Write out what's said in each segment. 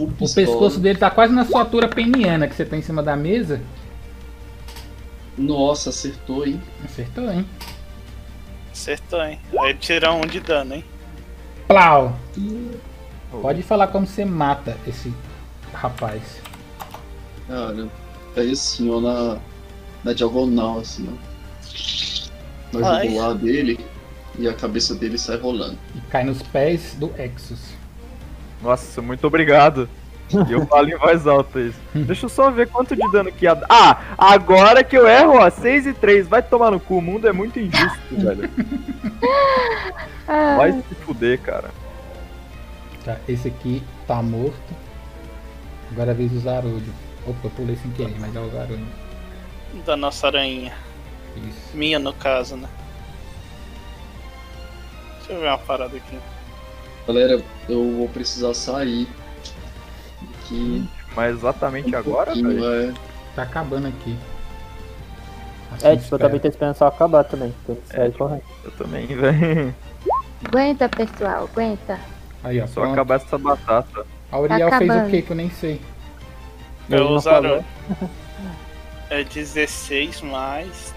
Full O pistola. pescoço dele tá quase na sua altura peniana que você tá em cima da mesa. Nossa, acertou, hein? Acertou, hein? Acertou, hein? Aí tira um de dano, hein? Plau! Pode falar como você mata esse rapaz. Cara, cai assim, ó, na, na diagonal, assim, ó. Na Ai. jugular dele e a cabeça dele sai rolando. E cai nos pés do Exus. Nossa, muito obrigado. E eu falo em voz alta isso. Deixa eu só ver quanto de dano que ia dar. Ah, agora que eu erro, ó, 6 e 3. Vai tomar no cu, o mundo é muito injusto, velho. Vai se fuder, cara. Tá, esse aqui tá morto. Agora é a vez do Zarudio. Opa, eu pulei sem querer, mas é o Zarudio. Da nossa aranha. Isso. Minha, no caso, né? Deixa eu ver uma parada aqui. Galera, eu vou precisar sair. Que Mas exatamente agora, pouquinho, velho. é. Tá acabando aqui. Assim É, tipo, eu também tô esperando só acabar também. Tô sair correndo. Eu também, velho. aguenta, pessoal, aguenta. Aí, ó. Só pronto. acabar essa batata. A Uriel Tá fez o que que eu nem sei. Eu usaram. É 16 mais.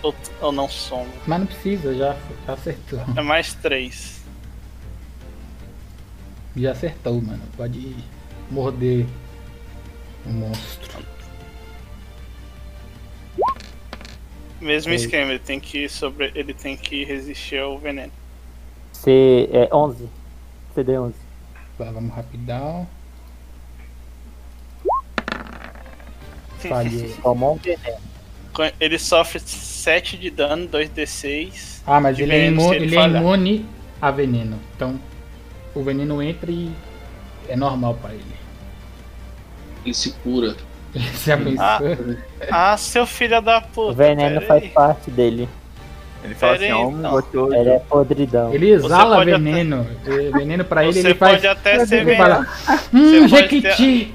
Ou, ou não somo. Mas não precisa, já, já acertou. É mais 3. Já acertou, mano. Pode morder o monstro. Mesmo Oi. esquema, ele tem que sobre. ele tem que resistir ao veneno. C é 11. CD 11. Tá, vamos rapidão. Tomou um veneno. Ele sofre 7 de dano, 2d6. Ah, mas De ele é, veneno, imu- ele ele é imune a veneno. Então, o veneno entra e é normal pra ele. Ele se cura. Você já pensou? Ah, seu filho da O puta. veneno pera faz aí. parte dele. Ele fala assim, ó, um então. gostoso. Ele é podridão. Ele exala pode até- veneno. É, Veneno pra ele, Você ele faz. pode até ser ele veneno. fala, Você hum, Jequiti!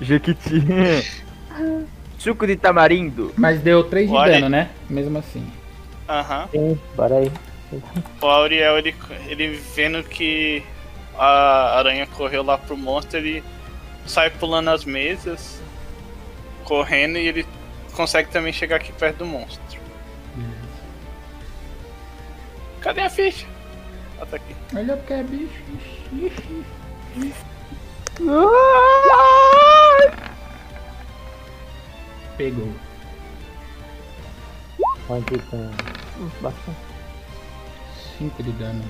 Jequiti. Suco de tamarindo. Mas deu 3 de Olha. dano, né? Mesmo assim. Aham. Sim, bora aí. O Auriel, ele, ele vendo que a aranha correu lá pro monstro, ele sai pulando as mesas, correndo e ele consegue também chegar aqui perto do monstro. Cadê a ficha? Ah, tá aqui. Olha porque é bicho. Pegou. Onde. Hum, Bastante. 5 de dano.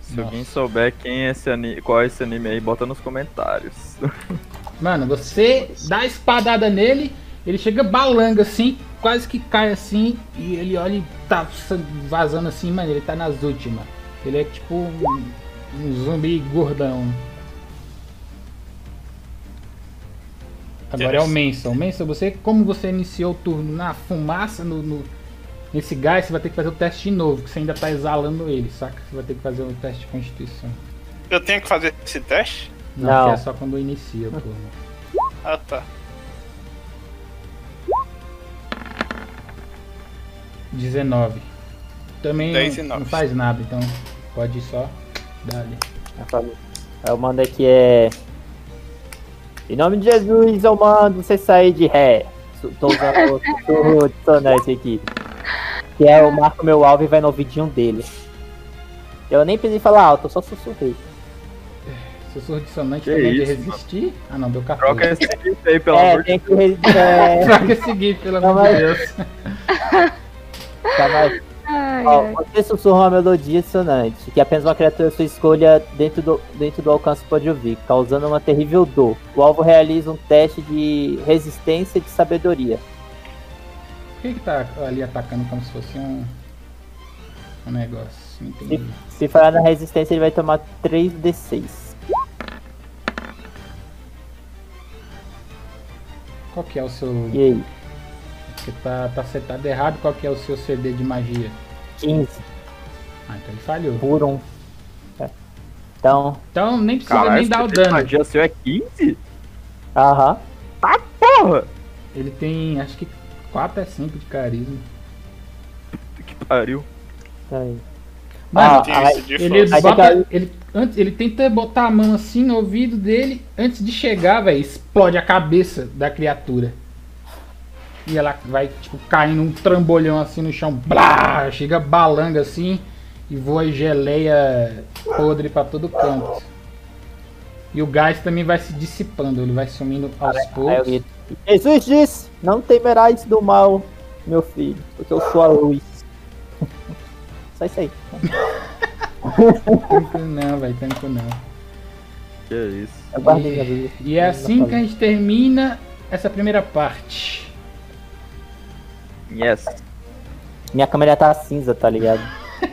Se alguém souber quem é esse anime, qual é esse anime aí, bota nos comentários. Mano, você dá a espadada nele, ele chega balanga assim, quase que cai assim, e ele olha e tá vazando assim, mano, ele tá nas últimas. Ele é tipo um, um zumbi gordão. Agora é o Manson. Manson, você, como você iniciou o turno na fumaça, no, no- nesse gás, você vai ter que fazer o teste de novo, que você ainda tá exalando ele, saca? Você vai ter que fazer o teste de constituição. Eu tenho que fazer esse teste? Não, Não. é só quando inicia turno. Ah, tá. 19. Também 10 e não, não faz nada, então pode só dar ali. Eu. Aí eu mando aqui é. Em nome de Jesus, eu mando você sair de ré. Tô usando o dissonante aqui. Que é eu marco meu alvo e vai no ouvidinho dele. Eu nem precisei falar alto, eu só sussurrei. Sussurro dissonante Que também de resistir. Ah não, deu 14. Troca esse gif aí, pelo é, amor de re- É, Troca esse gif, pelo amor de Deus. tá mais. Ai, Ó, ai. você sussurra uma melodia dissonante, que apenas uma criatura sua escolha dentro do, dentro do alcance pode ouvir, causando uma terrível dor. O alvo realiza um teste de resistência e de sabedoria. Por que, que tá ali atacando como se fosse um. Um negócio? Não entendi. Se falhar na resistência, ele vai tomar 3d6. Qual que é o seu. E aí? Porque tá, tá setado errado, qual que é o seu CD de magia? 15 Ah, então ele falhou. por 1. É. Então, Então nem precisa Caralho, nem dar o dano. magia seu é 15? aham. Porra! Ele tem acho que 4 é 5 de carisma. Que pariu. Aí. Mano, Ah, Ele. Aí bota, ele, antes, ele tenta botar a mão assim no ouvido dele. Antes de chegar, velho, explode a cabeça da criatura. E ela vai, tipo, caindo um trambolhão assim no chão. Blá! Chega balanga assim. E voa geleia podre pra todo canto. E o gás também vai se dissipando. Ele vai sumindo aos poucos. Jesus disse, não temerás do mal, meu filho, porque eu sou a luz. Só isso aí. Tanto não, velho, tanto não. Que isso. Eu guardei minha vida. E é assim que a gente termina essa primeira parte. Yes. Minha câmera tá cinza, tá ligado?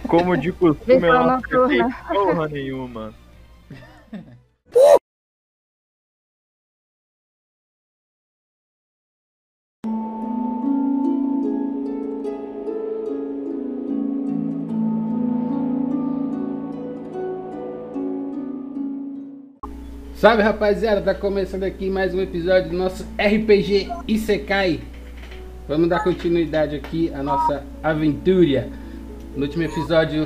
Como de costume, eu não acertei porra nenhuma. Salve rapaziada, tá começando aqui mais um episódio do nosso RPG Isekai. Vamos dar continuidade aqui à nossa aventura. No último episódio,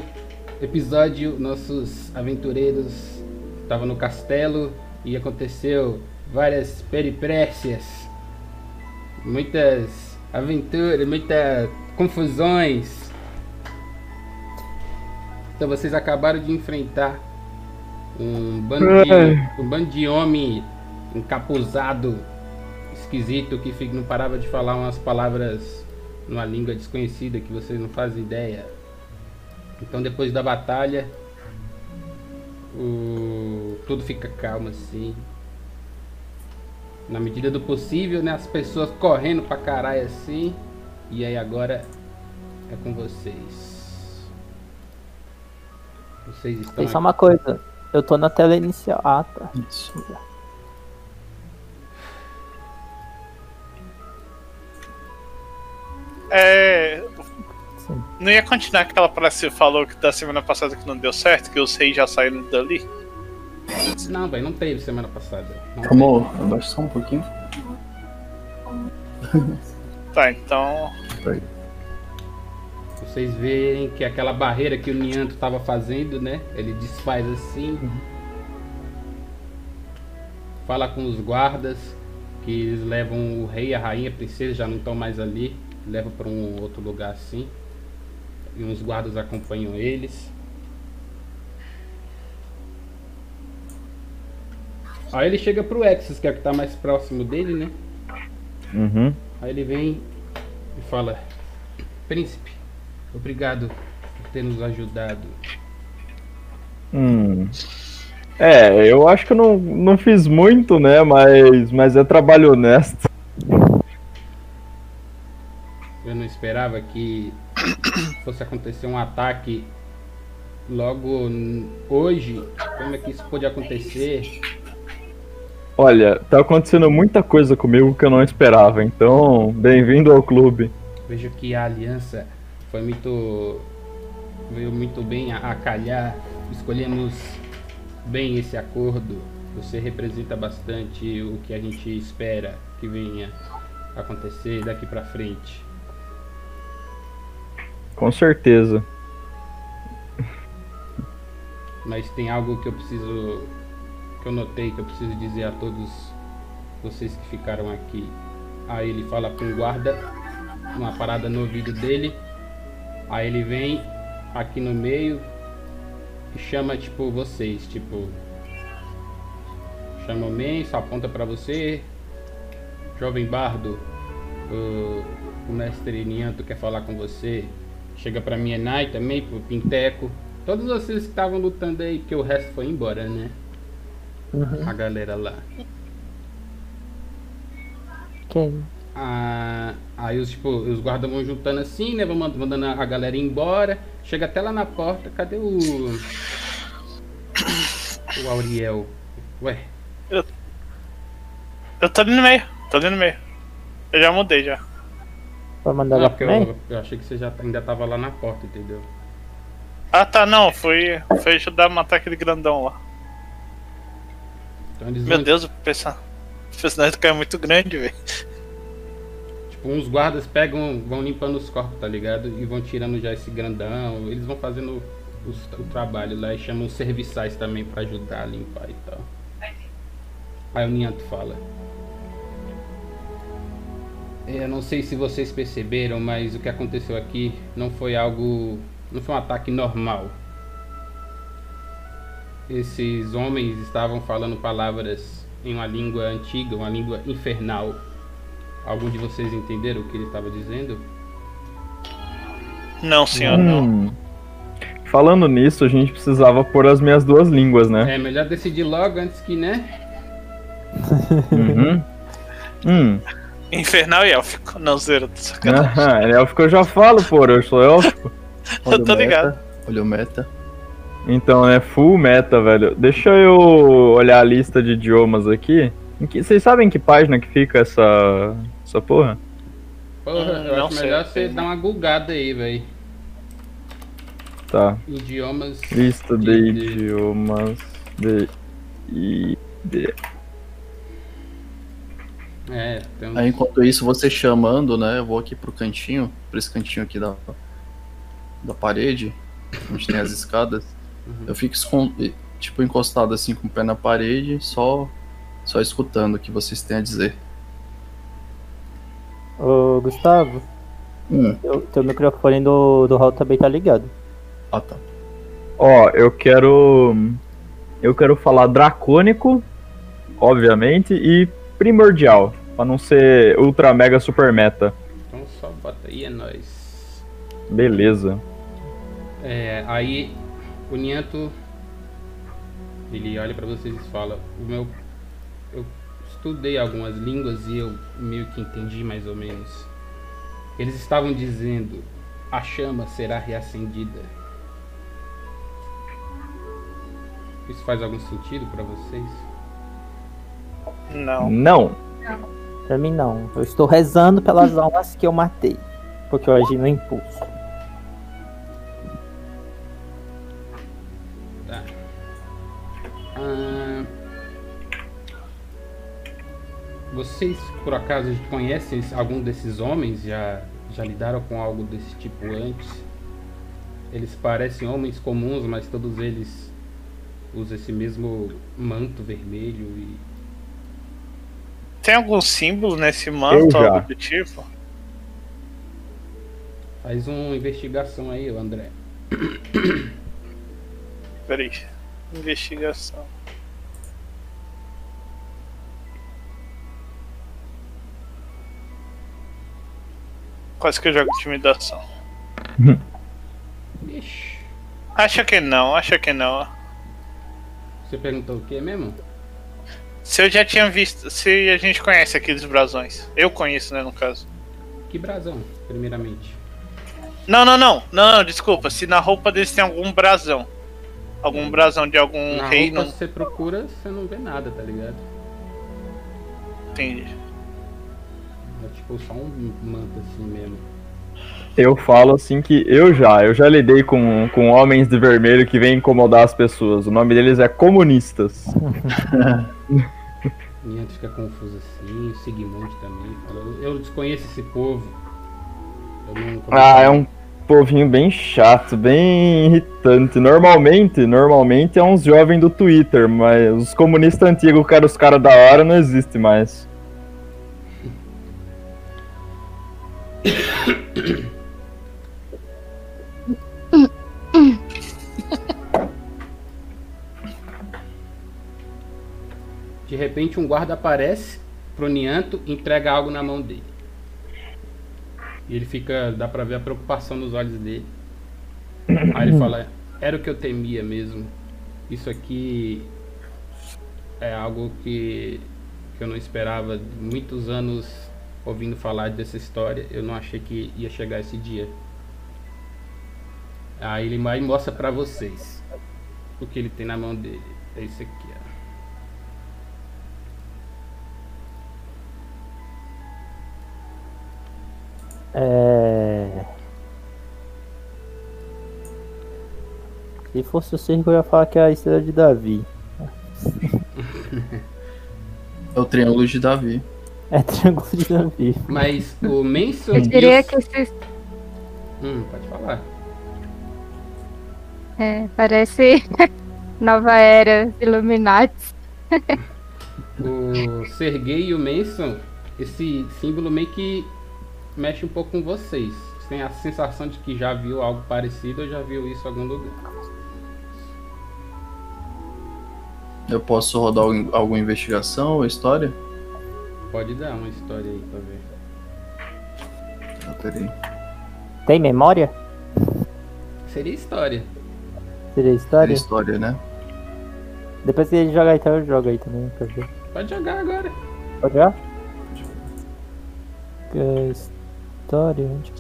episódio nossos aventureiros estavam no castelo e aconteceu várias peripécias, muitas aventuras, muitas confusões. Então vocês acabaram de enfrentar um bando de, um bando de homem encapuzado, esquisito, que fica- não parava de falar umas palavras numa língua desconhecida que vocês não fazem ideia. Então depois da batalha, o- tudo fica calmo assim. Na medida do possível, né? As pessoas correndo pra caralho assim. E aí agora é com vocês. Vocês estão Tem só aqui. uma coisa. Eu tô na tela inicial. Ah, tá. Isso. É. Sim. Não ia continuar aquela parada que você falou que da semana passada que não deu certo, que os reis já saíram dali? Não, velho, não teve semana passada. Não Vamos abaixar só um pouquinho. Tá, então. teve. Vocês verem que aquela barreira que o Nianto tava fazendo, né? Ele desfaz assim. Fala com os guardas que eles levam o rei, a rainha, a princesa, já não estão mais ali. Leva para um outro lugar assim. E uns guardas acompanham eles. Aí ele chega pro Exus, que é o que tá mais próximo dele, né? Uhum. Aí ele vem e fala: Príncipe, obrigado por ter nos ajudado. Hum. É, eu acho que eu não, não fiz muito, né? Mas, mas é trabalho honesto. Eu não esperava que fosse acontecer um ataque logo hoje. Como é que isso pode acontecer? Olha, tá acontecendo muita coisa comigo que eu não esperava, então bem-vindo ao clube. Vejo que a aliança foi muito. veio muito bem a, a calhar. Escolhemos bem esse acordo. Você representa bastante o que a gente espera que venha acontecer daqui pra frente. Com certeza. Mas tem algo que eu preciso. que eu notei que eu preciso dizer a todos vocês que ficaram aqui. Aí ele fala com o guarda, uma parada no ouvido dele. Aí ele vem aqui no meio e chama tipo vocês, tipo. Chama o Man, só aponta pra você. Jovem Bardo, o, o mestre Nianto quer falar com você. Chega pra mim Enai também, pro Pinteco. Todos vocês que estavam lutando aí, porque o resto foi embora, né? A galera lá. Quem? Ah, aí os, tipo, os guardas vão juntando assim, né? Vão mand- mandando a galera embora. Chega até lá na porta, cadê o. O Auriel? Ué, Eu tô ali no meio, tô ali no meio. Eu já mudei já. Vai mandar não, ela porque pro meio? eu, eu achei que você já ainda tava lá na porta, entendeu? Ah tá, não, foi, foi ajudar a matar aquele grandão lá. Então eles Meu vão, Deus, o personagem do cara é muito grande, velho. Tipo, uns guardas pegam, vão limpando os corpos, tá ligado? E vão tirando já esse grandão. Eles vão fazendo os- o trabalho lá e chama os serviçais também pra ajudar a limpar e tal. Aí o Nianto fala. É, Eu não sei se vocês perceberam, mas o que aconteceu aqui não foi algo. não foi um ataque normal. Esses homens estavam falando palavras em uma língua antiga, uma língua infernal. Algum de vocês entenderam o que ele estava dizendo? Não, senhor, não. Hum. Falando nisso, a gente precisava pôr as minhas duas línguas, né? É melhor decidir logo antes que, né? Uhum. Hum. Infernal e élfico. Não, zero, tô sacanagem. É élfico eu já falo, pô, eu sou élfico. Eu tô ligado. Olha o meta. Então, é full meta, velho. Deixa eu olhar a lista de idiomas aqui. Vocês sabem que página que fica essa, essa porra? Porra, eu não acho sei, melhor você dar uma gulgada aí, velho. Tá. Idiomas. Lista de De- idiomas de... I- de... É, tem. Aí enquanto isso, você chamando, né? Eu vou aqui pro cantinho, pra esse cantinho aqui da, da parede, onde tem as escadas. Eu fico escon- tipo encostado assim com o pé na parede, só só escutando o que vocês têm a dizer. Ô, Gustavo, Hum. teu, teu microfone do, do hall também tá ligado. Ah tá. Ó, eu quero. Eu quero falar dracônico, obviamente, e primordial. Pra não ser ultra mega super meta. Então só bota aí, é nóis. Beleza. É, aí o Nianto ele olha pra vocês e fala: "O meu eu estudei algumas línguas e eu meio que entendi mais ou menos. Eles estavam dizendo: a chama será reacendida. Isso faz algum sentido pra vocês? Não. Não. Pra mim não. Eu estou rezando pelas almas que eu matei. Porque eu agi no impulso. Tá. Ah, vocês por acaso conhecem algum desses homens? Já, já lidaram com algo desse tipo antes? Eles parecem homens comuns, mas todos eles usam esse mesmo manto vermelho e. Tem algum símbolo nesse manto, algo do tipo? Faz uma investigação aí, André. Peraí. Investigação. Quase que eu jogo intimidação. Ixi. Acha que não, acha que não. Você perguntou o que mesmo? Se eu já tinha visto. Se a gente conhece aqueles brasões. Eu conheço, né, no caso. Que brasão, primeiramente. Não, não, não. Não, não, desculpa. Se na roupa deles tem algum brasão. Algum brasão de algum Na reino. roupa você procura, você não vê nada, tá ligado? Entendi. É tipo só um manto assim mesmo. Eu falo assim que eu já, eu já lidei com, com homens de vermelho que vêm incomodar as pessoas. O nome deles é comunistas. Nianto fica confuso assim, o Sigmund também fala, "Eu- desconheço esse povo. Ah, é um povinho bem chato, bem irritante. Normalmente, normalmente é uns jovens do Twitter, mas os comunistas antigos, que eram os caras da hora, não existe mais. De repente um guarda aparece pro Nianto e entrega algo na mão dele. E ele fica. dá pra ver a preocupação nos olhos dele. Aí ele fala, era o que eu temia mesmo. Isso aqui é algo que, que eu não esperava. Muitos anos ouvindo falar dessa história, eu não achei que ia chegar esse dia. Aí ele vai e mostra pra vocês o que ele tem na mão dele. É isso aqui, ó. É. Se fosse o circo, eu ia falar que é a estrela de Davi. É o Triângulo de Davi. É triângulo de Davi. Mas o Manson Eu diria que esses Hum, pode falar. É, parece nova era Illuminati. O Sergei e o Manson, esse símbolo meio que mexe um pouco com vocês. Vocês têm a sensação de que já viu algo parecido ou já viu isso em algum lugar. Eu posso rodar algum- alguma investigação ou história? Pode dar uma história aí pra ver. Ah, peraí. Tem memória? Seria história. Seria história? história, né? Depois que ele jogar então eu jogo aí também pra ver. Pode jogar agora. Pode jogar? Que História. onde-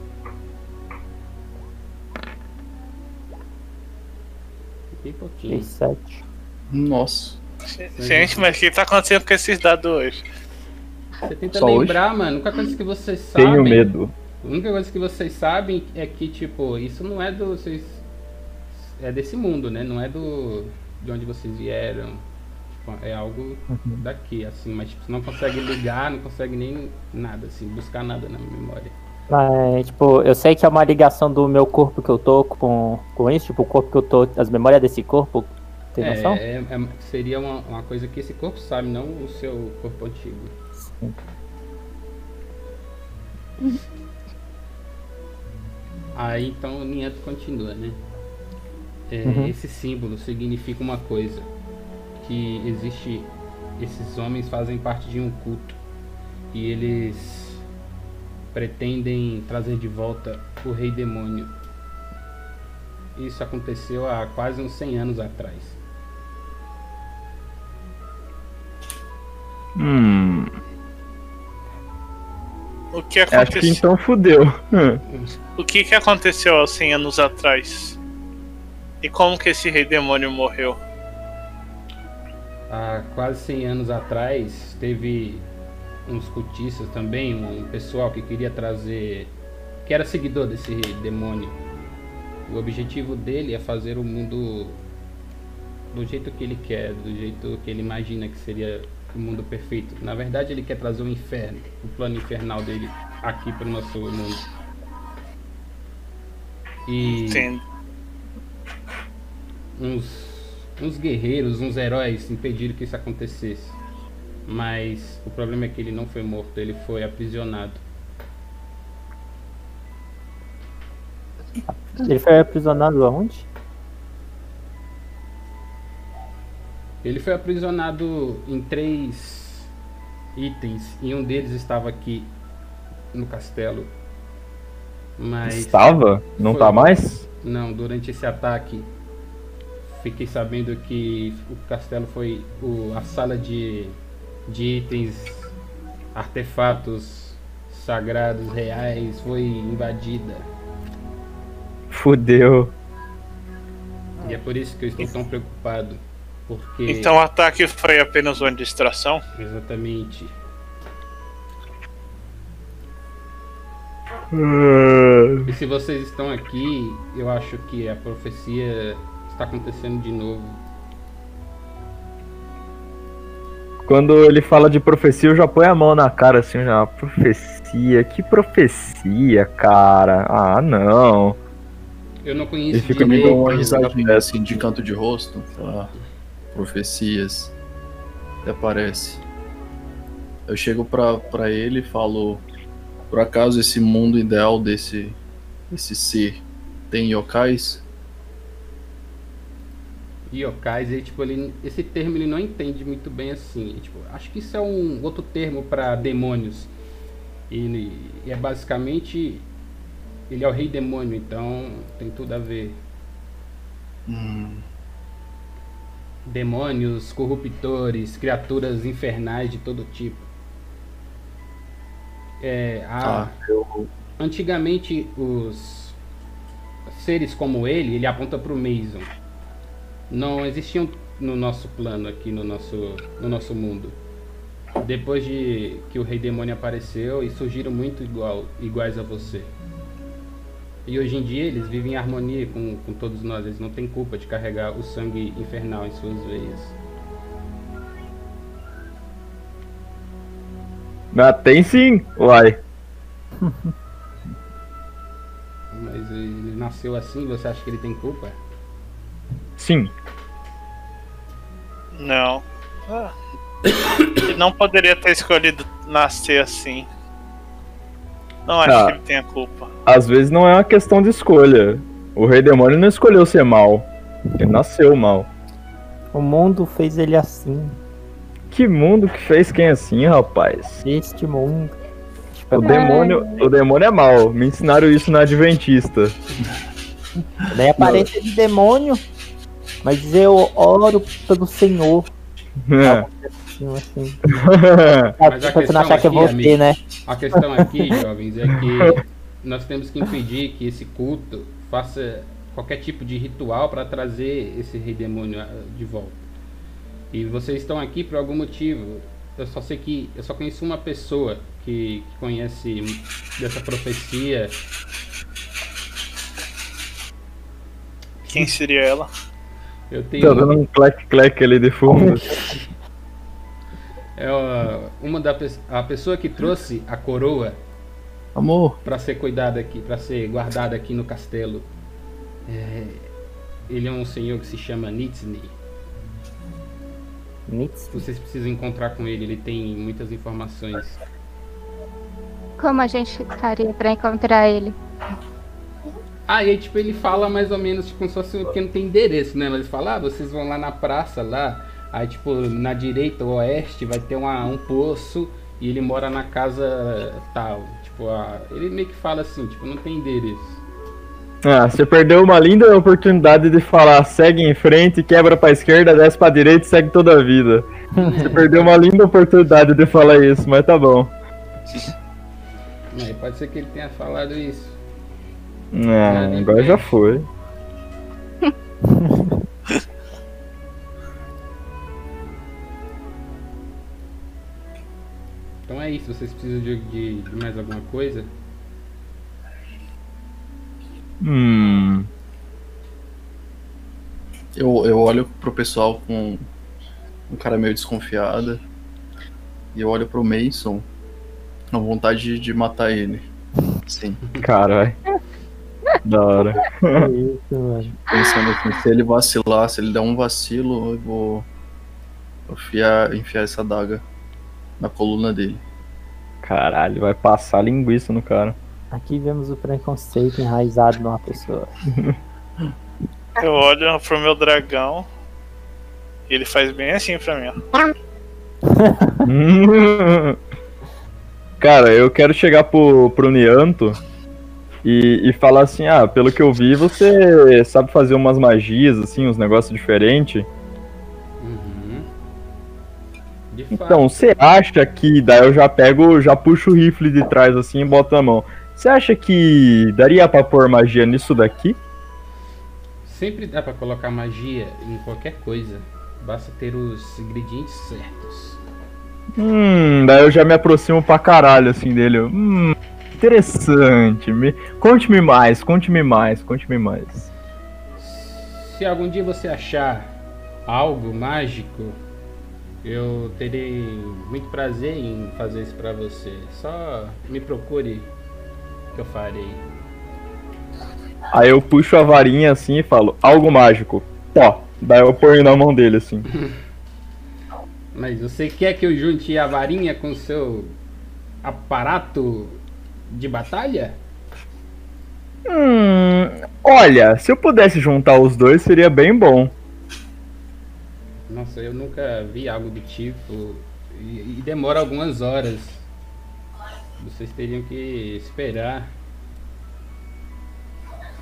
Bem pouquinho. Fez sete. Nossa. Gente, mas o que tá acontecendo com esses dados hoje? Você tenta Só lembrar, mano. A única coisa que vocês sabem. Tenho medo. A única coisa que vocês sabem é que, tipo, isso não é do. Vocês, é desse mundo, né? Não é do. de onde vocês vieram. Tipo, é algo daqui, assim, mas tipo, você não consegue ligar, não consegue nem nada, assim, buscar nada na memória. Mas, tipo, eu sei que é uma ligação do meu corpo que eu tô com, com isso, tipo, o corpo que eu tô, as memórias desse corpo, tem É, noção? é- é- seria uma, uma coisa que esse corpo sabe, não o seu corpo antigo. Aí então o Nieto continua, né? É, Uhum. Esse símbolo significa uma coisa: que existe. Esses homens fazem parte de um culto e eles pretendem trazer de volta o Rei Demônio. Isso aconteceu há quase uns 100 anos atrás. Hum. O que Acho que aconteceu? então fudeu. Hum. O que, que aconteceu há 100 anos atrás? E como que esse rei demônio morreu? Há quase 100 anos atrás, teve uns cultistas também, um pessoal que queria trazer. que era seguidor desse demônio. O objetivo dele é fazer o mundo do jeito que ele quer, do jeito que ele imagina que seria o mundo perfeito. Na verdade, ele quer trazer o inferno, o plano infernal dele aqui para o nosso mundo. E Entendo. uns, uns guerreiros, uns heróis impediram que isso acontecesse. Mas o problema é que ele não foi morto, ele foi aprisionado. Ele foi aprisionado aonde? Ele foi aprisionado em três itens e um deles estava aqui no castelo. Mas Estava? Não Foi. tá mais? não, durante esse ataque fiquei sabendo que o castelo foi o, a sala de, de itens, artefatos sagrados reais foi invadida. Fudeu. E é por isso que eu estou tão preocupado. Porque Então o ataque foi apenas uma distração? exatamente E se vocês estão aqui, eu acho que a profecia está acontecendo de novo. Quando ele fala de profecia, eu já põe a mão na cara assim, já. Profecia? Que profecia, cara? Ah, não. Eu não Ele conheço fica Me direito. dou uma risadinha assim de canto de rosto. Ah, profecias. Até parece. Eu chego pra, pra ele e falo: Por acaso esse mundo ideal desse, desse ser tem yokais? Yokais, aí, tipo, ele, esse termo ele não entende muito bem assim. E, tipo, acho que isso é um outro termo para demônios. E, e é basicamente. Ele é o rei demônio, então tem tudo a ver. Hum, Demônios, corruptores, criaturas infernais de todo tipo. É, a, tá. Eu, Antigamente, os seres como ele, ele aponta para o Mason. Não existiam no nosso plano aqui, no nosso, no nosso mundo. Depois de que o Rei Demônio apareceu, e surgiram muito igual, iguais a você. E hoje em dia eles vivem em harmonia com, com todos nós. Eles não têm culpa de carregar o sangue infernal em suas veias. Ah, tem sim, uai. Mas ele nasceu assim, você acha que ele tem culpa? Sim. Não. Ah. Ele não poderia ter escolhido nascer assim. Não acho Ah. que ele tenha culpa. Às vezes não é uma questão de escolha. O Rei Demônio não escolheu ser mal. Ele nasceu mal. O mundo fez ele assim. Que mundo que fez quem assim, rapaz? Este mundo. Tipo, O demônio, o demônio é mal. Me ensinaram isso na Adventista. Nem aparência de demônio. Mas eu oro pelo Senhor. Assim, assim. Mas Pra não questão achar que é aqui, você, né? A questão aqui, jovens, é que nós temos que impedir que esse culto faça qualquer tipo de ritual para trazer esse rei demônio ah, de volta. E vocês estão aqui por algum motivo. Eu só sei que eu só conheço uma pessoa que, que conhece dessa profecia. Quem seria ela? Eu Tá tenho dando um clec-clec ali de fundo. é, uma da a pessoa que trouxe a coroa Amor, para ser cuidada aqui, para ser guardada aqui no castelo. É, ele é um senhor que se chama Nitsni. Nits. Vocês precisam encontrar com ele, ele tem muitas informações. Como a gente faria pra encontrar ele? Ah, e aí, tipo, ele fala mais ou menos tipo, como se fosse porque não tem endereço, né? Mas ele fala, ah, vocês vão lá na praça lá, aí tipo, na direita oeste vai ter uma, um poço e ele mora na casa tal. Tipo, ah, ele meio que fala assim, tipo, não tem endereço. Ah, você perdeu uma linda oportunidade de falar segue em frente, quebra pra esquerda, desce pra direita e segue toda a vida. Você perdeu uma linda oportunidade de falar isso, mas tá bom. Aí, pode ser que ele tenha falado isso. Ah, agora já foi. Então é isso, vocês precisam de, de- de mais alguma coisa? Hum. eu, eu olho pro pessoal com um cara meio desconfiada. E eu olho pro Mason com vontade de, matar ele. Sim. Caralho. Da hora. É isso, mano. Pensando assim, se ele vacilar, se ele der um vacilo, eu vou enfiar, enfiar essa daga na coluna dele. Caralho, vai passar linguiça no cara. Aqui vemos o preconceito enraizado numa pessoa. Eu olho pro meu dragão. E ele faz bem assim pra mim, ó. Cara, eu quero chegar pro, pro Nianto e, e falar assim, ah, pelo que eu vi, você sabe fazer umas magias, assim, uns negócios diferentes. Então, você acha que. Daí eu já pego, já puxo o rifle de trás assim e boto na mão. Você acha que daria pra pôr magia nisso daqui? Sempre dá pra colocar magia em qualquer coisa. Basta ter os ingredientes certos. Hum, daí eu já me aproximo pra caralho assim dele. Hum, interessante. Me... Conte-me mais, conte-me mais, conte-me mais. Se algum dia você achar algo mágico, eu terei muito prazer em fazer isso pra você. Só me procure que eu farei. Aí eu puxo a varinha assim e falo, algo mágico. Pó. Daí eu ponho na mão dele assim. Mas você quer que eu junte a varinha com o seu aparato de batalha? Hum, olha, se eu pudesse juntar os dois seria bem bom. Nossa, eu nunca vi algo do tipo. E, e demora algumas horas. Vocês teriam que esperar.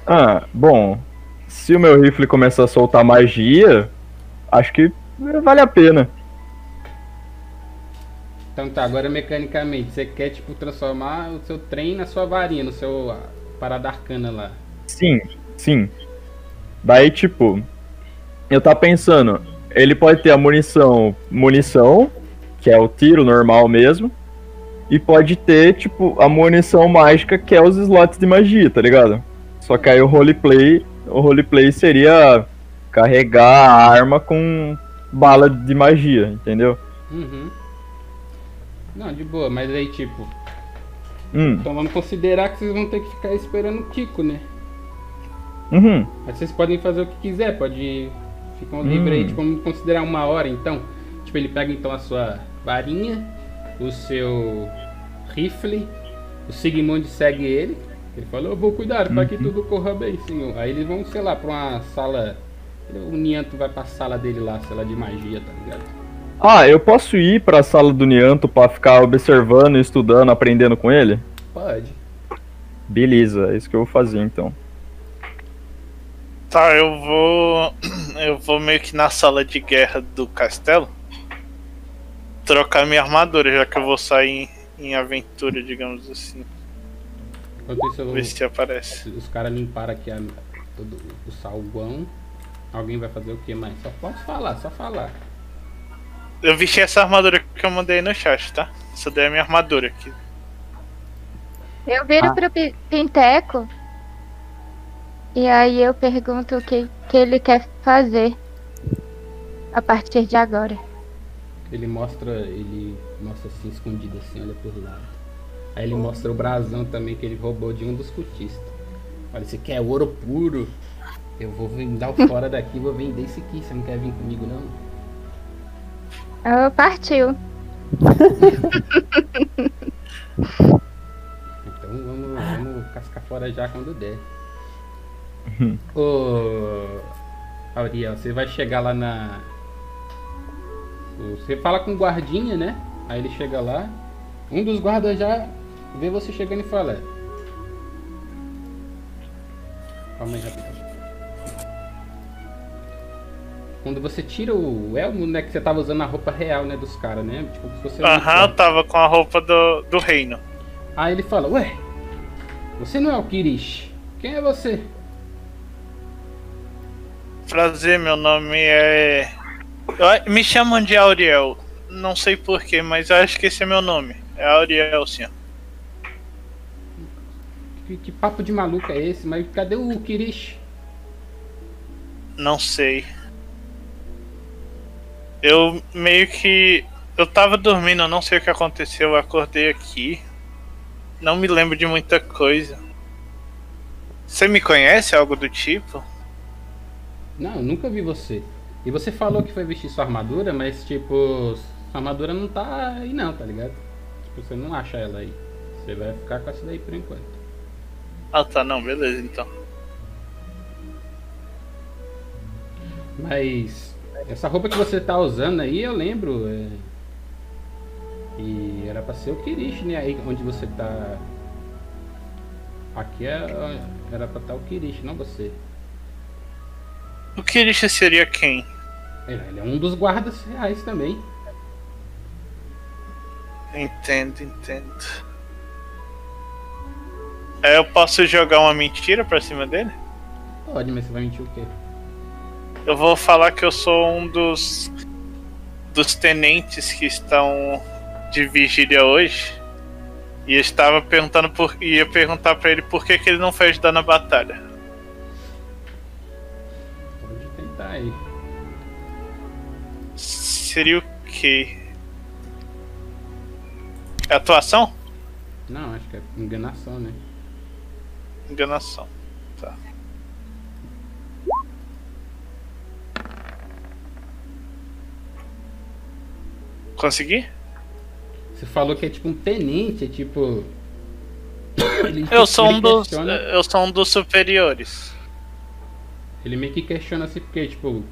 Ah, bom. Se o meu rifle começar a soltar magia, acho que vale a pena. Então tá, agora mecanicamente, você quer tipo transformar o seu trem na sua varinha, no seu parada arcana lá. Sim, sim. Daí, tipo, eu tava pensando, ele pode ter a munição, munição, que é o tiro normal mesmo, e pode ter, tipo, a munição mágica, que é os slots de magia, tá ligado? Só que aí o roleplay, o roleplay seria carregar a arma com bala de magia, entendeu? Uhum. Não, de boa, mas aí tipo, Hum, então vamos considerar que vocês vão ter que ficar esperando o Kiko, né? uhum. Mas vocês podem fazer o que quiser, pode Ficam livres aí, Hum. tipo, vamos considerar uma hora então. Tipo, ele pega então a sua varinha, o seu rifle, o Sigmund segue ele. Ele fala, eu vou cuidar para que tudo corra bem, senhor. Aí eles vão, sei lá, pra uma sala. O Nianto vai pra sala dele lá, sei lá, de magia, tá ligado? Ah, eu posso ir pra sala do Nianto pra ficar observando, estudando, aprendendo com ele? Pode. Beleza, é isso que eu vou fazer então. Tá, eu vou. Eu vou meio que na sala de guerra do castelo. Trocar minha armadura, já que eu vou sair em, em aventura, digamos assim. Enquanto eu vou... Ver se aparece. os caras limparam aqui a, todo o salgão. Alguém vai fazer o que mais? Só posso falar, só falar. Eu vesti essa armadura que eu mandei no chat, tá? Essa daí é a minha armadura aqui. Eu viro Ah. pro Pi- Pinteco. E aí eu pergunto o que, que ele quer fazer. A partir de agora. Ele mostra, ele mostra assim, escondido assim, olha por lado. Aí ele mostra o brasão também que ele roubou de um dos cultistas. Olha, esse aqui é ouro puro. Eu vou dar o fora daqui, vou vender esse aqui. Você não quer vir comigo não? Ah, partiu. Então vamos, vamos cascar fora já quando der. Ô Auriel, você vai chegar lá na. Você fala com o guardinha, né? Aí ele chega lá. Um dos guardas já vê você chegando e fala. Calma aí rapidinho. Quando você tira o elmo, né? Que você tava usando a roupa real, né? Dos caras, né? Tipo, você Aham, eu tava com a roupa do, do reino. Aí ele fala, ué, você não é o Kirish. Quem é você? Prazer, meu nome é. Eu- Me chamam de Auriel. Não sei porquê, mas acho que esse é meu nome. É Auriel, sim. Que, que papo de maluco é esse? Mas cadê o Kirish? Não sei. Eu meio que. Eu tava dormindo, eu não sei o que aconteceu. Eu acordei aqui. Não me lembro de muita coisa. Você me conhece? Algo do tipo? Não, eu nunca vi você. E você falou que foi vestir sua armadura, mas tipo, sua armadura não tá aí não, tá ligado? Tipo, você não acha ela aí. Você vai ficar com essa daí por enquanto. Ah tá, não, beleza então. Mas essa roupa que você tá usando aí, eu lembro. É... E era pra ser o Kirish, né? Aí onde você tá. Aqui é... era pra estar o Kirish, não você. O Kirish seria quem? Ele ele é um dos guardas reais também. Entendo, entendo. É, eu posso jogar uma mentira pra cima dele? Pode, mas você vai mentir o quê? Eu vou falar que eu sou um dos dos tenentes que estão de vigília hoje. E eu estava perguntando por ia perguntar pra ele por que, que ele não foi ajudar na batalha. Seria o quê? É atuação? Não, acho que é enganação, né? Enganação. Tá. Consegui? Você falou que é tipo um tenente, é tipo. Eu sou um dos. questiona- Eu sou um dos superiores. Ele meio que questiona assim, porque, tipo,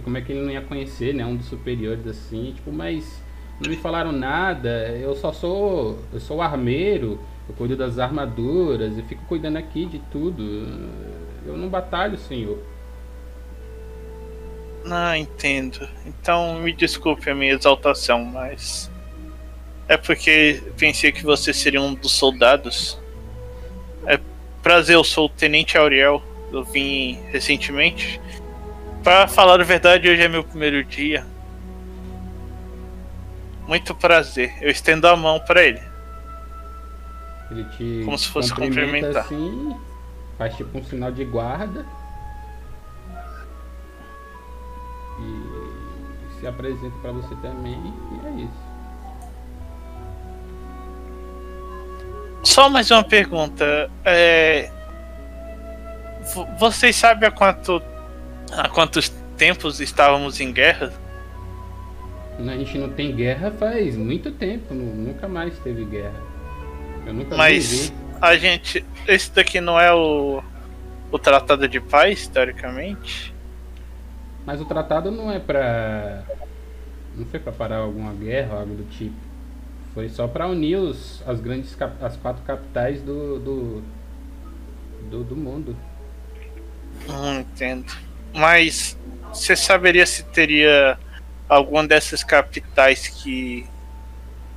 como é que ele não ia conhecer, né? Um dos superiores assim, tipo, mas não me falaram nada, eu só sou. Eu sou armeiro, eu cuido das armaduras, eu fico cuidando aqui de tudo. Eu não batalho, senhor. Ah, entendo. Então me desculpe a minha exaltação, mas. É porque pensei que você seria um dos soldados. É prazer, eu sou o Tenente Auriel. Eu vim recentemente. Pra falar a verdade, hoje é meu primeiro dia. Muito prazer. Eu estendo a mão pra ele. Ele te Como se fosse cumprimenta cumprimentar. assim, faz tipo um sinal de guarda. E se apresenta pra você também, e é isso. Só mais uma pergunta. É... vo- Vocês sabem há quanto. Há quantos tempos estávamos em guerra? A gente não tem guerra faz muito tempo, nu- nunca mais teve guerra. Eu nunca Mas a gente. Esse daqui não é o. O Tratado de Paz, teoricamente? Mas o tratado não é pra. Não foi pra parar alguma guerra ou algo do tipo. Foi só pra unir os, as grandes cap- as quatro capitais do do, do, do mundo. Não entendo. Mas você saberia se teria alguma dessas capitais que,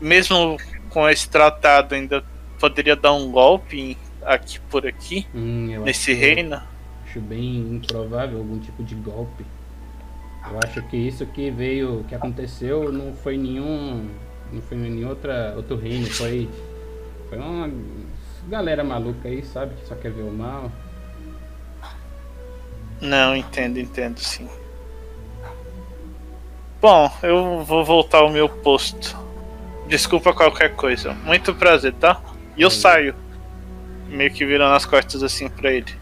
mesmo com esse tratado, ainda poderia dar um golpe aqui por aqui, Hum, nesse reino? Acho bem improvável algum tipo de golpe. Eu acho que isso que veio, que aconteceu, não foi nenhum, não foi nenhum outra, outro reino, foi, foi uma galera maluca aí, sabe, que só quer ver o mal. Não, entendo, entendo sim. Bom, eu vou voltar ao meu posto. Desculpa qualquer coisa. Muito prazer, tá? E eu saio. Meio que virando as costas assim pra ele.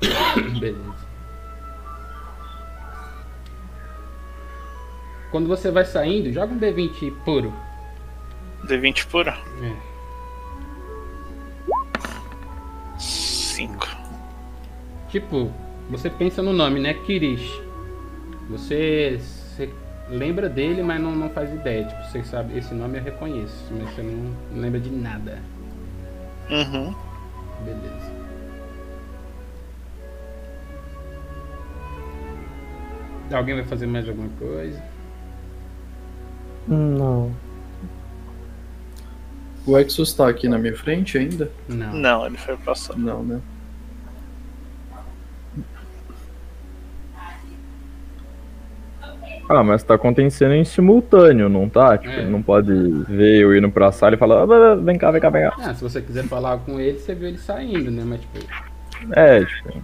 Beleza. Quando você vai saindo, joga um D20 puro. D20 pura? É. 5. Tipo, você pensa no nome, né? Kirish. Você, você lembra dele, mas não, não faz ideia. Tipo, você sabe, esse nome eu reconheço, mas você não, lembra de nada. Uhum. Beleza. Alguém vai fazer mais alguma coisa? Não. O Exos tá aqui na minha frente ainda? Não. Não, ele foi passar. Não, né? Ah, mas tá acontecendo em simultâneo, não tá? Tipo, É. ele não pode ver eu indo pra sala e falar, "Ah, vem cá, vem cá, vem cá. Ah, se você quiser falar com ele, você viu ele saindo, né? Mas tipo, É, tipo,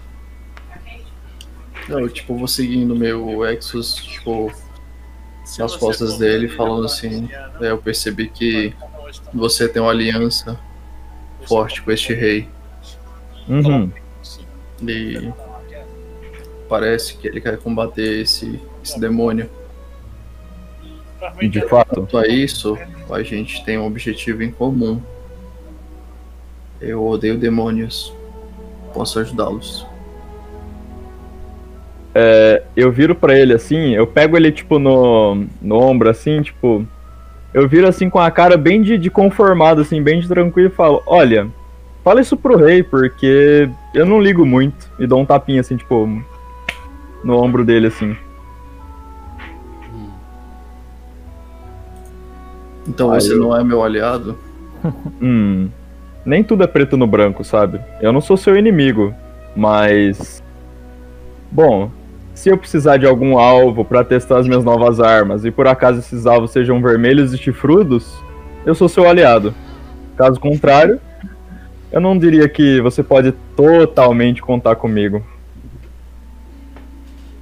Não, eu, tipo, vou seguindo meu Exos, tipo, nas costas dele, falando assim. É, eu percebi que você tem uma aliança forte com este rei. uhum. E parece que ele quer combater esse, esse demônio. de fato. Quanto a isso, a gente tem um objetivo em comum. Eu odeio demônios. Posso ajudá-los. eu viro pra ele assim, eu pego ele, tipo, no, no ombro, assim, tipo. Eu viro assim com a cara bem de, de conformado, assim, bem de tranquilo e falo: Olha, fala isso pro rei, porque eu não ligo muito. E dou um tapinha, assim, tipo, no ombro dele, assim. Então Aí você eu- não é meu aliado? Hum. Nem tudo é preto no branco, sabe? Eu não sou seu inimigo, mas. Bom, se eu precisar de algum alvo pra testar as minhas novas armas e por acaso esses alvos sejam vermelhos e chifrudos, eu sou seu aliado. Caso contrário, eu não diria que você pode totalmente contar comigo.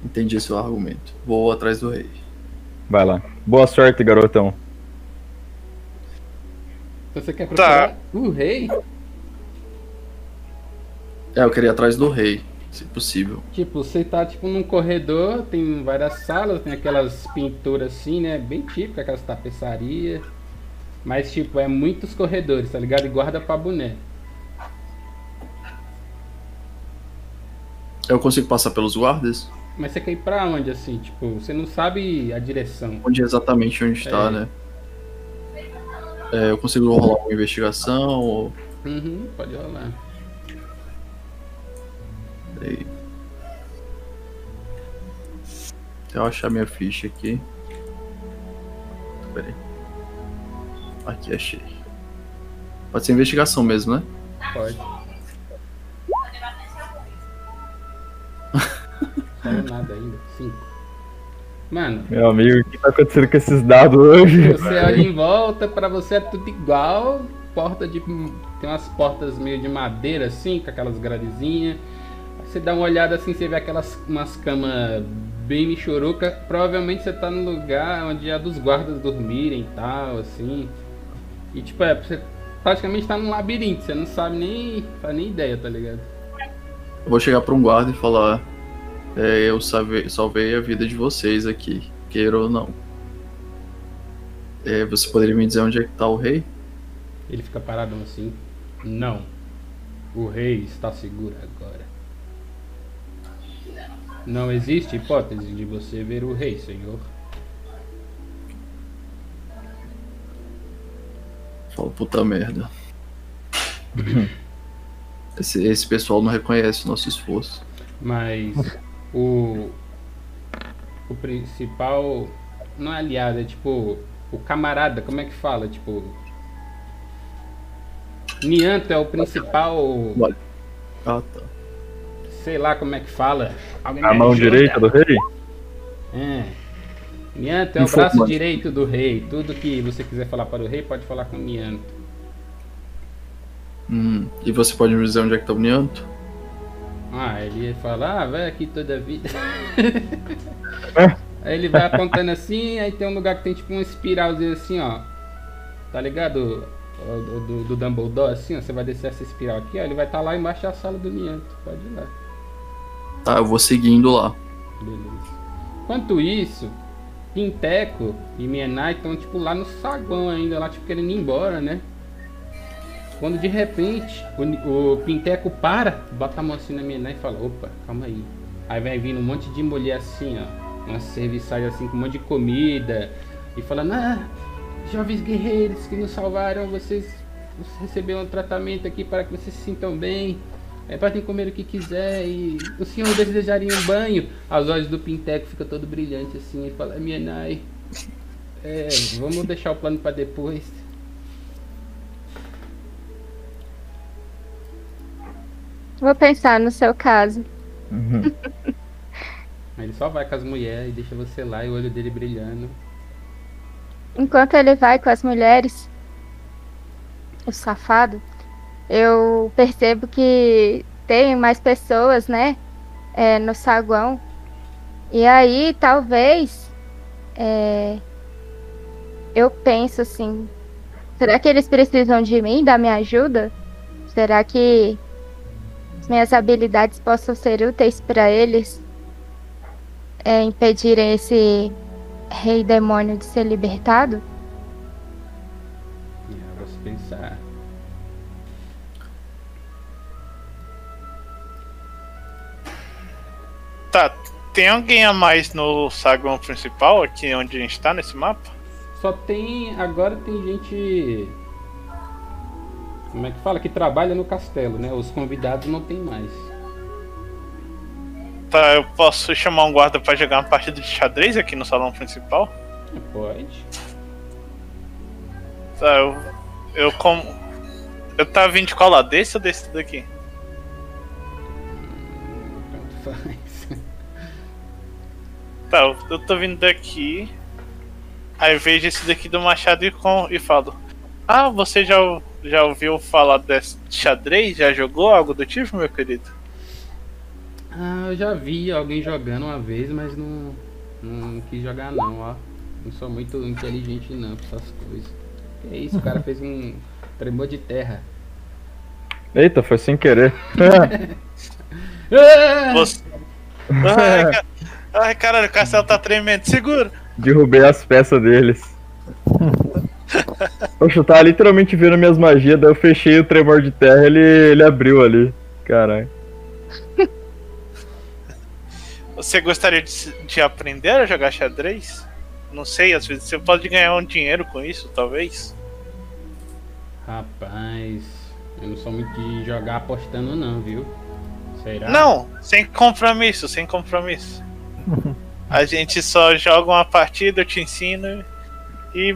Entendi seu argumento. Vou atrás do rei. Vai lá. Boa sorte, garotão. Então você quer Tá. procurar o rei? É, eu queria ir atrás do rei, se possível. Tipo, você tá tipo num corredor, tem várias salas, tem aquelas pinturas assim, né? Bem típicas, aquelas tapeçarias. Mas tipo, é muitos corredores, tá ligado? E guarda pra boné. Eu consigo passar pelos guardas? Mas você quer ir pra onde assim? Tipo, você não sabe a direção. Onde exatamente onde está, É. né? É, eu consigo rolar uma investigação ou. Uhum, pode rolar. Peraí. Deixa eu achar minha ficha aqui. Peraí. Aqui, achei. Pode ser investigação mesmo, né? Pode. Saiu nada ainda. Cinco. Mano, Meu amigo, o que tá acontecendo com esses dados hoje? você olha em volta, pra você é tudo igual. Porta de. Tem umas portas meio de madeira assim, com aquelas gradezinhas. Você dá uma olhada assim, você vê aquelas umas camas bem michuruca. Provavelmente você tá no lugar onde é dos guardas dormirem e tal, assim. E tipo, é, você praticamente tá num labirinto, você não sabe nem. faz nem ideia, tá ligado? Eu vou chegar pra um guarda e falar. É, eu salvei, salvei a vida de vocês aqui, queira ou não. É, você poderia me dizer onde é que tá o rei? Ele fica parado assim. Não. O rei está seguro agora. Não existe hipótese de você ver o rei, senhor. Fala, puta merda. Esse, esse pessoal não reconhece o nosso esforço. Mas o. O principal. Não é aliado, é tipo. O camarada, como é que fala? Tipo. Nianto é o principal. Ah, tá. Sei lá como é que fala. Alguém A mão ajuda? direita do rei? É. Nianto é o Informa- braço direito do rei. Tudo que você quiser falar para o rei, pode falar com Nianto. Hum, e você pode me dizer onde é que tá o Nianto? Ah, ele fala, ah, vai aqui toda a vida. É. aí ele vai apontando assim, aí tem um lugar que tem tipo uma espiralzinha assim, ó. Tá ligado? Do, do, do Dumbledore, assim, ó. Você vai descer essa espiral aqui, ó. Ele vai estar lá embaixo da sala do Nianto. Pode ir lá. Tá, eu vou seguindo lá. Beleza. Enquanto isso, Pinteco e Mienai estão, tipo, lá no saguão ainda, lá, tipo, querendo ir embora, né? Quando de repente o, o Pinteco para, bota a mão assim na Mienai e fala, opa, calma aí. Aí vai vindo um monte de mulher assim, ó. Umas serviçais assim com um monte de comida. E falando, ah, jovens guerreiros que nos salvaram, vocês, vocês receberam um tratamento aqui para que vocês se sintam bem. É, podem comer o que quiser e o senhor desejaria um banho. As olhos do Pinteco ficam todo brilhante assim. Ele fala, Mienai, é, vamos deixar o plano para depois. Vou pensar no seu caso. Aí ele só vai com as mulheres e deixa você lá e o olho dele brilhando. Enquanto ele vai com as mulheres, o safado, eu percebo que tem mais pessoas, né? é, no saguão. E aí, talvez, é, eu penso assim: será que eles precisam de mim, da minha ajuda? Será que minhas habilidades possam ser úteis para eles é, impedirem esse rei demônio de ser libertado? E você pensar. Tá, tem alguém a mais no saguão principal, aqui onde a gente tá nesse mapa? Só tem. Agora tem gente. Como é que fala? Que trabalha no castelo, né? Os convidados não tem mais. Tá, eu posso chamar um guarda pra jogar uma partida de xadrez aqui no salão principal? Pode. Tá, eu. Eu como. Eu tava vindo de qual lado? Desse ou desse daqui? Tanto faz. Tá, eu, eu tô vindo daqui. Aí vejo esse daqui do machado e, com, e falo. Ah, você já, já ouviu falar desse xadrez? Já jogou algo do tipo, meu querido? Ah, eu já vi alguém jogando uma vez, mas não, não quis jogar não, ó. Não sou muito inteligente não pra essas coisas. Que isso, o cara fez um tremor de terra. Eita, foi sem querer. Ah! Você... Ai, ca- Ai, caralho, o castelo tá tremendo. Segura! Derrubei as peças deles. Poxa, eu tava literalmente vendo minhas magias, daí eu fechei o tremor de terra ele, ele abriu ali. Caralho. Você gostaria de, de aprender a jogar xadrez? Não sei, às vezes você pode ganhar um dinheiro com isso, talvez. Rapaz, eu não sou muito de jogar apostando não, viu? Será? Não, sem compromisso, sem compromisso. A gente só joga uma partida, eu te ensino e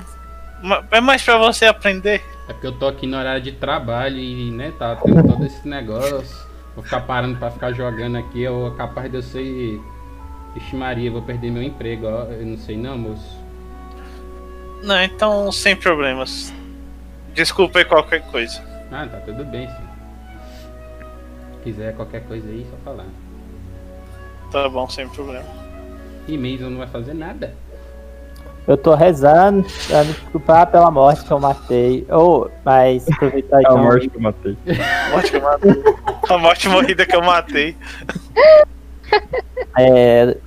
é mais pra você aprender. É porque eu tô aqui no horário de trabalho e, né, tá tendo todo esse negócio. Vou ficar parando pra ficar jogando aqui, eu é capaz de eu ser. Ixi Maria, vou perder meu emprego, ó. Eu não sei não, moço. Não, então sem problemas. Desculpa aí qualquer coisa. Ah, tá tudo bem, sim. Se quiser qualquer coisa aí, só falar. Tá bom, sem problema. E Mason não vai fazer nada. Eu tô rezando pra me desculpar pela morte que eu matei. Ou, mas aproveitar É a morte que eu matei. A morte que eu matei. A morte morrida que eu matei. É,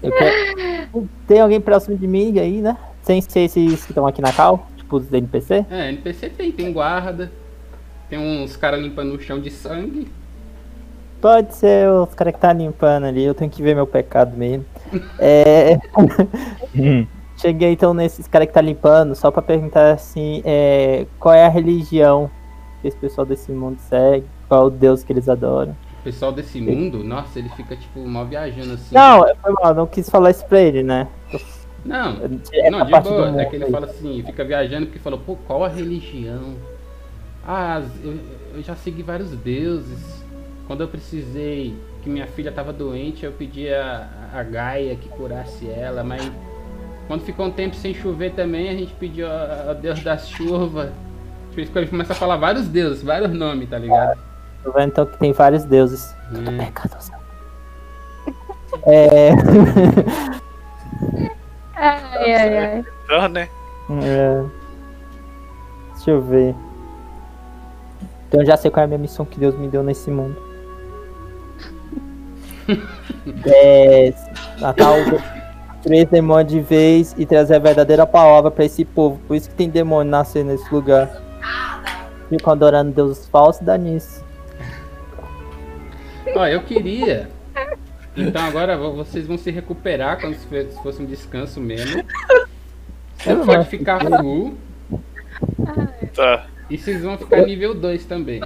eu quero... Tem alguém próximo de mim aí, né? Sem ser esses que estão aqui na cal, tipo os NPC? É, NPC tem, tem guarda. Tem uns caras limpando o chão de sangue. Pode ser os caras que tá limpando ali, eu tenho que ver meu pecado mesmo. É... Cheguei então nesses caras que tá limpando, só pra perguntar assim, é, qual é a religião que esse pessoal desse mundo segue, qual é o Deus que eles adoram. O pessoal desse mundo, nossa, ele fica tipo mal viajando assim. Não, foi mal, não quis falar isso pra ele, né? Não, É não, a de boa. É mundo que ele aí. fala assim, fica viajando porque falou, pô, qual a religião? Ah, eu, eu já segui vários deuses. Quando eu precisei que minha filha tava doente, eu pedi a, a Gaia que curasse ela, mas quando ficou um tempo sem chover também, a gente pediu a, a Deus da chuva. Tipo, Ele começa a falar vários deuses, vários nomes, tá ligado? Tô vendo então que tem vários deuses. É. Pecado. É... Ai, ai, ai. Então, né? é, Deixa eu ver. Então eu já sei qual é a minha missão que Deus me deu nesse mundo. é. Matar o três demônios de vez e trazer a verdadeira palavra pra esse povo. Por isso que tem demônio nascendo nesse lugar. Ficam adorando deuses falsos e dá nisso. Ó, eu queria. Então agora vo- vocês vão se recuperar quando se fosse um descanso mesmo. Você Eu pode ficar full Tá. e vocês vão ficar nível 2 também.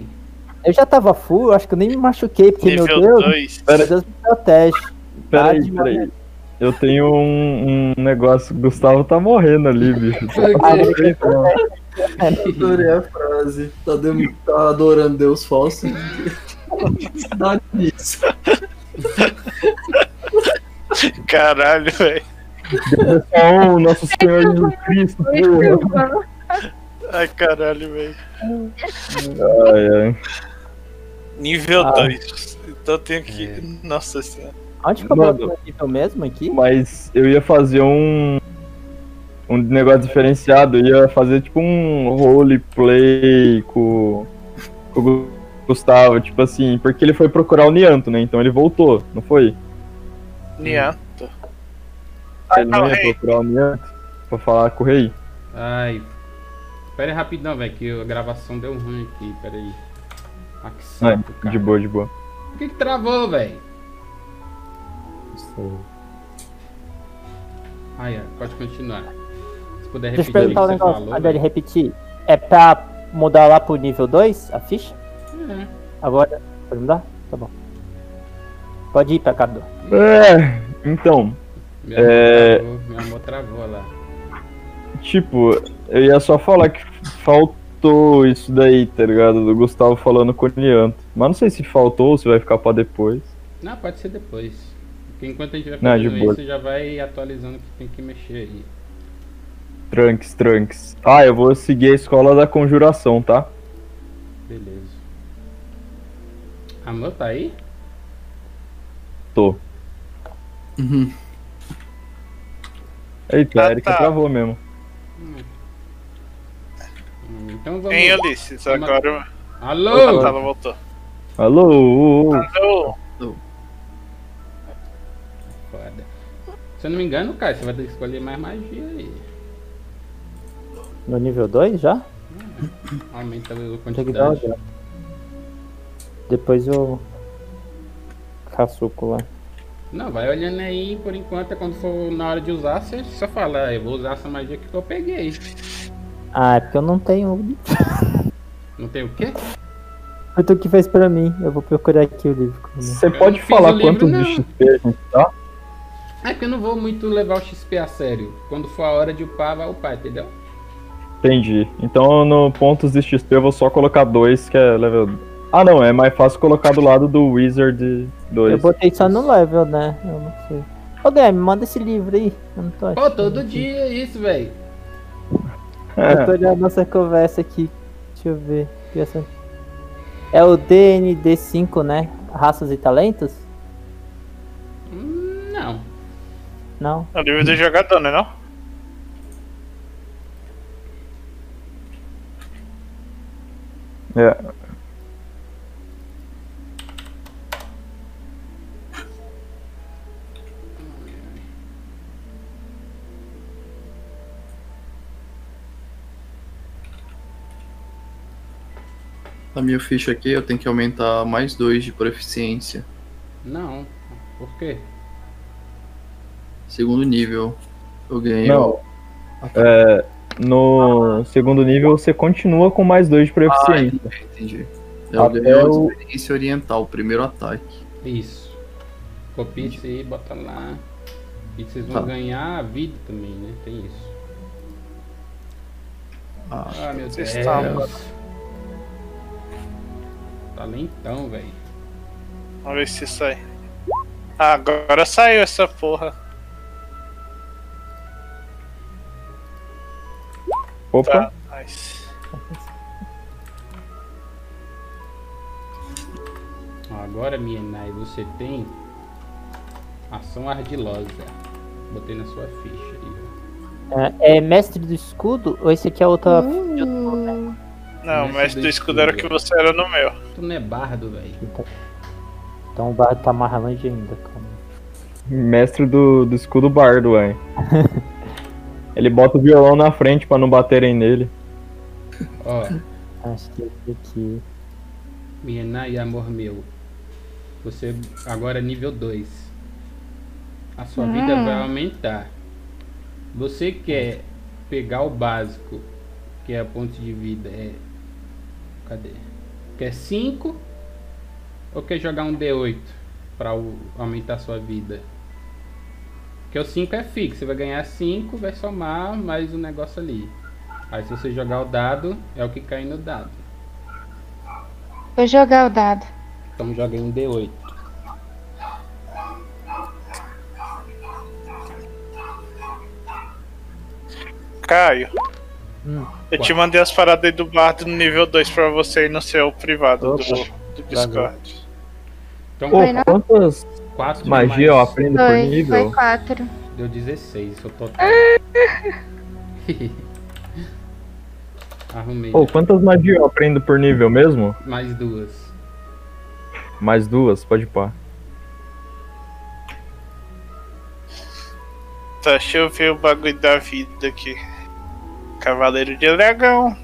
Eu já tava full, acho que eu nem me machuquei, porque meu Nível Deus, 2. meu Deus me protege. Peraí, de peraí. Eu tenho um, um negócio. Gustavo tá morrendo ali, bicho. Ah, não. Adorei a frase. Tá, dem- tá adorando Deus falso. Dá nisso. Caralho, velho. Só um Nosso Senhor Jesus Cristo. porra. Ai, caralho, velho. Ai, ai. Nível Ah. 2. Então eu tenho que. É. Nossa senhora. Onde que eu Mano. boto o nível mesmo aqui? Mas eu ia fazer um. Um negócio diferenciado. Eu ia fazer tipo um roleplay com, com o Gustavo. Tipo assim, porque ele foi procurar o Nianto, né? Então ele voltou, não foi? Nianto. Ele não não, ia rei. procurar o Nianto pra falar com o rei. Ai. Pera aí rapidão, velho, que a gravação deu ruim aqui, pera aí. Ah, que saco, de boa, de boa. Por que, que travou, velho? Sei. Ah, é, pode continuar. Se puder Deixa eu repetir o que perguntar um você negócio, falou. de velho. repetir. É pra mudar lá pro nível 2, a ficha? É. Agora, pode mudar? Tá bom. Pode ir pra Cadu. É, então, Meu É. amor travou, meu amor travou lá. tipo, eu ia só falar que faltou isso daí, tá ligado? Do Gustavo falando com o Nianto. Mas não sei se faltou ou se vai ficar pra depois. Não, pode ser depois. Porque enquanto a gente vai Não, de fazendo boa. isso, já vai atualizando o que tem que mexer aí. Trunks, trunks. Ah, eu vou seguir a escola da conjuração, tá? Beleza. Amor, tá aí? Tô. Uhum. Eita, Ah, a Erika tá. travou mesmo. Hum, Então vamos. Em Vamos- agora. Alô! Ela voltou. Alô? Alô? Foda. Se eu não me engano, cara, você vai ter que escolher mais magia aí. No nível 2 já? Aumenta a Tem quantidade. dano. Depois eu. Caçuco lá. Não, vai olhando aí por enquanto, é quando for na hora de usar, você só fala, "Ah, eu vou usar essa magia que eu peguei. Ah, é porque eu não tenho. Não tem o quê? Foi tu que fez pra mim. Eu vou procurar aqui o livro. Você Eu pode falar o livro, a gente tá? É que eu não vou muito levar o XP a sério. Quando for a hora de upar, vai upar, entendeu? Entendi. Então no pontos de XP eu vou só colocar dois, que é level. Ah não, é mais fácil colocar do lado do Wizard 2. Eu botei só no level, né? Eu não sei. Ô, Guilherme, manda esse livro aí. Eu não tô achando. Pô, todo dia é isso, velho. Eu tô olhando nossa conversa aqui. Deixa eu ver. É o DND5, né? Raças e talentos? Hum, não. Não devia ter jogado dano, né, não? É. A minha ficha aqui eu tenho que aumentar mais dois de proficiência. Não, por quê? Segundo nível. Eu ganhei. Não. É, no segundo nível você continua com mais dois de Ah, proficiência. entendi, entendi. Eu Até ganhei o- a experiência oriental, o primeiro ataque. Isso. Copia isso aí, bota lá. E vocês vão Tá. ganhar a vida também, né? Tem isso. Ah, Ah, meu Deus. Estão- Tá lentão, velho. Vamos ver se sai. Ah, agora saiu essa porra. Opa, Tá. Nice. Agora, Mienai, você tem ação ardilosa. Botei na sua ficha aí. É, é mestre do escudo ou esse aqui é outra. Hum, Não, Mestre mestre do do escudo era o que escudo. você era no meu. Tu não é bardo, velho. Então o bardo tá mais longe ainda, calma. mestre do, do escudo bardo, ué. Ele bota o violão na frente pra não baterem nele. Ó, Acho que esse aqui. Mienai, amor meu. Você agora é nível 2. A sua Hum. vida vai aumentar. Você quer pegar o básico, que é a ponte de vida, é. Cadê? Quer 5 ou quer jogar um D8 para aumentar a sua vida? Porque o 5 é fixo, você vai ganhar 5, vai somar mais um negócio ali. Aí se você jogar o dado, é o que cai no dado. Vou jogar o dado. Então joga aí um D8. Caio. Hum, eu te mandei as paradas aí do bardo no nível 2 pra você ir no seu privado do, Opa. do Discord. Então, Ô, Foi, não? quantas 4 magia eu aprendo por nível? foi quatro. Deu 16, isso total. Arrumei. Ô, quantas magias eu aprendo por nível mesmo? Mais duas. Mais duas, pode pá. Tá, deixa eu ver o bagulho da vida aqui. Cavaleiro de Dragão.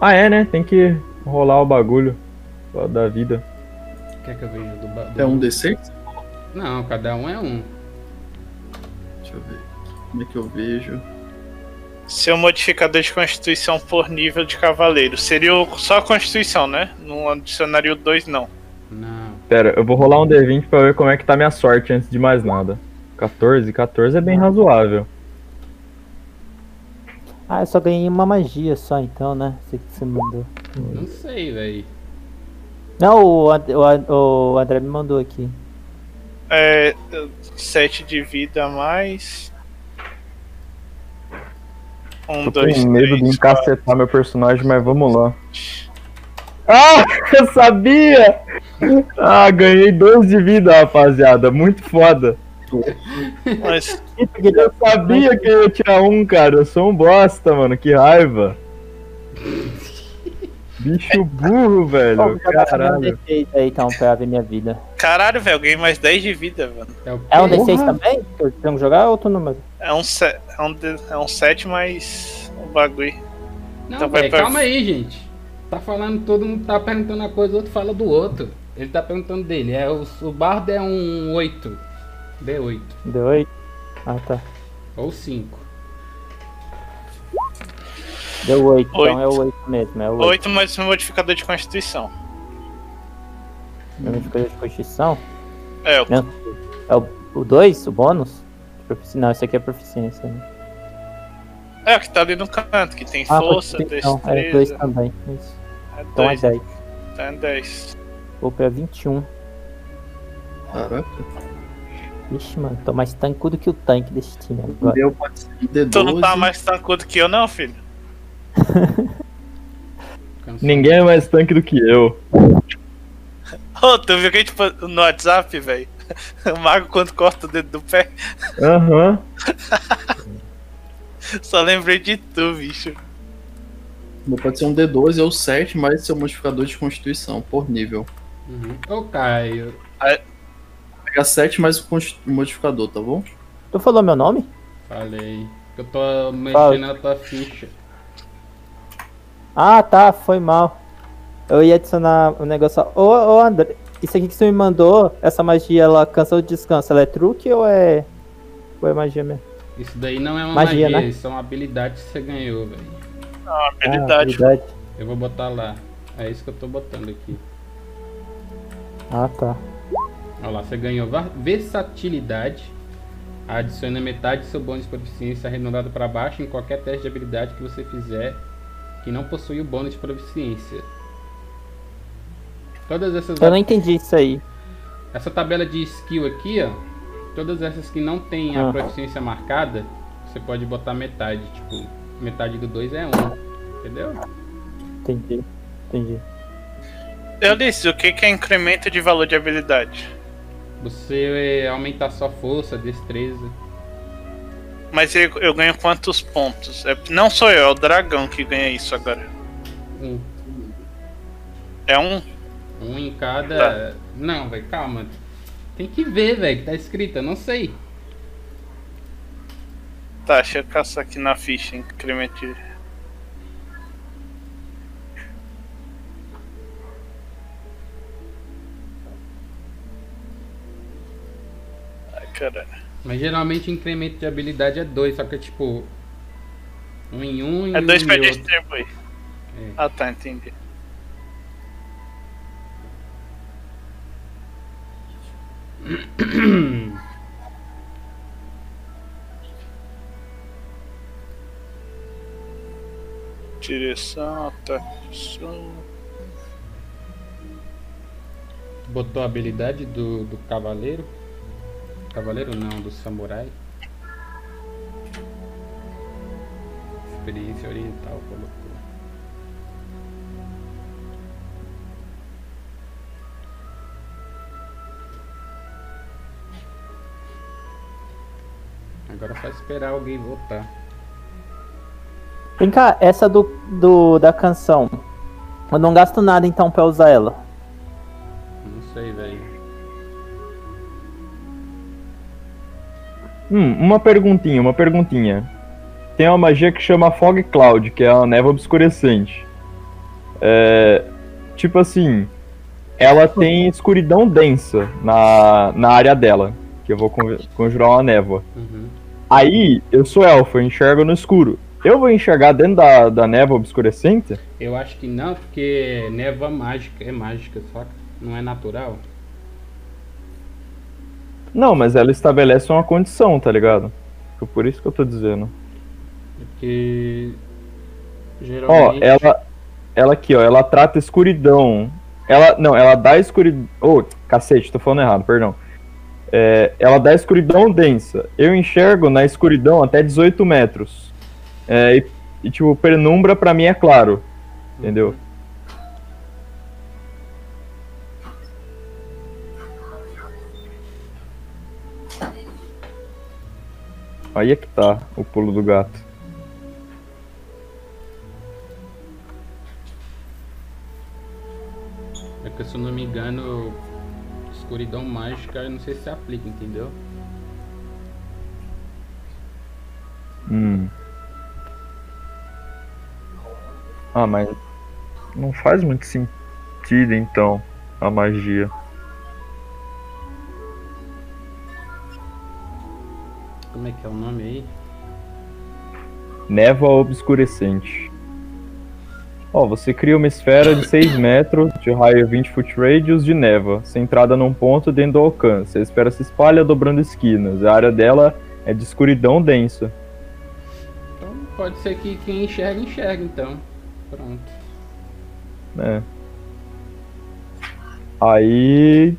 Ah, é, né? Tem que rolar o bagulho ó, da vida. Quer que eu veja do, do é um D6? Não, cada um é um. Deixa eu ver. Como é que eu vejo? Seu modificador de constituição por nível de cavaleiro. Seria o- só a constituição, né? Não adicionaria o 2, não. Não. Pera, eu vou rolar um D20 pra ver como é que tá minha sorte antes de mais nada. 14, 14 é bem razoável. Ah, eu só ganhei uma magia só então, né? Sei que você mandou. Não sei, velho. Não, o, o, o André me mandou aqui. É. 7 de vida a mais. Um, Tô dois, com medo de três, encacetar meu personagem, mas vamos lá. Ah, eu sabia! Ah, ganhei 12 de vida, rapaziada. Muito foda. quatro. Mas Eu sabia que eu ia tirar um, cara. Eu sou um bosta, mano. Que raiva. Bicho burro, velho. Um Caralho. D6 aí então pra ver minha vida. Caralho, velho, eu ganhei mais 10 de vida, mano. É? É um D6 Porra. também? Que eu tenho que jogar ou outro número? É um 7, é um, de- é um 7 mais o bagulho. Não, Então velho, pra- calma aí, gente. Tá falando, todo mundo tá perguntando uma coisa, o outro fala do outro. Ele tá perguntando dele. É, o, o bardo é um 8. D8. Deu 8? Ah, tá. Ou 5. Deu 8, então Oito. é o 8 mesmo. É o 8. 8 mais um modificador de constituição. De coisa de constituição. É, o-. É o, o 2, o bônus? Profici- Não, esse aqui é proficiência. Né? é o que tá ali no canto, que tem Ah, força, constituição. É 2 destreza. também. Isso. É Então é 2, 10. tá é 10. Vou pra 21. Caraca. Ixi, mano, tô mais tancudo que o tanque desse time agora. Deu pode ser um D12. Tu não tá mais tancudo que eu, não, filho? Ninguém é mais tanque do que eu. Ô, tu viu que a gente no WhatsApp, velho? O mago quando corta o dedo do pé. Aham. Só lembrei de tu, bicho. Não Pode ser um D12 ou 7 mais seu modificador de constituição por nível. Uhum. Ô, Caio. Pegar 7 mais o modificador, tá bom? Tu falou meu nome? Falei. Eu tô mexendo na tua ficha. Ah, tá, foi mal. Eu ia adicionar um negócio. Ô, ô André, isso aqui que você me mandou, essa magia, ela cansa o descanso, ela é truque ou é. Ou é magia mesmo? Isso daí não é uma Magia, magia, né? isso são habilidades que você ganhou, velho. É uma Ah, habilidade. habilidade. Eu vou botar lá. É isso que eu tô botando aqui. Ah, tá. Olha lá, você ganhou versatilidade. Adiciona metade do seu bônus de proficiência arredondado para baixo em qualquer teste de habilidade que você fizer que não possui o bônus de proficiência. Todas essas Eu não entendi isso aí. essa tabela de skill aqui, ó, todas essas que não tem a Ah. proficiência marcada, você pode botar metade, tipo, metade do 2 é 1, um, entendeu? Entendi. Entendi. Eu disse, o que que é incremento de valor de habilidade? Você é, aumenta a sua força, destreza. Mas eu, eu ganho quantos pontos? É- não sou eu, é o dragão que ganha isso agora. Um, É um? um em cada. Tá. Não, velho, calma. Tem que ver, velho, que tá escrito, eu não sei. Tá, deixa eu caçar aqui na ficha, incremento. Ai, caralho. Mas geralmente o incremento de habilidade é 2, só que é tipo. Um em um e É um dois em pra distribuir. É. Ah tá, entendi. Direção, ataque, som. Botou a habilidade do, do cavaleiro. Cavaleiro não, do samurai. Experiência oriental colocou. Agora é só esperar alguém voltar. Vem cá, essa do, do da canção. Eu não gasto nada então pra usar ela. Hum, uma perguntinha, uma perguntinha. Tem uma magia que chama Fog Cloud, que é uma névoa obscurecente. É, tipo assim, ela tem escuridão densa na, na área dela, que eu vou con- conjurar uma névoa. Uhum. Aí, eu sou elfo, eu enxergo no escuro. Eu vou enxergar dentro da, da névoa obscurecente? Eu acho que não, porque névoa mágica é mágica, saca? Não é natural. Não, mas ela estabelece uma condição, tá ligado? Foi Por isso que eu tô dizendo. Porque. Ó, Geralmente. ela, ela aqui, ó, ela trata escuridão. Ela, não, ela dá escuridão. Ô, cacete, tô falando errado, perdão. É, ela dá escuridão densa. Eu enxergo na escuridão até 18 metros. É, e, e, tipo, penumbra pra mim é claro. Entendeu? Aí é que tá o pulo do gato. É que se eu não me engano, escuridão mágica, eu não sei se aplica, entendeu? Hum. Ah, mas não faz muito sentido então a magia. Como é que é o nome aí? Névoa obscurecente. Ó, você cria uma esfera de 6 metros, de raio 20 foot radius de névoa, centrada num ponto dentro do alcance. A esfera se espalha dobrando esquinas. A área dela é de escuridão densa. Então pode ser que quem enxerga, enxerga então. Pronto. né? Aí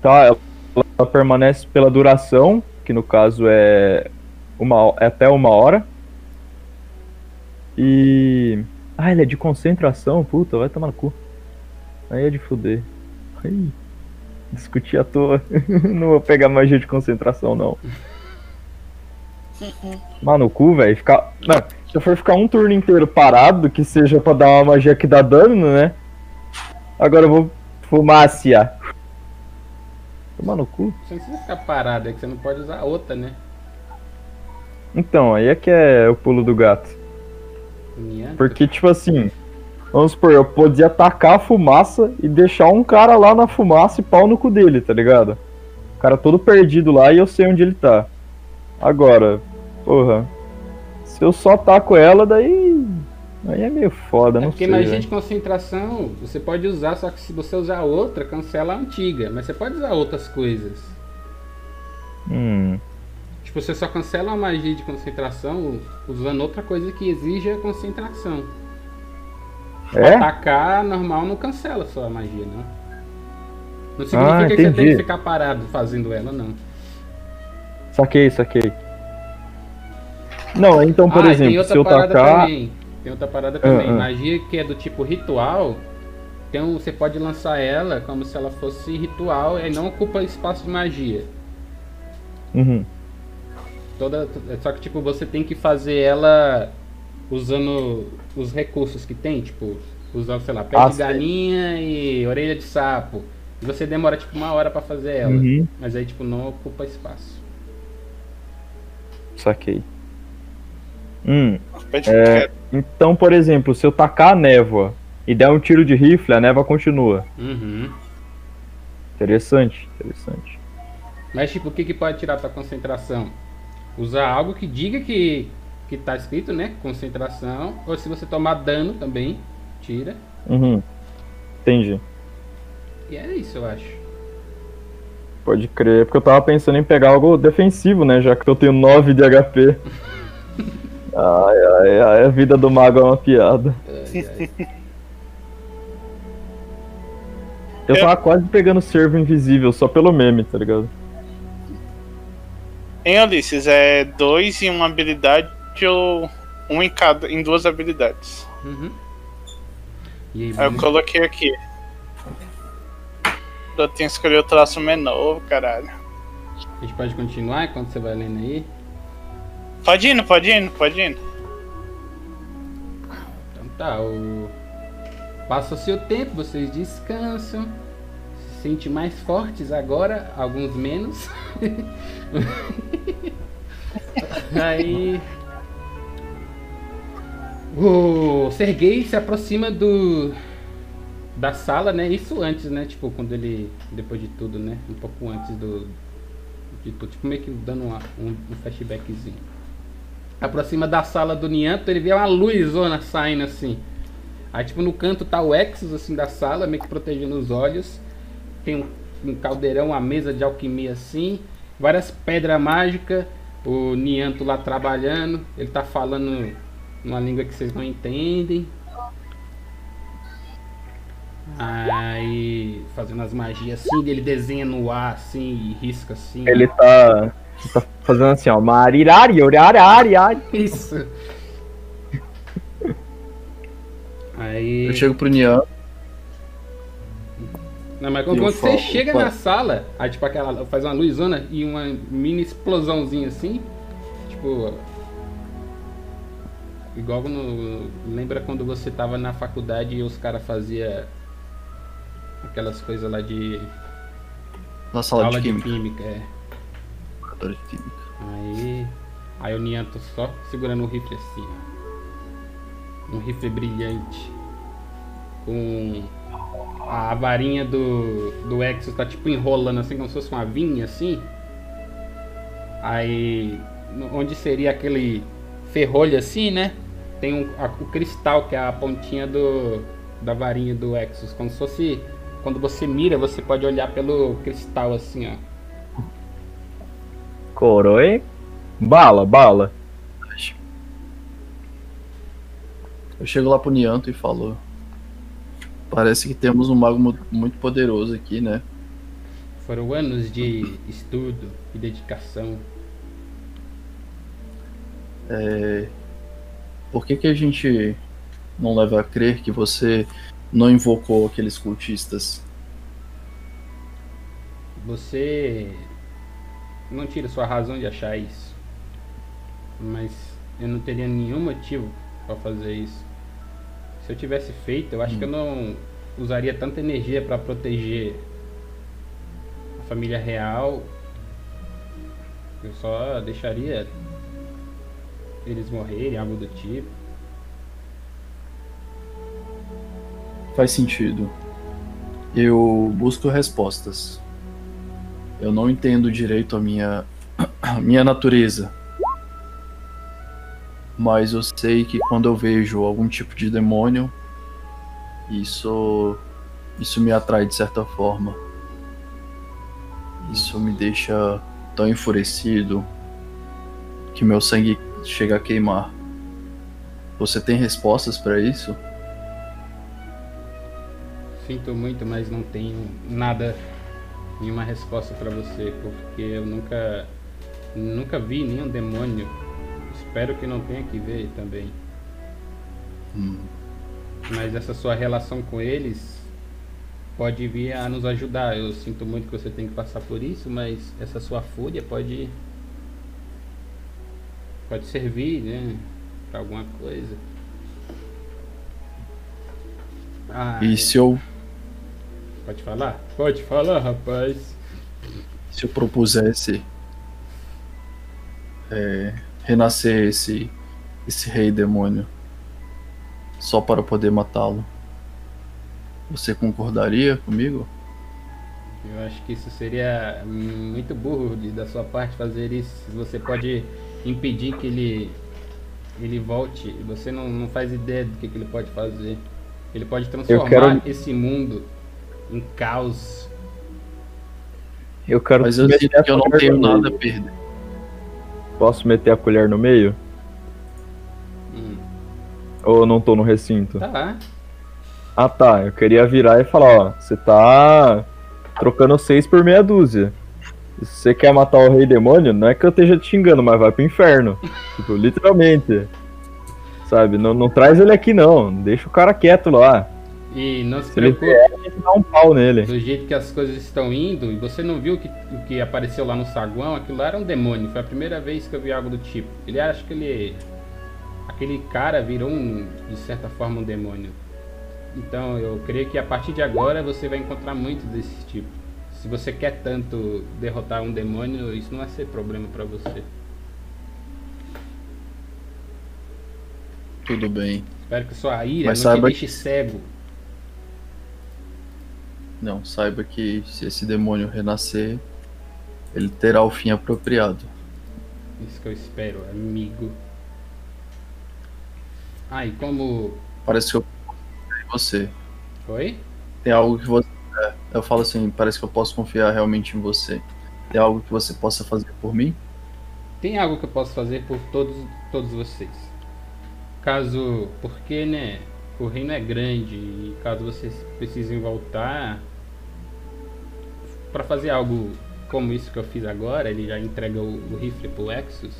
tá, ela, ela permanece pela duração, que no caso é uma é até uma hora. E ah, ele é de concentração, puta, vai tomar no cu. Aí é de fuder. Aí, discutir à toa. não vou pegar magia de concentração não. Mano, no cu, velho, ficar. Não, se eu for ficar um turno inteiro parado, que seja pra dar uma magia que dá dano, né? Agora eu vou fumaciar. Tomar no cu. Você não precisa ficar parado, é que você não pode usar outra, né? Então, aí é que é o pulo do gato. Nianta. Porque, tipo assim, Vamos supor, eu podia tacar a fumaça e deixar um cara lá na fumaça e pau no cu dele, tá ligado? O cara todo perdido lá e eu sei onde ele tá. Agora, porra. Se eu só taco ela, daí. Aí é meio foda, É não porque sei. magia velho. de concentração você pode usar, só que se você usar outra, cancela a antiga. Mas você pode usar outras coisas. Hum. Tipo, você só cancela a magia de concentração usando outra coisa que exija concentração. É? Atacar normal não cancela só a magia, não. Não significa Ah, que você tem que ficar parado fazendo ela, não. Saquei, saquei. Não, então, por ah, tem exemplo, outra se eu tacar. também. Tem outra parada também. Ah. Magia que é do tipo ritual. Um, você pode lançar ela como se ela fosse ritual e não ocupa espaço de magia. Uhum. Toda, só que tipo, você tem que fazer ela usando os recursos que tem, tipo, usar, sei lá, pé Ah, de galinha e orelha de sapo. E você demora tipo uma hora pra fazer ela. Uhum. Mas aí tipo não ocupa espaço. Saquei. Hum. É, então, por exemplo, se eu tacar a névoa e der um tiro de rifle, a névoa continua. Uhum. Interessante, interessante. Mas tipo, o que, que pode tirar tua concentração? Usar algo que diga que, que tá escrito, né? Concentração. Ou se você tomar dano também, tira. Uhum. Entendi. E é isso, eu acho. Pode crer, porque eu tava pensando em pegar algo defensivo, né? Já que eu tenho 9 de HP. Ai, ai, ai, a vida do mago é uma piada. Eu tava quase pegando servo invisível só pelo meme, tá ligado? Em Ulisses, é dois em uma habilidade ou um em cada em duas habilidades. Uhum. E aí, Aí eu coloquei aqui. Eu tenho que escolher o traço menor, caralho. a gente pode continuar enquanto você vai lendo aí? Pode ir, pode ir, pode ir. Então tá, o... passa o seu tempo, vocês descansam, se sentem mais fortes agora, alguns menos. Aí o Sergei se aproxima do da sala, né? Isso antes, né? Tipo, quando ele depois de tudo, né? Um pouco antes do de tudo, tipo meio que dando uma- um, um flashbackzinho aproxima da sala do Nianto, ele vê uma luzona saindo assim. Aí, tipo, no canto tá o Exos, assim, da sala, meio que protegendo os olhos. Tem um, um caldeirão, uma mesa de alquimia, assim. Várias pedras mágicas. O Nianto lá trabalhando. Ele tá falando uma língua que vocês não entendem. Aí, fazendo as magias assim, ele desenha no ar, assim, e risca assim. Ele tá, tá fazendo assim, ó. Marirari, orarari, Isso. Aí. Eu chego pro Nian, Não, mas quando, quando você falo, chega na sala, aí tipo aquela. faz uma luzona e uma mini explosãozinha assim. Tipo. Igual no. Lembra quando você tava na faculdade e os caras faziam aquelas coisas lá de na sala aula de de química. química, é. Laboratório. Aí. Aí o Nianto só segurando o rifle assim. Um rifle brilhante. Com a varinha do, do Exos tá tipo enrolando assim, como se fosse uma vinha assim. Aí. Onde seria aquele ferrolho assim, né? Tem um, a- o cristal, que é a pontinha do, da varinha do Exos. Como se fosse. Quando você mira, você pode olhar pelo cristal assim, ó. Coroe. Bala, bala. Eu chego lá pro Nianto e falo. Parece que temos um mago mu- muito poderoso aqui, né? Foram anos de estudo e dedicação. É, Por que, que a gente não leva a crer que você não invocou aqueles cultistas? Você não tira sua razão de achar isso. Mas eu não teria nenhum motivo para fazer isso. Se eu tivesse feito, eu acho que eu não usaria tanta energia para proteger a família real. Eu só deixaria eles morrerem, algo do tipo. Faz sentido. Eu busco respostas. Eu não entendo direito a minha a minha natureza. Mas eu sei que quando eu vejo algum tipo de demônio, isso isso me atrai de certa forma. Isso me deixa tão enfurecido que meu sangue chega a queimar. Você tem respostas para isso? Sinto muito, mas não tenho nada, nenhuma resposta para você, porque eu nunca, nunca vi nenhum demônio. Espero que não tenha que ver também. Hum. Mas essa sua relação com eles pode vir a nos ajudar. Eu sinto muito que você tem que passar por isso, mas essa sua fúria pode pode servir, né, para alguma coisa. Ah, E se eu Pode falar? Pode falar, rapaz. se eu propusesse é, renascer esse esse rei demônio só para poder matá-lo, você concordaria comigo? Eu acho que isso seria muito burro de, da sua parte fazer isso. Você pode impedir que ele ele volte. Você não, não faz ideia do que, que ele pode fazer. Ele pode transformar quero- esse mundo em caos. Eu quero Mas eu sinto que eu não tenho nada a perder. Posso meter a colher no meio? Hum, Ou eu não tô no recinto? tá. Ah tá, eu queria virar e falar, ó, você tá trocando seis por meia dúzia. Se você quer matar o rei demônio, não é que eu esteja te xingando, mas vai pro inferno. tipo, literalmente. Sabe, não, não traz ele aqui não, deixa o cara quieto lá. E não se Se ele preocupe. vier, dá um pau nele. Do jeito que as coisas estão indo, e você não viu que, o que apareceu lá no saguão, aquilo lá era um demônio. Foi a primeira vez que eu vi algo do tipo. Ele acha que ele. Aquele cara virou um, de certa forma um demônio. Então eu creio que a partir de agora você vai encontrar muito desse tipo. Se você quer tanto derrotar um demônio, isso não vai ser problema pra você. Tudo bem. Espero que sua ira Mas não te saiba deixe cego. Não, saiba que se esse demônio renascer, ele terá o fim apropriado. Isso que eu espero, amigo. Ah, e como. Parece que eu você. Foi? Tem algo que você. eu falo assim, parece que eu posso confiar realmente em você. Tem algo que você possa fazer por mim? Tem algo que eu posso fazer por todos, todos vocês. Caso. Porque, né? O reino é grande e caso vocês precisem voltar. Pra fazer algo como isso que eu fiz agora, ele já entrega o, o rifle pro Exus.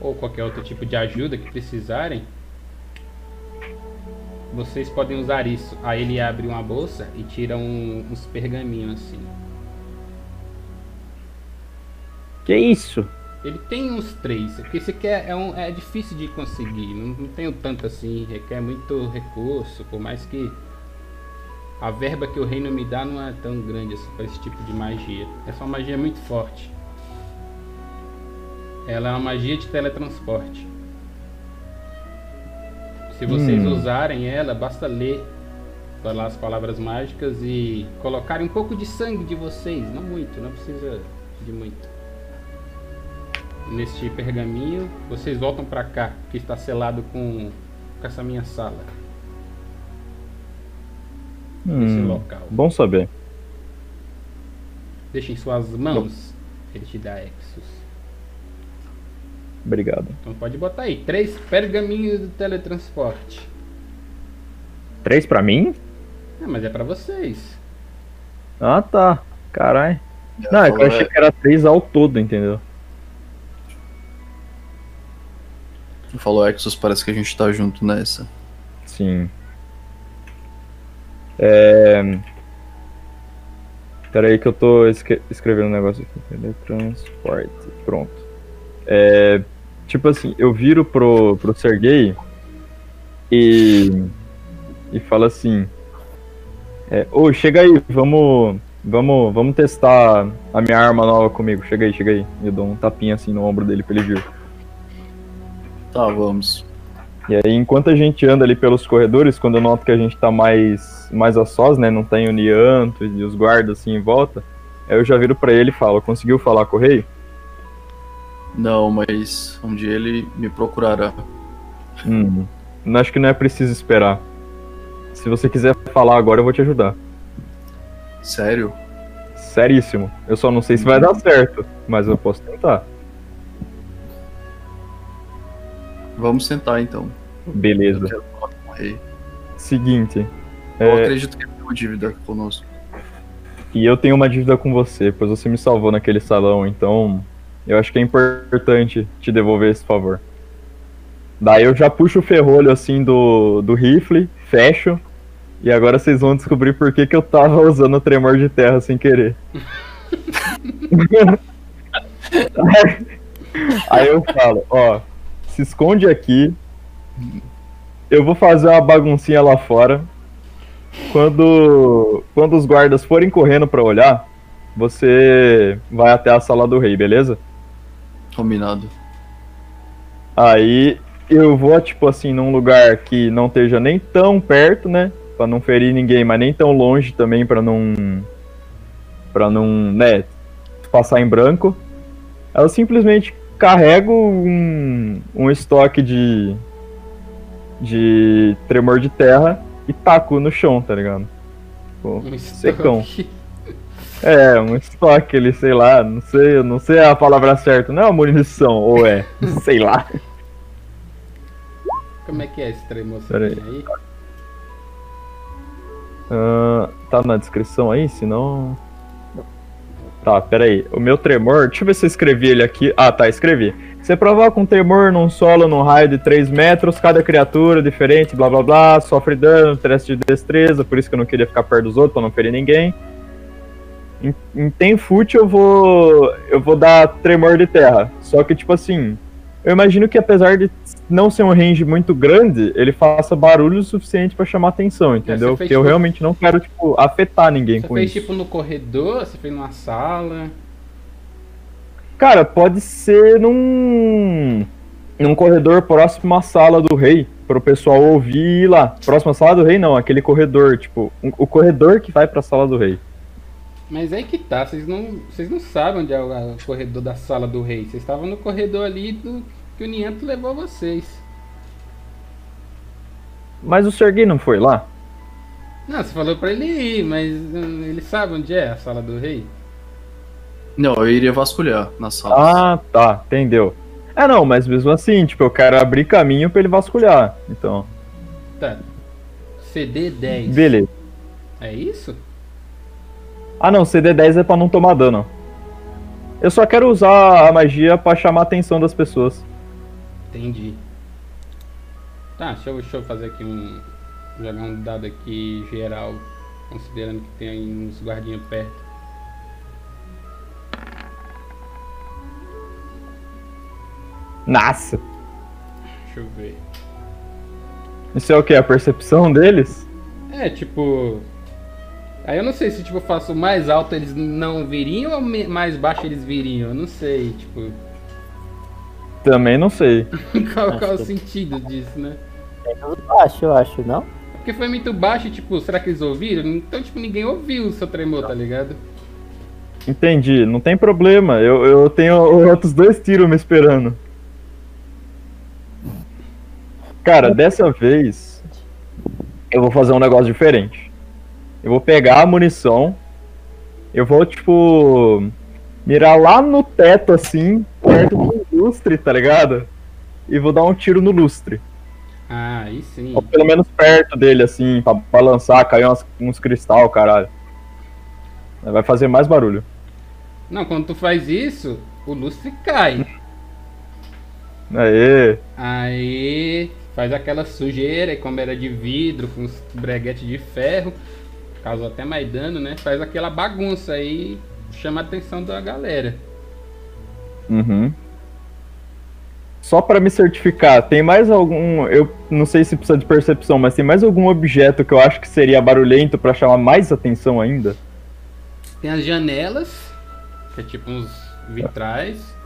Ou qualquer outro tipo de ajuda que precisarem. Vocês podem usar isso. Aí ele abre uma bolsa e tira um- uns pergaminhos assim. Que isso? Ele tem uns três, porque esse aqui é, é um, é difícil de conseguir, não, não tenho tanto assim, requer muito recurso, por mais que a verba que o reino me dá não é tão grande assim para esse tipo de magia. Essa é uma magia muito forte. Ela é uma magia de teletransporte. Se vocês Hum. usarem ela, basta ler falar as palavras mágicas e colocarem um pouco de sangue de vocês, não muito, não precisa de muito neste pergaminho, vocês voltam pra cá, que está selado com, com essa minha sala, nesse Hum, local. bom saber. Deixa em suas mãos, ele te dá Exus. Obrigado. Então pode botar aí, três pergaminhos do teletransporte. Três pra mim? Ah, mas é pra vocês. Ah tá. Caralho. Não, é que eu achei é, que era três ao todo, entendeu? Falou Exos, parece que a gente tá junto nessa. Sim. É. Pera aí que eu tô escrevendo um negócio aqui. Teletransporte. Pronto. É. Tipo assim, eu viro pro, pro Sergei e. E falo assim. É, Ô, chega aí, vamos. Vamos, vamos testar a minha arma nova comigo. Chega aí, chega aí. Eu dou um tapinha assim no ombro dele pra ele vir. Tá, vamos. E aí, enquanto a gente anda ali pelos corredores, quando eu noto que a gente tá mais, mais a sós, né? Não tem o Nianto e os guardas assim em volta, aí eu já viro pra ele e falo, conseguiu falar com o rei? Não, mas um dia ele me procurará. Hum, acho que não é preciso esperar. Se você quiser falar agora, eu vou te ajudar. Sério? Seríssimo. Eu só não sei se vai dar certo, mas eu posso tentar. Vamos sentar então. Beleza. Seguinte. Eu é, acredito que ele tem uma dívida conosco. E eu tenho uma dívida com você, pois você me salvou naquele salão, então eu acho que é importante te devolver esse favor. Daí eu já puxo o ferrolho assim do, do rifle, fecho, e agora vocês vão descobrir por que, que eu tava usando o tremor de terra sem querer. Aí eu falo, ó, se esconde aqui, eu vou fazer uma baguncinha lá fora. Quando, quando os guardas forem correndo pra olhar, você vai até a sala do rei, beleza? Combinado. Aí eu vou, tipo assim, num lugar que não esteja nem tão perto, né? Pra não ferir ninguém, mas nem tão longe também pra não. Pra não, né? Passar em branco. Eu simplesmente carrego um, um estoque de. de tremor de terra e taco no chão, tá ligado? Tipo, Um secão. estoque. É, um estoque ali, sei lá, não sei, não sei a palavra certa, não é uma munição, ou é, sei lá. Como é que é esse tremor aí. aí? Ah, tá na descrição aí, senão. Tá, pera aí. O meu tremor, deixa eu ver se eu escrevi ele aqui. Ah, tá, escrevi. Você provoca um tremor num solo num raio de 3 metros, cada criatura diferente, blá blá blá, sofre dano, teste de destreza, por isso que eu não queria ficar perto dos outros, pra não ferir ninguém. Em, em Tenfoot eu vou. eu vou dar tremor de terra. Só que, tipo assim, eu imagino que apesar de não ser um range muito grande, ele faça barulho o suficiente pra chamar atenção, entendeu? você fez, Porque eu tipo- realmente não quero, tipo, afetar ninguém Você com fez isso. tipo no corredor, você fez numa sala. Cara, pode ser num. num corredor próximo à sala do rei, pro pessoal ouvir ir lá. Próximo à sala do rei, não, aquele corredor, tipo, um- o corredor que vai pra sala do rei. Mas aí que tá, vocês não, vocês não sabem onde é o, corredor da sala do rei. Vocês estavam no corredor ali do que o Nianto levou vocês. Mas o Sergei não foi lá? Não, você falou pra ele ir, mas hum, ele sabe onde é a sala do rei? Não, eu iria vasculhar na sala. Ah, tá, entendeu. É, não, mas mesmo assim, tipo, eu quero abrir caminho pra ele vasculhar. Então, Tá. CD 10. beleza. É isso? Ah, não, CD10 é pra não tomar dano. Eu só quero usar a magia pra chamar a atenção das pessoas. Entendi. Tá, deixa eu, deixa eu fazer aqui um. Jogar um dado aqui geral, considerando que tem aí uns guardinhas perto. Nossa! Deixa eu ver. Isso é o que? A percepção deles? É, tipo. Aí eu não sei se tipo eu faço mais alto eles não viriam ou mais baixo eles viriam. Eu não sei, tipo. Também não sei. qual, qual é o que- sentido disso, né? Baixo, eu acho, não? Porque foi muito baixo, e, tipo, será que eles ouviram? Então, tipo, ninguém ouviu o seu tremor, tá ligado? Entendi, não tem problema. Eu, eu tenho outros dois tiros me esperando. Cara, dessa vez eu vou fazer um negócio diferente. Eu vou pegar a munição, eu vou, tipo, mirar lá no teto, assim, perto do lustre, tá ligado? E vou dar um tiro no lustre. Ah, aí sim. Ou pelo menos perto dele, assim, pra balançar, cair umas- uns cristal, caralho. Vai fazer mais barulho. Não, quando tu faz isso, o lustre cai. Aê! Aí faz aquela sujeira, e como era de vidro, com os breguetes de ferro, causou até mais dano, né? Faz aquela bagunça aí, chama a atenção da galera. Uhum. Só pra me certificar, tem mais algum. Eu não sei se precisa de percepção, mas tem mais algum objeto que eu acho que seria barulhento pra chamar mais atenção ainda? Tem as janelas, que é tipo uns vitrais,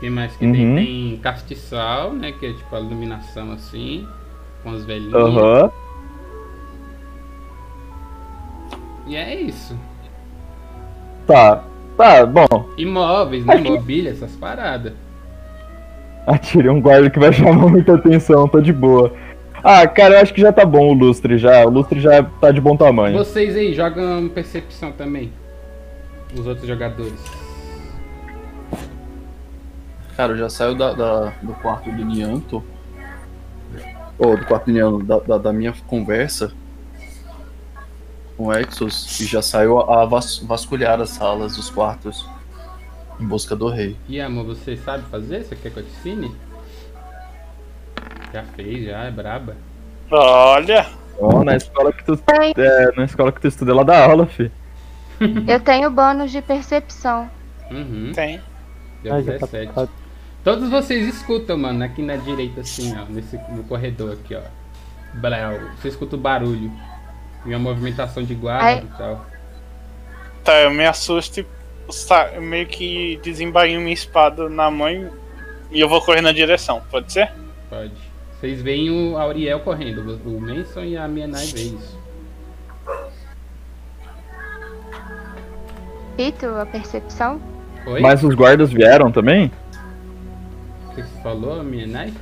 Tem mais que tem? Uhum. Tem castiçal, né? Que é tipo a iluminação assim, com as velhinhas. Aham. E é isso. Tá. Tá, bom. Imóveis, né? Mobília, essas paradas. Atirei um guarda que vai chamar muita atenção, tô de boa. Ah, cara, eu acho que já tá bom o lustre já. O lustre já tá de bom tamanho. Vocês aí jogam percepção também. Os outros jogadores. Cara, eu já saio da, da- do quarto do Nianto. Ou do quarto do Nianto, da, da, da minha conversa com o Exos e já saio a vas- vasculhar as salas dos quartos em busca do rei. E amor, você sabe fazer? Você quer que eu te ensine? Já fez, já, é braba. Olha, Ó, na escola que tu. É, na escola que tu estuda, ela dá aula, fi. Eu tenho bônus de percepção. Uhum. tem. Deu Ah, tá 17. tocado. Todos vocês escutam, mano, aqui na direita, assim, ó, nesse, no corredor aqui, ó. Blau. Você escuta o barulho. E a movimentação de guarda Ai. e tal. Tá, eu me assusto e eu meio que desembainho minha espada na mão e eu vou correr na direção, pode ser? Pode. Vocês veem o Auriel correndo, o Manson e a Mianai veem isso. Pito, a percepção. Oi? Mas os guardas vieram também? O que você falou, Mianai?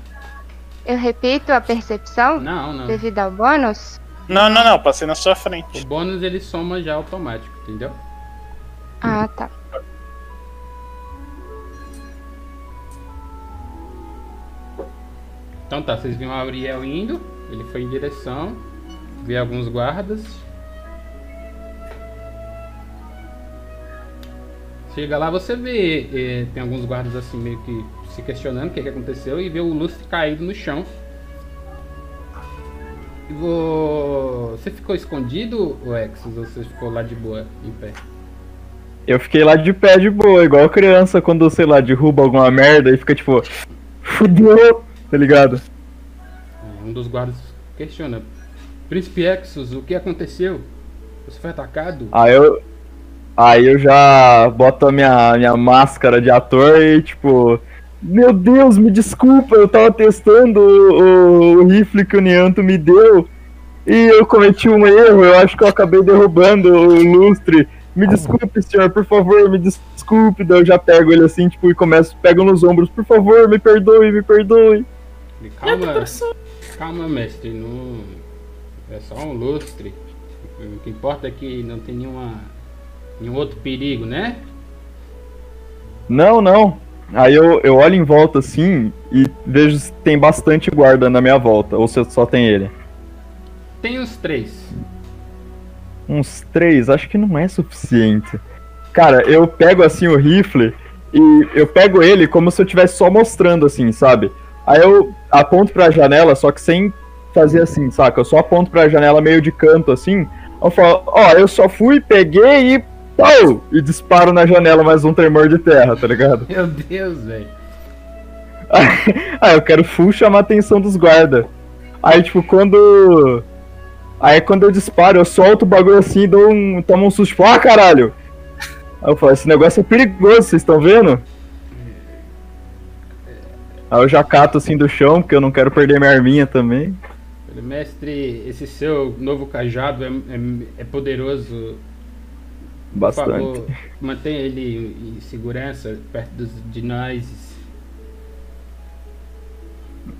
Eu repito a percepção Não, não. devido ao bônus. Não, não, não, passei na sua frente. O bônus ele soma já automático, entendeu? Ah, tá. Então tá, vocês viram o Auriel indo, ele foi em direção, vê alguns guardas. Chega lá, você vê, eh, tem alguns guardas assim meio que se questionando o que, que aconteceu e vê o lustre caído no chão. Vo- Você ficou escondido, o Exos, ou você ficou lá de boa, em pé? Eu fiquei lá de pé de boa, igual criança quando, sei lá, derruba alguma merda e fica tipo. Fudeu! Tá ligado? É, Um dos guardas questiona. Príncipe Exos, o que aconteceu? Você foi atacado? Aí eu. Aí eu já boto a minha, minha máscara de ator e tipo. Meu Deus, me desculpa, eu tava testando o, o rifle que o Nianto me deu e eu cometi um erro, eu acho que eu acabei derrubando o lustre. Me desculpe, senhor, por favor, me desculpe. Daí eu já pego ele assim, tipo, e começo, pego nos ombros, por favor, me perdoe, me perdoe. Calma, calma, mestre. Não... É só um lustre. O que importa é que não tem nenhuma, nenhum outro perigo, né? Não, não. Aí eu, eu olho em volta assim e vejo se tem bastante guarda na minha volta, ou se só tem ele. Tem os três. Uns três, acho que não é suficiente. Cara, eu pego assim o rifle e eu pego ele como se eu estivesse só mostrando assim, sabe? Aí eu aponto pra janela, só que sem fazer assim, saca? Eu só aponto pra janela meio de canto assim. Eu falo, ó, eu só fui, peguei e. Pau! E disparo na janela mais um tremor de terra, tá ligado? Meu Deus, velho. ah, eu quero full chamar a atenção dos guardas. Aí, tipo, quando. Aí, quando eu disparo, eu solto o bagulho assim e dou um. tomo um susto, tipo, ah, caralho! Aí eu falo, esse negócio é perigoso, vocês estão vendo? Aí eu já cato assim do chão, porque eu não quero perder minha arminha também. Mestre, esse seu novo cajado é, é, é poderoso. Por Bastante. favor, mantenha ele em segurança perto dos, de nós.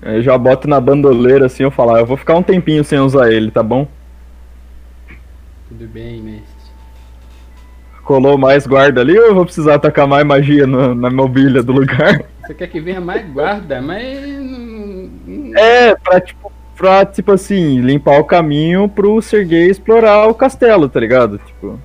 Eu já boto na bandoleira assim, eu falo, ah, eu vou ficar um tempinho sem usar ele, tá bom? Tudo bem, mestre. Colou mais guarda ali ou eu vou precisar atacar mais magia no- na mobília do lugar? Você quer que venha mais guarda, mas. É, pra tipo, pra, tipo assim, limpar o caminho pro Sergei explorar o castelo, tá ligado? Tipo.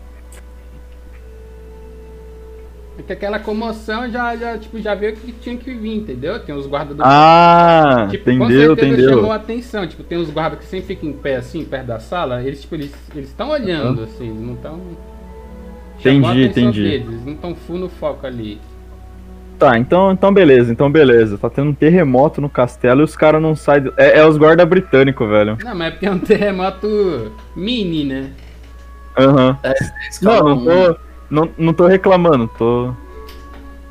Que aquela comoção já, já, tipo, já veio que tinha que vir, entendeu? Tem os guardas do. Ah, tipo, com entendeu, certeza chamou entendeu. a atenção. Tipo, tem os guardas que sempre ficam em pé assim, perto da sala. Eles, tipo, eles estão olhando, assim, não estão. Entendi, entendi. Eles não estão full no foco ali. Tá, então, então beleza, então beleza. Tá tendo um terremoto no castelo e os caras não saem. do- É, é os guarda britânicos, velho. Não, mas é porque é um terremoto mini, né? Aham. É, Não, não tô. Não, não tô reclamando, tô.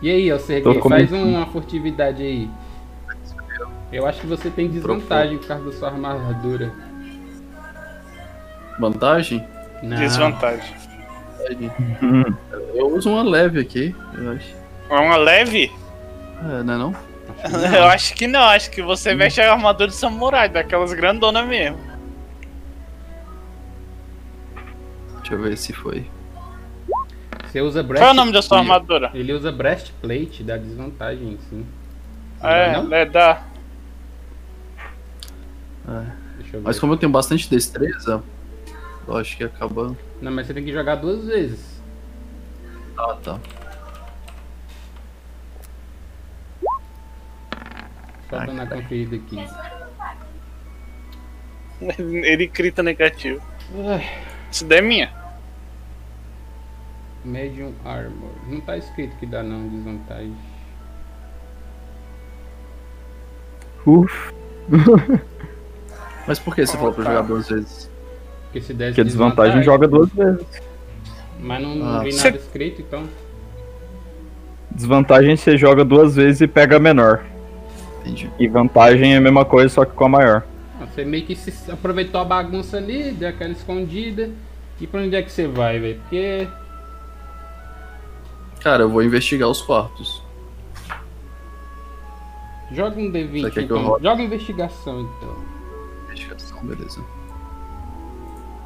E aí, Tô faz uma furtividade aí. Eu acho que você tem desvantagem por causa da sua armadura. Vantagem? Não. Desvantagem. Eu uso uma leve aqui, eu acho. É uma leve? É, não é não? Eu acho que não, acho que você veste a armadura de samurai, daquelas grandonas mesmo. Deixa eu ver se foi. Você usa breastplate. Qual é o nome da sua armadura? Ele usa breastplate, dá desvantagem, sim. Não É, dá, não? é da. Deixa eu ver. Mas como eu tenho bastante destreza, eu acho que acaba. Não, mas você tem que jogar duas vezes. Ah, tá. Só dando a conferida aqui. Ele grita negativo. Isso daí é minha. Medium Armor. Não tá escrito que dá não, desvantagem. Uf, Mas por que você falou pra jogar duas vezes? Porque se desse que a desvantagem joga duas vezes. Mas não, não Ah. vi nada escrito, então. Desvantagem você joga duas vezes e pega a menor. Entendi. E vantagem é a mesma coisa, só que com a maior. Ah, Você meio que se aproveitou a bagunça ali, deu aquela escondida. E pra onde é que você vai, velho? Porque. Cara, eu vou investigar os quartos. Joga um D20 Você quer que eu então. Joga investigação então. Investigação, beleza.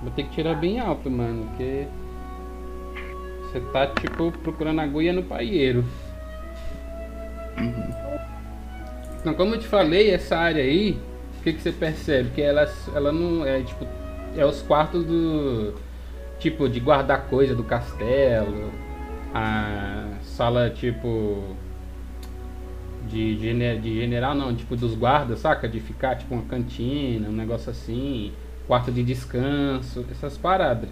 Vou ter que tirar bem alto, mano, porque. Você tá tipo procurando agulha no paieiro. Então, como eu te falei, essa área aí, o que, que você percebe? Que ela, ela não é tipo. É os quartos do. Tipo, de guardar coisa do castelo. A sala tipo. De, gene- de general não, tipo dos guardas, saca? De ficar tipo uma cantina, um negócio assim, quarto de descanso, essas paradas.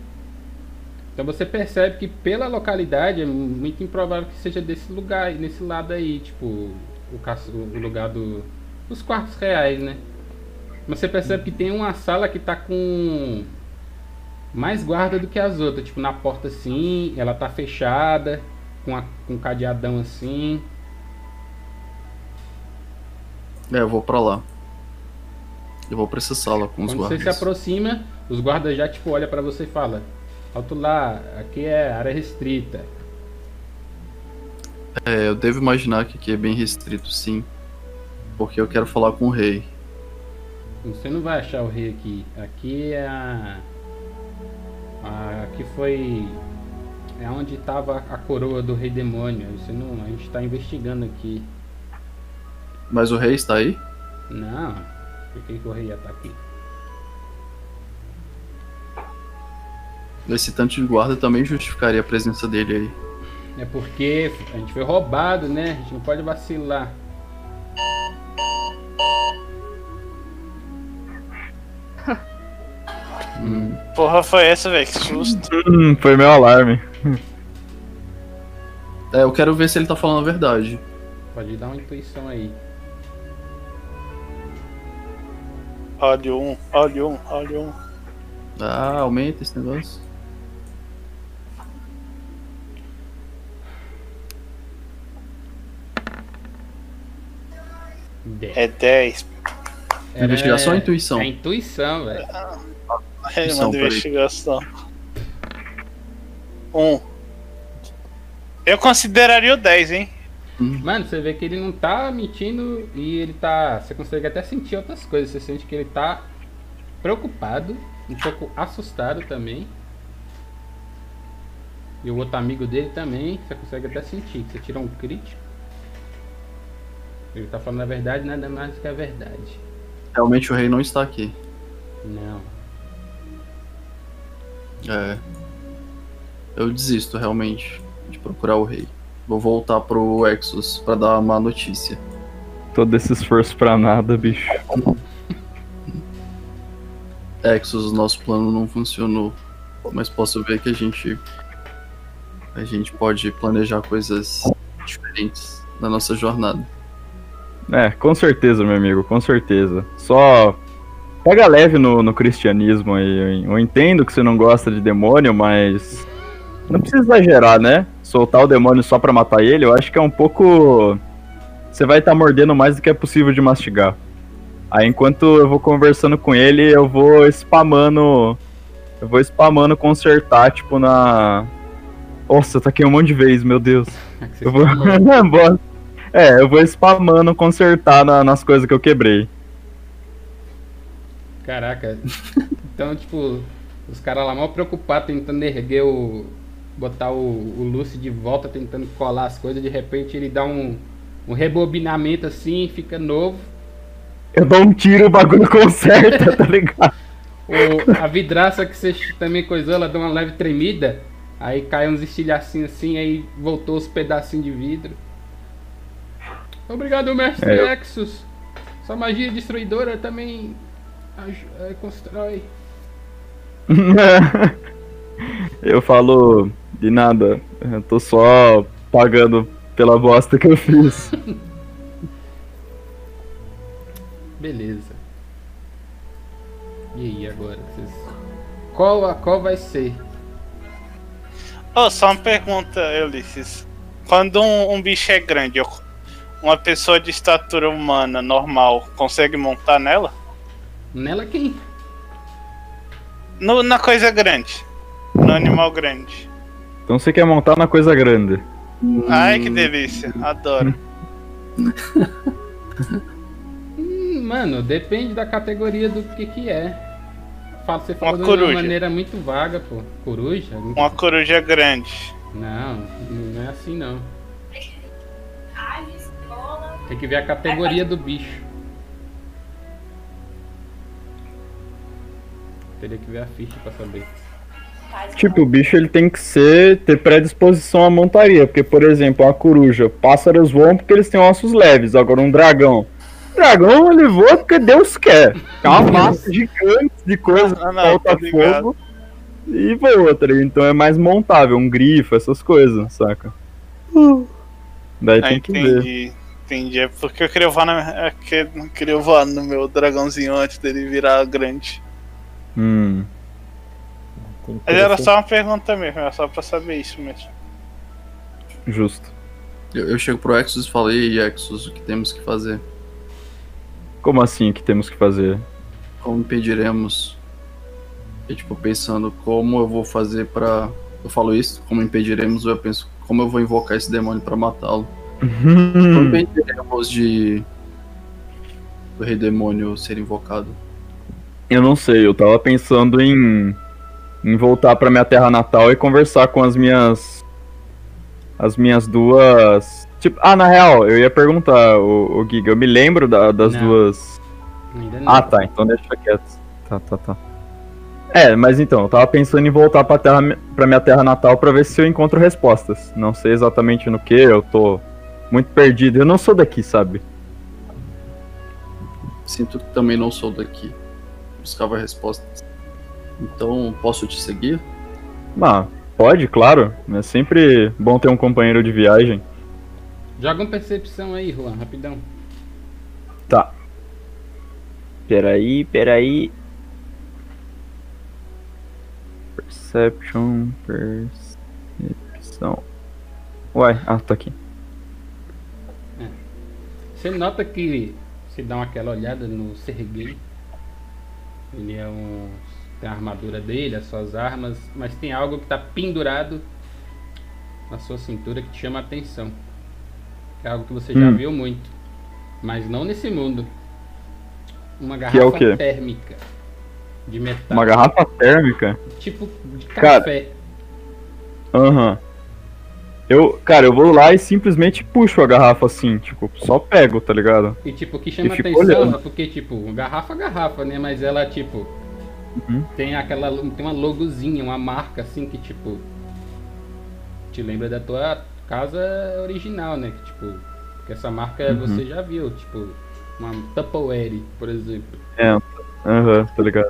Então você percebe que pela localidade é muito improvável que seja desse lugar, nesse lado aí, tipo, o, o lugar do, dos quartos reais, né? Mas você percebe que tem uma sala que tá com mais guarda do que as outras, tipo na porta assim, ela tá fechada, com, a, com um cadeadão assim. É, eu vou pra lá. Eu vou pra essa sala com os Quando você guardas. se aproxima, os guardas já tipo olha pra você e fala: Alto lá, aqui é área restrita. É, eu devo imaginar que aqui é bem restrito, sim. Porque eu quero falar com o rei. Você não vai achar o rei aqui. Aqui é a. aqui foi. É onde estava a coroa do rei demônio. Você não, a gente está investigando aqui. Mas o rei está aí? Não. Por que, que o rei ia estar aqui? Esse tanto de guarda também justificaria a presença dele aí. É porque a gente foi roubado, né? A gente não pode vacilar. Porra, foi essa, velho? Que susto. Hum, foi meu alarme. É, eu quero ver se ele tá falando a verdade. Pode dar uma intuição aí. Olha um, olha um, olha um. Ah, aumenta esse negócio. Dez. É 10. Era- Investigação ou intuição? É intuição, velho. É uma investigação. Um. Eu consideraria o 10, hein? Mano, você vê que ele não tá mentindo e ele tá. Você consegue até sentir outras coisas. Você sente que ele tá preocupado, um pouco assustado também. E o outro amigo dele também, você consegue até sentir. Você tira um crítico. Ele tá falando a verdade, nada mais do que a verdade. Realmente o rei não está aqui. Não. É. Eu desisto realmente de procurar o rei. Vou voltar pro Exos pra dar uma má notícia. Todo esse esforço pra nada, bicho. Exos, nosso plano não funcionou. Mas posso ver que a gente. A gente pode planejar coisas diferentes na nossa jornada. É, com certeza, meu amigo, com certeza. Só pega leve no, no cristianismo aí. Eu entendo que você não gosta de demônio, mas não precisa exagerar, né? soltar o demônio só pra matar ele, eu acho que é um pouco. Você vai estar mordendo mais do que é possível de mastigar. Aí enquanto eu vou conversando com ele, eu vou spamando. Eu vou spamando consertar, tipo, na. Nossa, eu taquei um monte de vezes, meu Deus. Eu vou. É, eu vou spamando consertar na- nas coisas que eu quebrei. Caraca. Então, tipo, os caras lá mal preocupados tentando erguer o. botar o, o Lucy de volta, tentando colar as coisas, de repente ele dá um, um rebobinamento assim e fica novo. Eu dou um tiro, o bagulho conserta, tá ligado? O, a vidraça que você também coisou, ela deu uma leve tremida. Aí cai uns estilhacinhos assim, aí voltou os pedacinhos de vidro. Obrigado, mestre É, eu- Exus. Sua magia destruidora também eh, constrói. eu falo de nada. Eu tô só pagando pela bosta que eu fiz. Beleza. E aí agora? Vocês... Qual, a, qual vai ser? Oh, só uma pergunta, Ulisses. Quando um, um bicho é grande, uma pessoa de estatura humana normal consegue montar nela? Nela quem? No- na coisa grande. No animal grande. Então você quer montar na coisa grande. Ai, que delícia. Adoro. Hum, mano, depende da categoria do que que é. Fala- Você falou de uma coruja. maneira muito vaga, pô. Coruja? Uma coruja grande. Não, não é assim não. Tem que ver a categoria do bicho. Teria que ver a ficha pra saber. Tipo, o bicho ele tem que ser ter predisposição à montaria, porque por exemplo, uma coruja, pássaros voam porque eles têm ossos leves. Agora um dragão, dragão ele voa porque Deus quer. É uma massa gigante de coisa Ah, não, solta ligado. fogo e voa, tá ligado? Então é mais montável, um grifo, essas coisas, saca? Daí Ah, tem que ver. entendi. Entendi. É porque eu queria voar, na, é eu queria voar no meu dragãozinho antes dele virar grande. Hum. Mas era só uma pergunta mesmo, era só pra saber isso mesmo. Justo. Eu, eu chego pro Exos e falo, e aí, Exos, o que temos que fazer? Como assim que temos que fazer? Como impediremos? E, tipo, pensando como eu vou fazer pra. Eu falo isso, como impediremos, ou eu penso, como eu vou invocar esse demônio pra matá-lo? Como impediremos de. do rei demônio ser invocado? Eu não sei, eu tava pensando em, em voltar pra minha terra natal e conversar com as minhas. As minhas duas. Tipo, ah, na real, eu ia perguntar, o, o Giga, eu me lembro da- das Não. duas. Ainda não. Ah, tá, então deixa quieto. Tá, tá, tá. É, mas então, eu tava pensando em voltar pra, terra, pra minha terra natal pra ver se eu encontro respostas. Não sei exatamente no que, eu tô muito perdido. Eu não sou daqui, sabe? Sinto que também não sou daqui. Buscava respostas. Então, posso te seguir? Ah, pode, claro. É sempre bom ter um companheiro de viagem. Joga uma percepção aí, Juan, rapidão. Tá. Peraí, peraí. Perception, percepção. Uai, ah, tô aqui. Você nota que se dá uma- aquela olhada no Sergei, ele é um. tem a armadura dele, as suas armas, mas tem algo que está pendurado na sua cintura que te chama a atenção. Que é algo que você já Hum. viu muito, mas não nesse mundo. Uma é garrafa o quê? térmica de metal, Uma garrafa térmica? tipo de Cara, café. Aham. Eu, cara, eu vou lá e simplesmente puxo a garrafa assim, tipo, só pego, tá ligado? E tipo, o que chama atenção olhando. é porque, tipo, garrafa garrafa, né? Mas ela, tipo, Uhum. tem aquela. tem uma logozinha, uma marca assim que, tipo. Te lembra da tua casa original, né? Que, tipo, que essa marca Uhum. você já viu, tipo, uma Tupperware, por exemplo. Aham, tá ligado?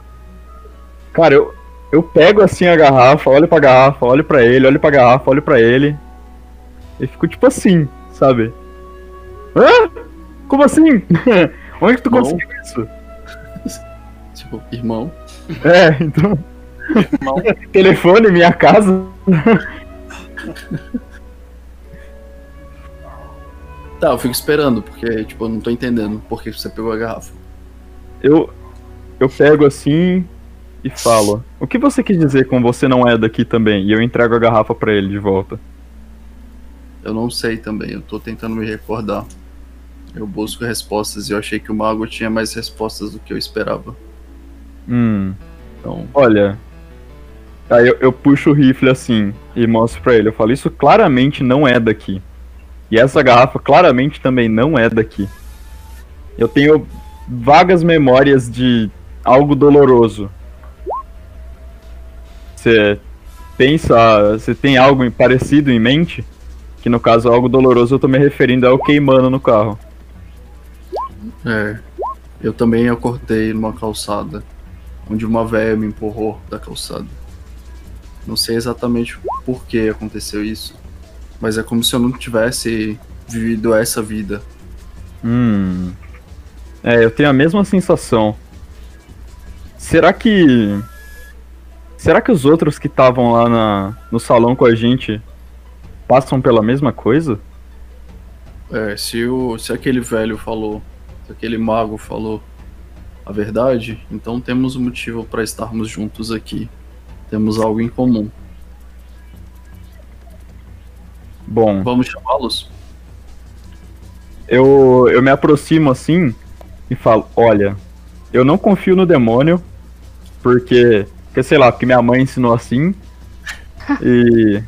Cara, eu, eu pego assim a garrafa, olho pra garrafa, olho pra ele, olho pra garrafa, olho pra ele. E fico tipo assim, sabe? Hã? Como assim? Onde que tu Não. conseguiu isso? Tipo, irmão. É, então. Irmão. Telefone, minha casa. Tá, eu fico esperando, porque, tipo, eu não tô entendendo por que você pegou a garrafa. Eu, eu pego assim e falo: O que você quis dizer com você não é daqui também? E eu entrego a garrafa pra ele de volta. Eu não sei também, eu tô tentando me recordar. Eu busco respostas e eu achei que o mago tinha mais respostas do que eu esperava. Hum, Então, olha. Aí eu, eu puxo o rifle assim e mostro pra ele. Eu falo: Isso claramente não é daqui. E essa garrafa claramente também não é daqui. Eu tenho vagas memórias de algo doloroso. Você pensa, você tem algo parecido em mente? Que no caso algo doloroso eu tô me referindo ao queimando no carro. é. Eu também acordei numa calçada, onde uma velha me empurrou da calçada. Não sei exatamente por que aconteceu isso, mas é como se eu não tivesse vivido essa vida. Hum. É, eu tenho a mesma sensação. Será que. Será que os outros que estavam lá na, no salão com a gente passam pela mesma coisa? É, se, o, se aquele velho falou, se aquele mago falou a verdade, então temos um motivo para estarmos juntos aqui. Temos algo em comum. Bom, Vamos chamá-los? eu, eu me aproximo assim e falo: Olha, eu não confio no demônio, porque, porque sei lá, porque minha mãe ensinou assim. E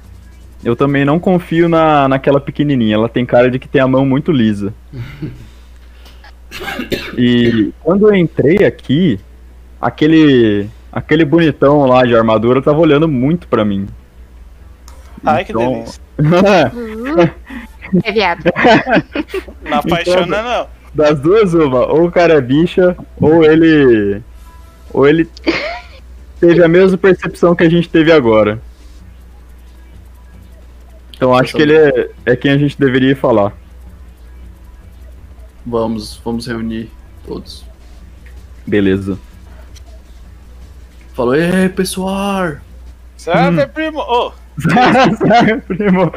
eu também não confio na, naquela pequenininha, ela tem cara de que tem a mão muito lisa. E quando eu entrei aqui, aquele aquele bonitão lá de armadura tava olhando muito pra mim. Ai, que Então- delícia. É viado. Não apaixona, não. Das duas, uma, ou o cara é bicha, ou ele. Ou ele teve a mesma percepção que a gente teve agora. Então acho que ele é, é quem a gente deveria falar. Vamos, vamos reunir todos. Beleza. Falou, ei pessoal! Sabe, primo? Ô, Primo.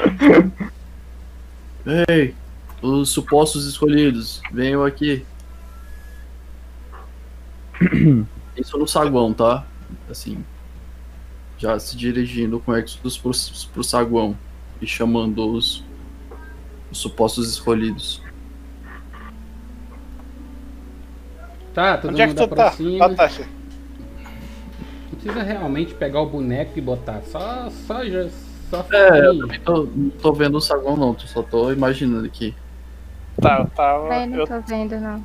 Ei, os supostos escolhidos, venham aqui. Isso no saguão, tá? Assim, já se dirigindo com Exodus pro, pro saguão e chamando os, os supostos escolhidos. Tá, todo onde é que mundo tu tá? aproxima. Tá. Não precisa realmente pegar o boneco e botar. Só, só, já- só É, eu também tô, não tô vendo o saguão não, tô- só tô imaginando aqui. Tá, eu tava. Não Eu, tô vendo, não.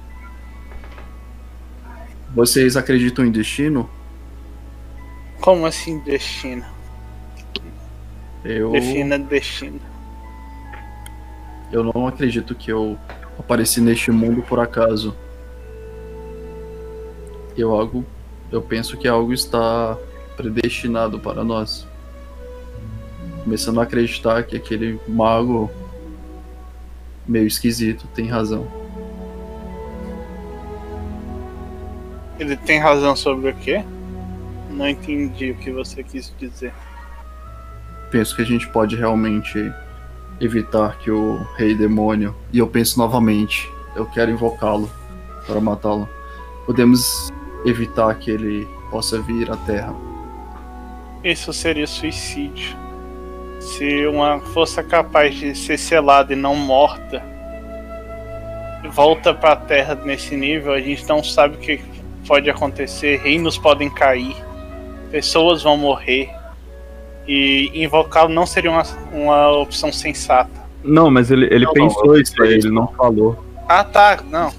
Vocês acreditam em destino? como assim destino? Eu, Defina destino. eu não acredito que eu apareci neste mundo por acaso. Eu algo, eu penso que algo está predestinado para nós. Começando a acreditar que aquele mago meio esquisito tem razão. Ele tem razão sobre o quê? Não entendi o que você quis dizer. Penso que a gente pode realmente evitar que o rei demônio, e eu penso novamente, eu quero invocá-lo para matá-lo. Podemos evitar que ele possa vir à Terra. Isso seria suicídio. Se uma força capaz de ser selada e não morta volta pra Terra nesse nível, a gente não sabe o que pode acontecer. Reinos podem cair, pessoas vão morrer. E invocá-lo não seria uma, uma opção sensata. Não, mas ele, ele Não, não, pensou eu isso aí, ele não falou. Ah tá, não.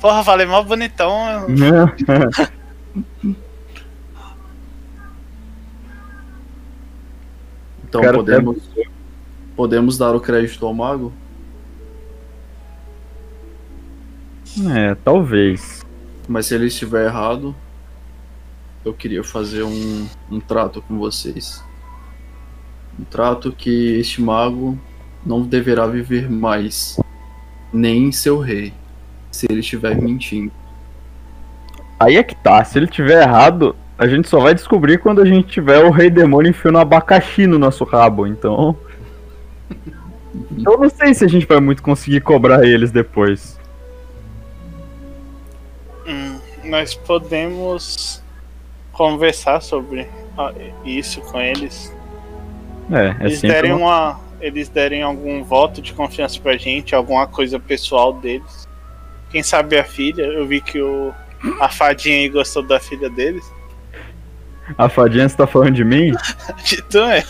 Porra, falei mó bonitão. Então Cara, podemos podemos dar o crédito ao mago? É, talvez. Mas se ele estiver errado, eu queria fazer um, um trato com vocês. Um trato que este mago não deverá viver mais, nem seu rei, se ele estiver mentindo. Aí é que tá, se ele tiver errado, a gente só vai descobrir quando a gente tiver o rei demônio enfiando um abacaxi no nosso rabo, então. Eu não sei se a gente vai muito conseguir cobrar eles depois. Hum, nós podemos conversar sobre isso com eles. É, é eles sempre derem uma- uma, eles derem algum voto de confiança pra gente, alguma coisa pessoal deles. Quem sabe a filha, eu vi que o a fadinha aí gostou da filha deles. A fadinha, você tá falando de mim? Então é,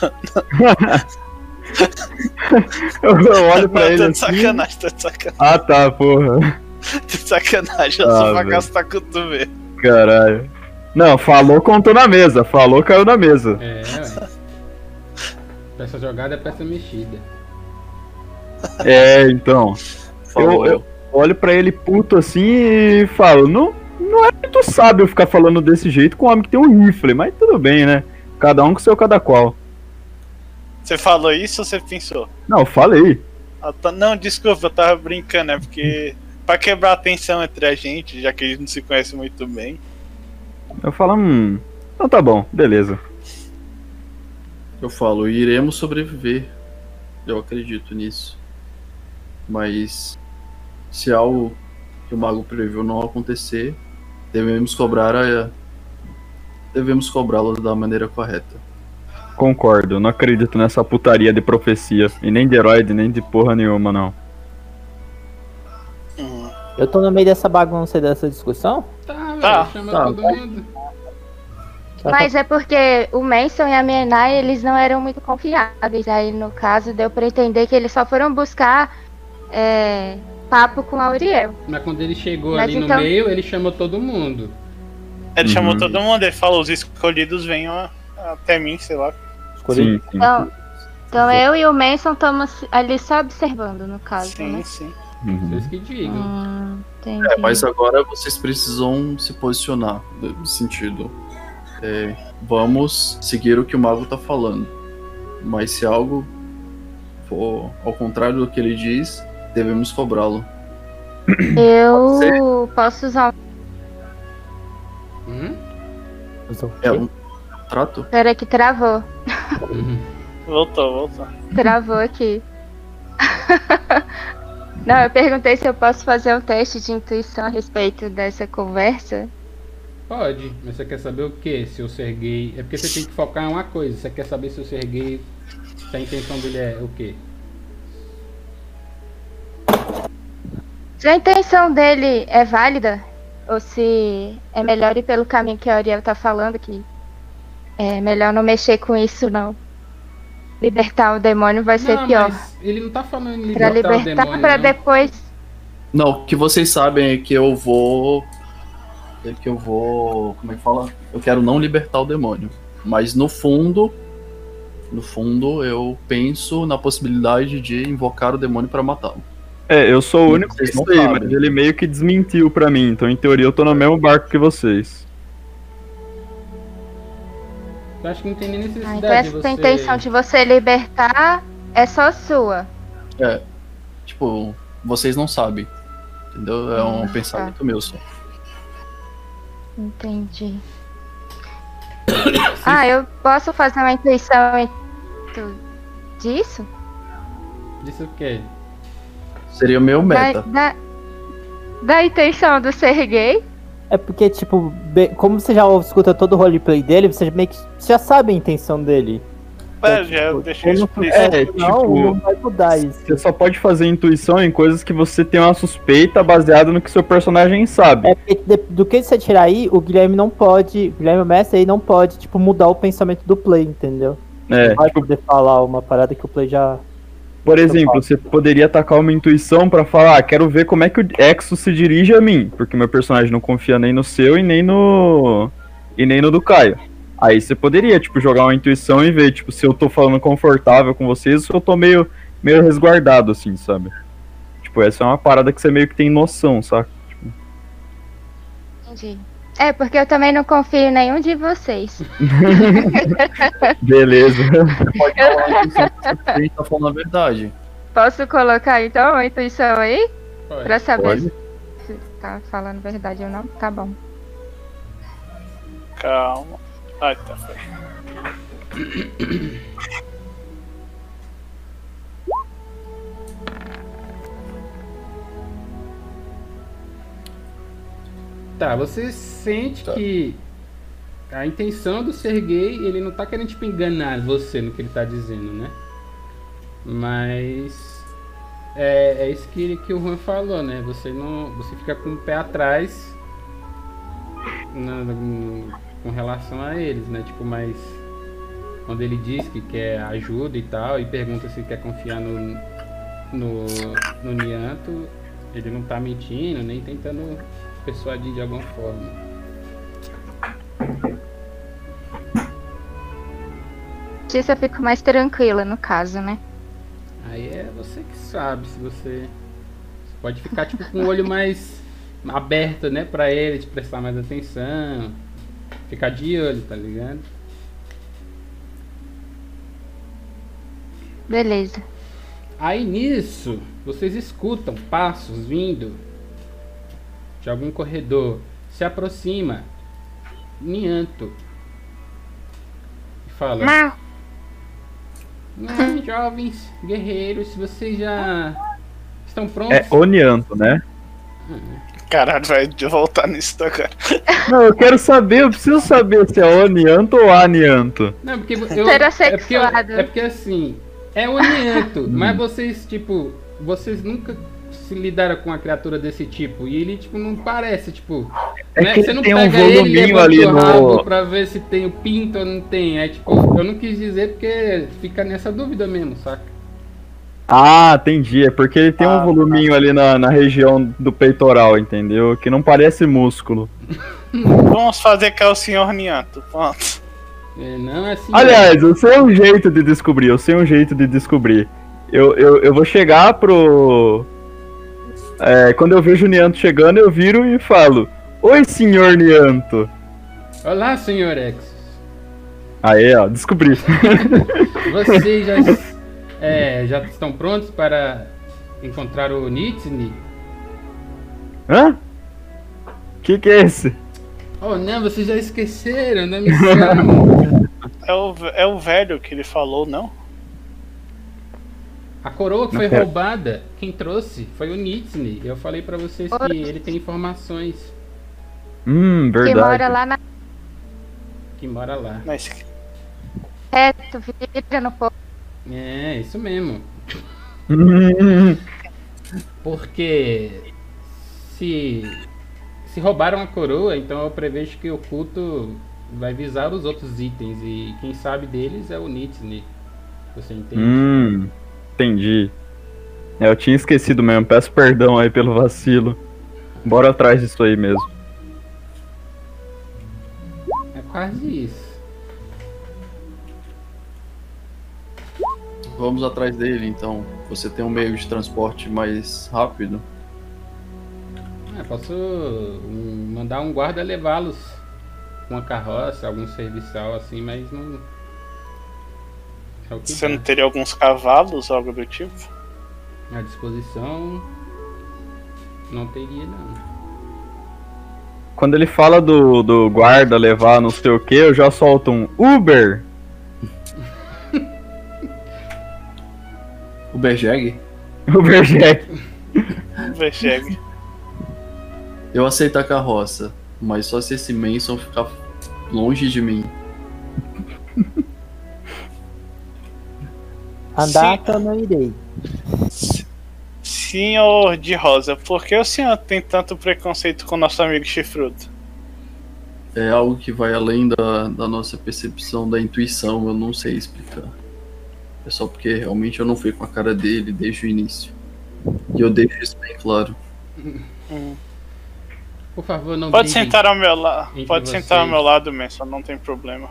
Eu, eu olho pra não, ele tô de assim. sacanagem, tô de sacanagem, Ah, tá, porra. tô de sacanagem, eu Ah, só pra gastar cotovelo. Caralho. Não, falou, contou na mesa. Falou, caiu na mesa. É. Peça jogada é peça mexida. É, então. Falou. Eu- Olho pra ele puto assim e falo: Não, não é muito sábio ficar falando desse jeito com um homem que tem um rifle, mas tudo bem, né? Cada um com seu cada qual. Você falou isso ou você pensou? Não, eu falei. Ah, tá- Não, desculpa, eu tava brincando, é porque pra quebrar a tensão entre a gente, já que a gente não se conhece muito bem. Eu falo: Hum. Então tá bom, beleza. Eu falo, iremos sobreviver. Eu acredito nisso. Mas se algo que o mago previu não acontecer, devemos cobrar a devemos cobrá-lo da maneira correta. Concordo, não acredito nessa putaria de profecia. E nem de herói, nem de porra nenhuma, não. Eu tô no meio dessa bagunça e dessa discussão? Tá, velho, Tá, chama tá. todo mundo. Mas é porque o Manson e a Mienai, eles não eram muito confiáveis. Aí, no caso, deu pra entender que eles só foram buscar é, papo com a Uriel. Mas quando ele chegou Mas ali então- no meio, ele chamou todo mundo. Ele Uhum. chamou todo mundo, ele falou, os escolhidos venham até mim, sei lá. Sim, sim. Então, então eu e o Manson estamos ali só observando, no caso, Sim, né? sim. Uhum. Vocês que digam. Hum, entendi. É, mas agora vocês precisam se posicionar no sentido. É, vamos seguir o que o mago tá falando. Mas se algo for ao contrário do que ele diz, devemos cobrá-lo. Eu posso usar um. Uhum. É um trato? Pera que travou. Uhum. Voltou, voltou. Travou aqui. Não, eu perguntei se eu posso fazer um teste de intuição a respeito dessa conversa. Pode, mas você quer saber o que? Se eu ser gay. É porque você tem que focar em uma coisa. Você quer saber se eu ser gay, se a intenção dele é o quê? Se a intenção dele é válida, ou se é melhor ir pelo caminho que a Ariel tá falando, que é melhor não mexer com isso, não. Libertar o demônio vai ser não, pior. mas ele não tá falando em Pra libertar o libertar, demônio, pra não. depois. Não, o que vocês sabem é que eu vou. É que eu vou. Como é que fala? Eu quero não libertar o demônio. Mas no fundo. No fundo, eu penso na possibilidade de invocar o demônio pra matá-lo. É, eu sou o único que sei, mas ele meio que desmentiu pra mim. Então, em teoria, eu tô no mesmo barco que vocês. Eu acho que não tem nem Ah, necessidade então de essa você... intenção de você libertar é só sua. Tipo, vocês não sabem. Entendeu? É um Ah, pensamento meu só. Entendi. ah, eu posso fazer uma intuição em- disso? Disse o quê? Seria o meu Da, meta. da, da intenção do ser gay? É porque, tipo, como você já escuta todo o roleplay dele, você meio que você já sabe a intenção dele. É, já tipo, não. É, não, tipo- não vai mudar isso. Você só pode fazer intuição em coisas que você tem uma suspeita baseada no que seu personagem sabe. É do que você tirar aí, o Guilherme não pode, o Guilherme Mestre aí não pode, tipo, mudar o pensamento do play, entendeu? É, não vai tipo, poder falar uma parada que o play já. por exemplo, você poderia atacar uma intuição pra falar, ah, quero ver como é que o Exo se dirige a mim, porque meu personagem não confia nem no seu e nem no e nem no do Caio. Aí você poderia, tipo, jogar uma intuição e ver, tipo, se eu tô falando confortável com vocês ou se eu tô meio meio resguardado assim, sabe? Tipo, essa é uma parada que você meio que tem noção, saca? Entendi. É, porque eu também não confio em nenhum de vocês. Beleza. Pode falar que a gente tá falando a verdade. Posso colocar então a intuição aí? Pode. Pra saber Pode. se tá falando verdade ou não? Tá bom. Calma. Ai, tá. Tá, você sente tá. que a intenção do ser gay, ele não tá querendo tipo, enganar você no que ele tá dizendo, né? Mas é, é isso que, que o Juan falou, né? Você não. Você fica com o pé atrás na, com relação a eles, né? Tipo, mas quando ele diz que quer ajuda e tal e pergunta se quer confiar no no, no Nianto, ele não tá mentindo nem tentando persuadir de alguma forma. Eu fico mais tranquila, no caso, né? Aí é você que sabe se você, você pode ficar tipo com o olho mais aberto, né, pra ele, te prestar mais atenção, ficar de olho, tá ligado? Beleza. Aí nisso, vocês escutam passos vindo de algum corredor, se aproxima Nianto e fala: Mal. "Ah, jovens guerreiros, vocês já estão prontos? É Onianto, né? Caralho, vai voltar nisso agora. Não, eu quero saber, eu preciso saber se é Onianto ou Anianto. Não, porque eu, Ser é porque, eu- é porque assim, é o Nianto, mas vocês, tipo, vocês nunca se lidaram com uma criatura desse tipo. E ele, tipo, não parece, tipo. É né? que Você ele não tem um pega ele, voluminho levanta ali o rabo no. pra ver se tem o pinto ou não tem. É tipo, eu não quis dizer porque fica nessa dúvida mesmo, saca? Ah, entendi. É porque ele tem Ah, um voluminho ali na, na região do peitoral, entendeu? Que não parece músculo. Vamos fazer que é o senhor Nianto. Pronto. É, não é assim. Aliás, eu sei um jeito de descobrir, eu sei um jeito de descobrir. Eu, eu, eu vou chegar pro. É, quando eu vejo o Nianto chegando, eu viro e falo: Oi, senhor Nianto. Olá, senhor X. Aí, ó, descobri. Vocês já, é, já estão prontos para encontrar o Nitsuni? Hã? Que que é esse? Oh não, vocês já esqueceram da missão. É o, é o velho que ele falou, não? A coroa que foi Não roubada, quem trouxe foi o Nitsuni. Eu falei pra vocês que ele tem informações Hum, Que verdade. mora lá na que mora lá. Mas, reto, vira no povo. É, isso mesmo. Porque se se roubaram a coroa, então eu prevejo que o culto vai visar os outros itens e quem sabe deles é o Nitsuni. Você entende? hum, entendi. É, eu tinha esquecido mesmo, peço perdão aí pelo vacilo. Bora atrás disso aí mesmo. É quase isso. Vamos atrás dele, então. Você tem um meio de transporte mais rápido? É, posso mandar um guarda levá-los com uma carroça, algum serviçal assim, mas não. É o que você não dá. teria alguns cavalos, algo do tipo? À disposição. Não teria, não. Quando ele fala do, do guarda levar não sei o que, eu já solto um Uber. O Berjeg? Uber Jack. Vercheg. Eu aceito a carroça, mas só se esse Manson ficar longe de mim. Andar eu não irei. Senhor de Rosa, por que o senhor tem tanto preconceito com nosso amigo chifrudo? É algo que vai além da, da nossa percepção, da intuição, eu não sei explicar. É só porque realmente eu não fui com a cara dele desde o início. E eu deixo isso bem claro. Por favor, não Pode sentar ao meu lado. Pode sentar ao vocês. meu lado, Manson, não tem problema.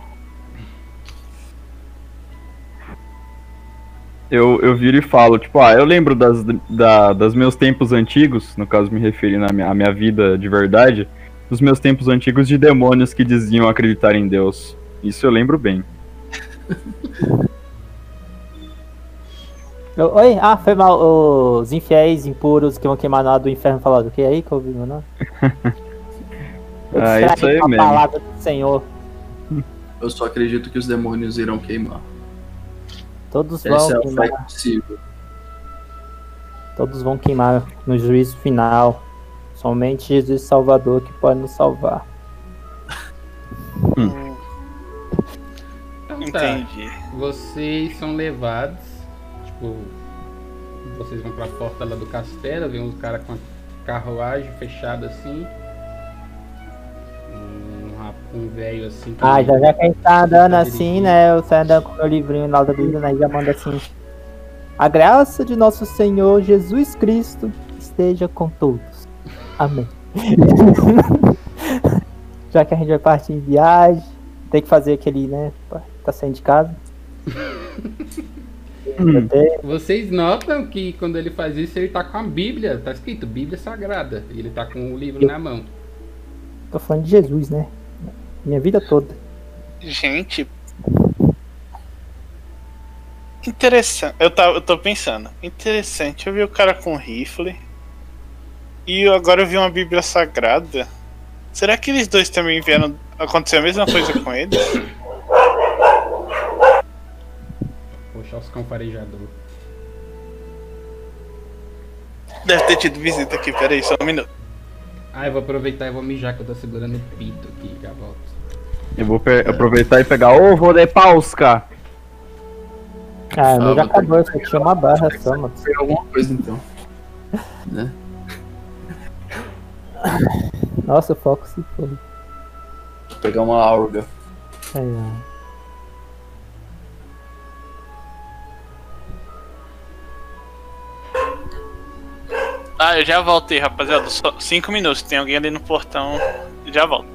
Eu, eu viro e falo, tipo, ah, eu lembro das, da, das meus tempos antigos, no caso me referindo à minha, à minha vida de verdade, dos meus tempos antigos de demônios que diziam acreditar em Deus. Isso eu lembro bem. Oi? Ah, foi mal. Os infiéis impuros que vão queimar na hora do inferno falaram. O que é aí que eu ouvi, meu nome? Eu Ah, isso aí mesmo. palavra do Senhor. Eu só acredito que os demônios irão queimar. Todos vão Essa é queimar. possível. Todos vão queimar no juízo final. Somente Jesus Salvador que pode nos salvar. Então tá. Entendi. Vocês são levados, tipo, vocês vão pra porta lá do castelo, vem uns caras com a carruagem fechada assim. Um, um velho assim. que- Ah, já, já que a gente tá andando assim, né? Eu saio andando com o meu livrinho lá da Bíblia, né? Já manda assim. A graça de nosso Senhor Jesus Cristo esteja com todos. Amém. já que a gente vai partir em viagem, tem que fazer aquele, né? Tá saindo de casa. Até- Vocês notam que quando ele faz isso, ele tá com a Bíblia, tá escrito Bíblia Sagrada. E ele tá com o livro na mão. Tô falando de Jesus, né? Minha vida toda. Gente. Interessante. Eu, tava, eu tô pensando. Interessante. Eu vi o cara com rifle. E eu- agora eu vi uma Bíblia Sagrada. Será que eles dois também vieram. Aconteceu a mesma coisa com eles? Cão farejador. Deve ter tido visita aqui. Peraí, só um minuto. Ah, eu vou aproveitar e vou mijar que eu tô segurando o pito aqui, já volto. Eu vou aproveitar e pegar ovo de pausca. Ah, meu já acabou, eu só tinha uma barra só, mano. Pegar alguma coisa então. Né? Nossa, o foco se foi. Vou pegar uma aurga. Aí, ó. Ah, eu já voltei, rapaziada. Só cinco minutos. Tem alguém ali no portão. Já volto.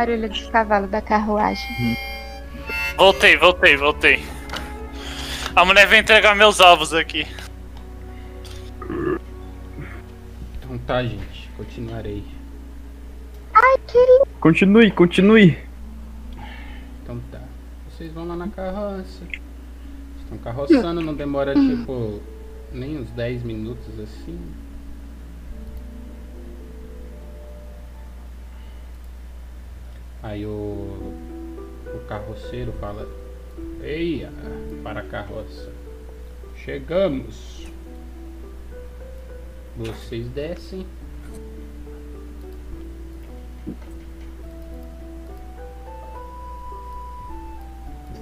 Barulho dos cavalos da carruagem. Voltei, voltei, voltei. A mulher veio entregar meus ovos aqui. Então tá, gente. Continuarei. Continue, continue. Então tá. Vocês vão lá na carroça. Estão carroçando, não demora tipo nem uns 10 minutos assim. Aí o, o carroceiro fala: Eia, para a carroça. Chegamos. Vocês descem.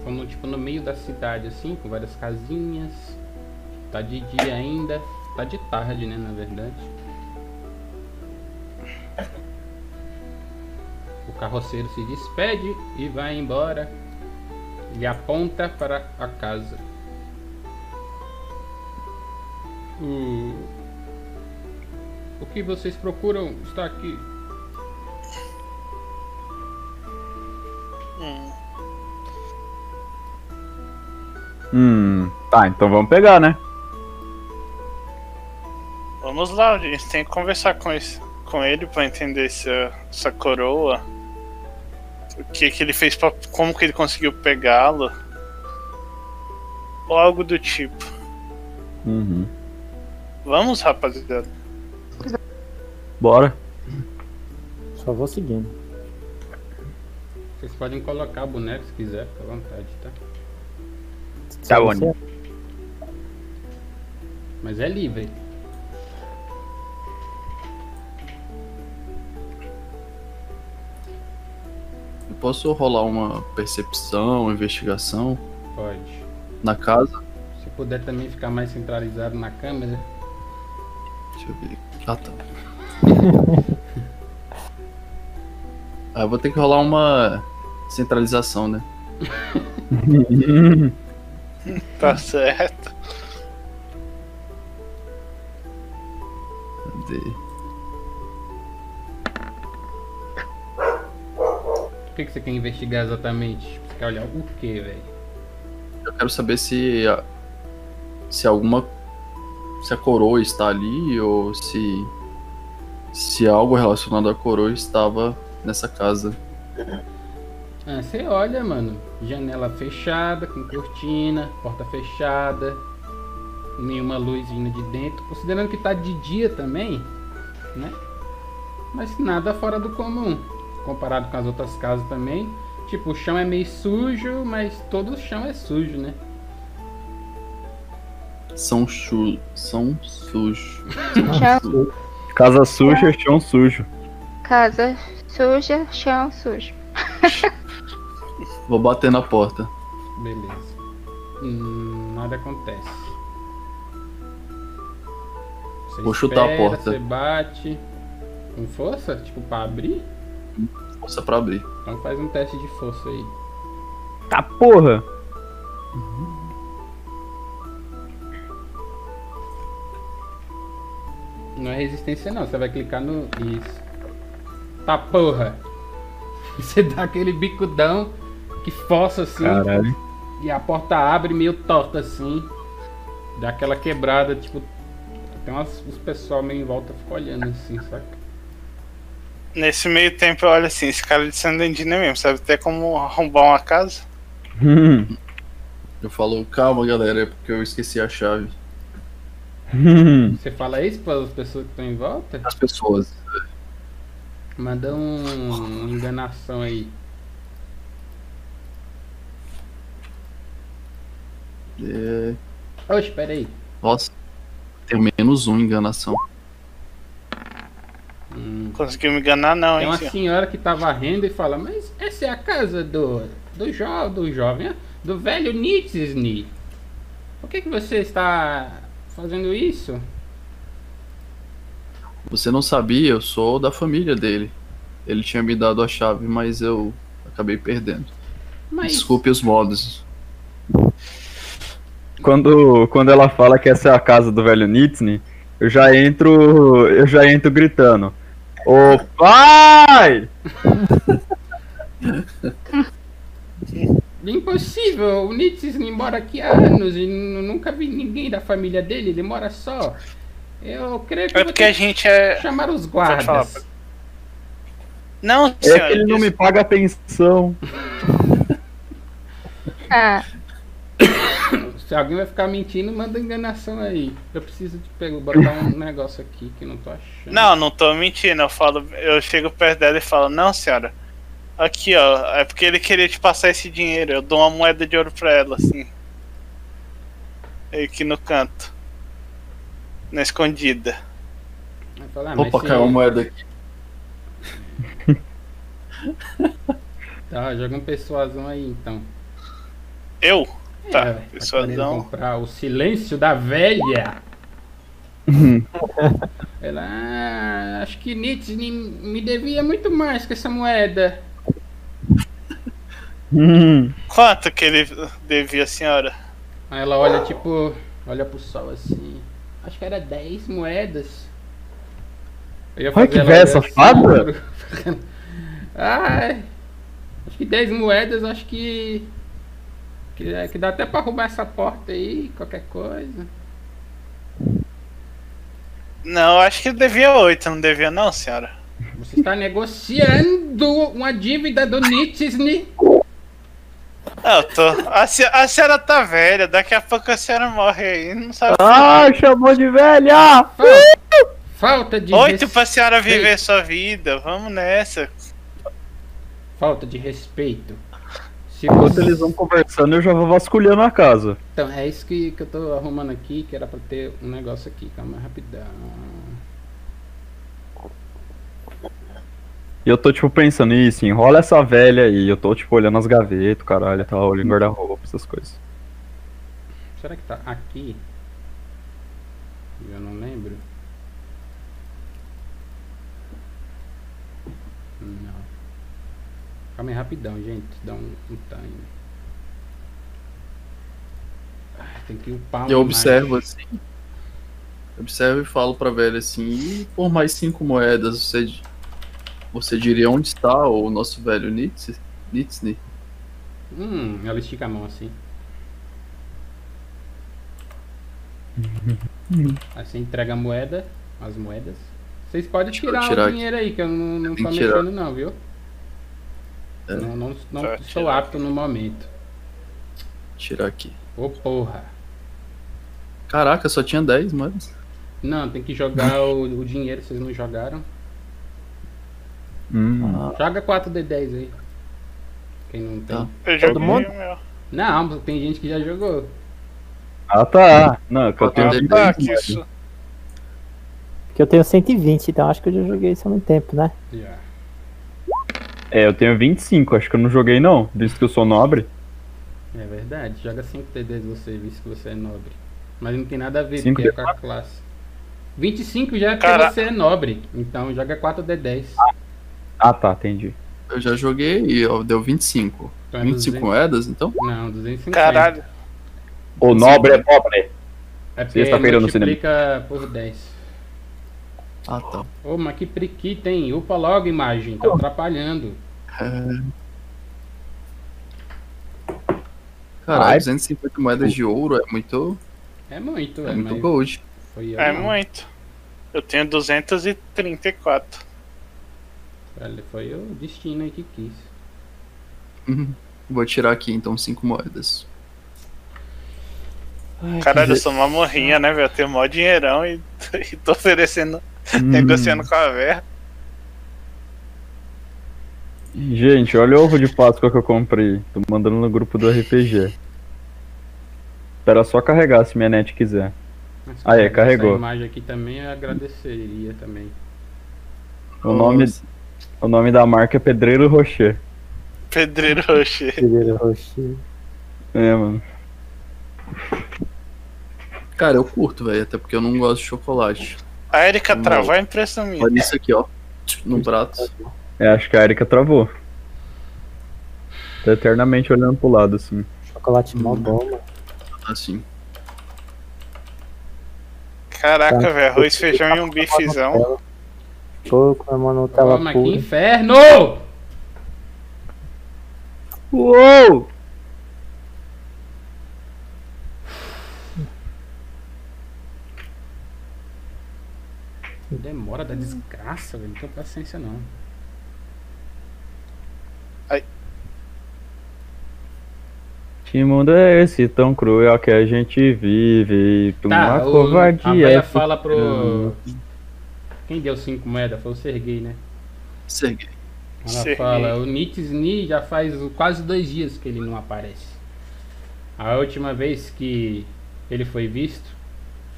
No, tipo no meio da cidade assim, com várias casinhas. Tá de dia ainda. Tá de tarde, né, na verdade. O carroceiro se despede e vai embora. Ele aponta para a casa. O, o que vocês procuram está aqui. Hum. Hum, tá, então vamos pegar, né? Vamos lá, a gente tem que conversar com, esse, com ele pra entender essa, essa coroa. O que que ele fez pra. como que ele conseguiu pegá-lo. Ou algo do tipo. Uhum. Vamos, rapaziada. Bora. Só vou seguindo. Vocês podem colocar boneco se quiser, fica à vontade, tá? Tá você- Mas é livre. Posso rolar uma percepção, investigação Pode. na casa? Se puder também ficar mais centralizado na câmera. Deixa eu ver. Ah, tá. ah, eu vou ter que rolar uma centralização, né? Tá certo. Cadê? Que, que você quer investigar exatamente? Você quer olhar o que, velho? Eu quero saber se a- se alguma se a coroa está ali ou se se algo relacionado à coroa estava nessa casa. Ah, você olha, mano. Janela fechada, com cortina, porta fechada, nenhuma luz vindo de dentro. Considerando que tá de dia também, né? Mas nada fora do comum. Comparado com as outras casas também. Tipo, o chão é meio sujo, mas todo o chão é sujo, né? São chu são sujos. Chão, Casa suja, chão sujo. casa suja, chão sujo. Vou bater na porta. Beleza. Hum, nada acontece. Você Vou chutar a espera, porta. Você bate com força, tipo, pra abrir. Força pra abrir. Então faz um teste de força aí. Tá porra. Não é resistência não, você vai clicar no. Isso. Tá porra! Você dá aquele bicudão que força assim Caralho. e a porta abre meio torta assim. Dá aquela quebrada, tipo. Tem umas, os pessoal meio em volta ficam olhando assim, saca? Nesse meio tempo eu olho assim, esse cara de Sandendina mesmo, sabe até como arrombar uma casa? Hum. Eu falo, calma galera, é porque eu esqueci a chave. Hum. Você fala isso para as pessoas que estão em volta? As pessoas. Manda um uma enganação aí. É... Oxe, pera aí. Nossa, tenho menos um enganação. Hum. Conseguiu me enganar não, Tem hein, uma senhor? senhora que tá varrendo e fala, mas essa é a casa do. do, jo, do jovem, do velho Nietzsche. Por que, que você está fazendo isso? Você não sabia, eu sou da família dele. Ele tinha me dado a chave, mas eu acabei perdendo. Mas Desculpe os modos. quando, quando ela fala que essa é a casa do velho Nitsny, eu já entro. Eu já entro gritando. Ô pai! Impossível, o Nietzsche mora aqui há anos e nu- nunca vi ninguém da família dele, ele mora só. Eu creio que É porque a gente é. chamar os guardas. Não, É senhora. que ele não me paga a pensão. Ah, Se alguém vai ficar mentindo, manda enganação aí. Eu preciso de pegar, botar um negócio aqui que não tô achando. Não, não tô mentindo. Eu falo, eu chego perto dela e falo, não, senhora. Aqui, ó. É porque ele queria te passar esse dinheiro. Eu dou uma moeda de ouro pra ela, assim. Aqui no canto. Na escondida. Vai falar, ah, Opa, caiu uma moeda aqui. Tá, joga um persuasão aí então. Eu? Tá, É, tá persuasão. querendo comprar o silêncio da velha. Ela, ah, acho que Nietzsche me- me devia muito mais que essa moeda. Hum. Quanto que ele devia, senhora? Aí ela olha tipo, olha pro sol assim. Acho que era 10 moedas. Eu ia Olha que olhar assim, safada. Ai, acho que 10 moedas, acho que. Que, é- que dá até pra arrumar essa porta aí, qualquer coisa. Não, acho que devia oito, não devia não, senhora? Você está negociando uma dívida do Nietzsche. Ah, eu tô. A, a senhora tá velha, daqui a pouco a senhora morre aí, não sabe. Ah, chamou de velha! Falta de Oito res- pra senhora viver sua vida, vamos nessa. Falta de respeito. Se Enquanto eles vão conversando, eu já vou vasculhando a casa. Então, é isso que, que eu tô arrumando aqui, que era pra ter um negócio aqui. Calma, rapidão. E eu tô, tipo, pensando, isso, enrola essa velha aí. Eu tô, tipo, olhando as gavetas, caralho, tá olhando guarda-roupa, essas coisas. Será que tá aqui? Eu não lembro. Não. Calma aí, rapidão, gente. Dá um, um time. Ah, Tem que upar Eu observo imagem. assim. Observo e falo pra velha assim, e por mais cinco moedas você, você diria onde está o nosso velho Nietzsche? Nietzsche? Hum, ela estica a mão assim. Aí você entrega a moeda, as moedas. Vocês podem tirar, tirar o aqui. dinheiro aí, que eu não, não tô mexendo não, viu? É. Não, não, não Tá, tirar apto no momento. Tirar aqui. Ô porra. Caraca, só tinha 10 moedas. Não, tem que jogar o, o dinheiro, vocês não jogaram. Hum. Joga 4D10 aí. Quem não tem. Tá. Eu joguei mundo? Não, tem gente que já jogou. Ah, tá. Não, que eu tenho Ah, aqui Tá, que isso. Porque eu tenho 120, então acho que eu já joguei isso há muito tempo, né? Já. É, eu tenho 25, acho que eu não joguei não, visto que eu sou nobre. É verdade. Joga 5D10 você, visto que você é nobre. Mas não tem nada a ver, porque é com a classe. 25 já é porque Cara- você é nobre. Então joga 4D10. Ah, tá, entendi. Eu já joguei e ó, deu 25. Então é 25 200. moedas, então? Não, 250. Caralho. O nobre é pobre. É porque Sexta-feira no cinema. multiplica por 10. Ah, tá. Ô, mas que priquita, hein? Upa logo, imagem. Tá atrapalhando. É... Caralho, Ai. 250 moedas de ouro é muito, É muito, é é, muito gold. É não. muito. Eu tenho 234. Olha, Foi o destino aí que quis. Uhum. Vou tirar aqui então 5 moedas. Caralho, eu sou uma morrinha, né, velho? Eu tenho mó dinheirão e, e tô oferecendo. negociando com a véia. Gente, olha o ovo de Páscoa que eu comprei. Tô mandando no grupo do RPG. Espera só carregar se minha net quiser. Mas se Aí, pegar carregou. Essa imagem aqui também eu agradeceria também. O nome, Nossa. o nome da marca é Pedreiro Rocher. Pedreiro Rocher. Pedreiro roxo. É, mano. Cara, eu curto, velho, até porque eu não gosto de chocolate. A Erika travar é impressão minha. Olha isso aqui, ó. No prato. É, acho que a Erika travou. Tá eternamente olhando pro lado, assim. Chocolate mó hum. bom. Assim. Caraca, tá. velho. Arroz, feijão e um bifezão. Tá Pô, meu não tava Toma, pura. que inferno! Uou! Demora da desgraça, velho. Não tenho paciência não. Que mundo é esse tão cruel que a gente vive? Tu Tá, uma o, a covardia. é fala pro. Quem deu cinco moedas? Foi o Sergei, né? Serguei. Ela Sergei. fala, o Nitsni já faz quase dois dias que ele não aparece. A última vez que ele foi visto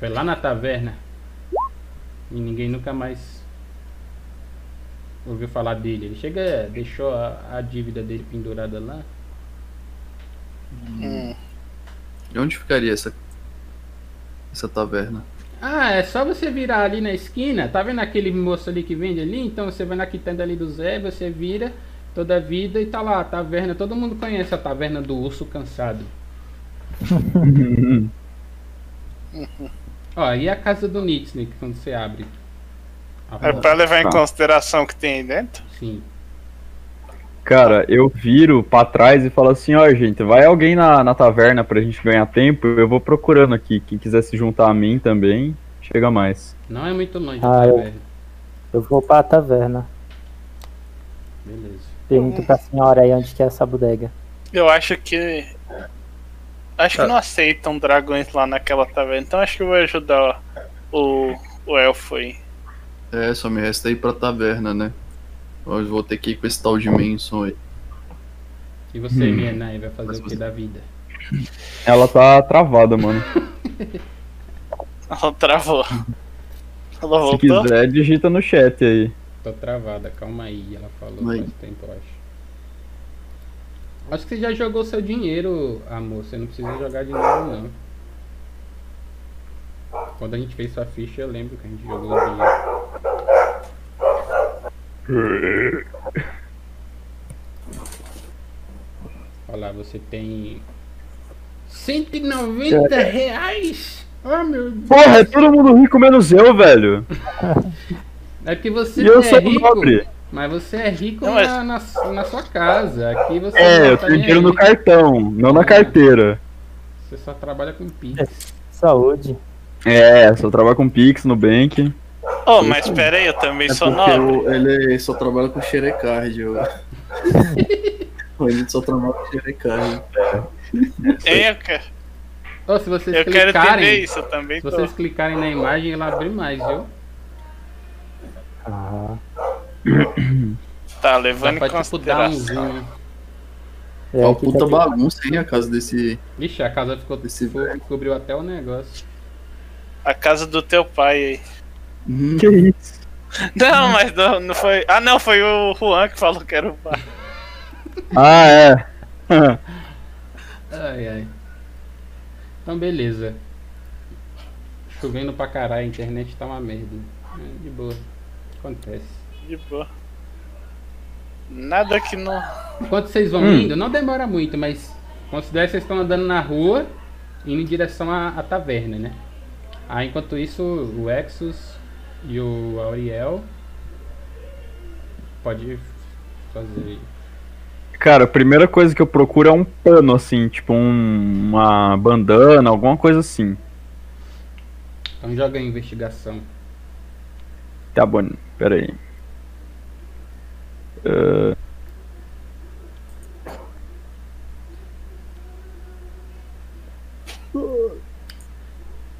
foi lá na taverna. E ninguém nunca mais ouviu falar dele. Ele chega, deixou a, a dívida dele pendurada lá. Hum. E onde ficaria essa, essa taverna? Ah, é só você virar ali na esquina. Tá vendo aquele moço ali que vende ali? Então você vai na quitanda ali do Zé, você vira toda a vida e tá lá a taverna. Todo mundo conhece a taverna do urso cansado. Ó, e a casa do Nitsnik quando você abre? É pra levar em Tá. consideração o que tem aí dentro? Sim. Cara, eu viro pra trás e falo assim, ó, gente, vai alguém na, na taverna pra gente ganhar tempo, eu vou procurando aqui. Quem quiser se juntar a mim também, chega mais. Não é muito longe Ah, da eu- taverna. Eu vou pra taverna. Beleza. Pergunto pra senhora aí onde que é essa bodega. Eu acho que. Acho que não aceitam dragões lá naquela taverna, então acho que eu vou ajudar o, o elfo aí. É, só me resta ir pra taverna, né? Eu vou ter que ir com esse tal de Manson aí. E você, Hum. minha Nai, vai fazer Mas o que você- da vida? Ela tá travada, mano. Ela travou. Ela Se quiser, digita no chat aí. Tô travada, calma aí, ela falou Vai. faz tempo, eu acho. Acho que você já jogou seu dinheiro, amor. Você não precisa jogar de novo, não. Quando a gente fez sua ficha, eu lembro que a gente jogou o dinheiro. Olha lá, você tem 190 reais! Oh meu Deus! Porra, é todo mundo rico menos eu, velho. É que você E eu é sou rico, pobre. Mas você é rico Não, mas- na, na, na sua casa. Aqui você É, eu tenho dinheiro no cartão, não na carteira. Você só trabalha com Pix. Saúde. É, só trabalho com Pix, no Bank. Oh, mas pera aí, eu também É sou nobre. o- ele só trabalha com xerecard. Eu... ele só trabalha com xerecard. Hein, eu quero, Ô, se vocês eu quero entender clicarem, isso, eu também se tô. vocês clicarem na imagem, ela abre mais, viu? Ah, Tá, levando em tipo consideração. zoom. é aqui puta que- bagunça, hein, a casa desse. Vixe, a casa ficou. Esse ficou- velho. cobriu até o negócio. A casa do teu pai aí. Hum, Que isso? Não, mas não, não foi. Ah, não, foi o Juan que falou que era o pai. Ah, é. Ai, ai. Então, beleza. Chovendo pra caralho, a internet tá uma merda. É, de boa. Acontece. De boa. Nada que não. Enquanto vocês vão Hum. indo, não demora muito, mas considere que vocês estão andando na rua, indo em direção à, à taverna, né? Aí, enquanto isso, o Exus e o Auriel pode fazer aí. Cara, a primeira coisa que eu procuro é um pano, assim, tipo um- uma bandana, alguma coisa assim. Então joga a investigação. Tá bom, pera aí. Ah,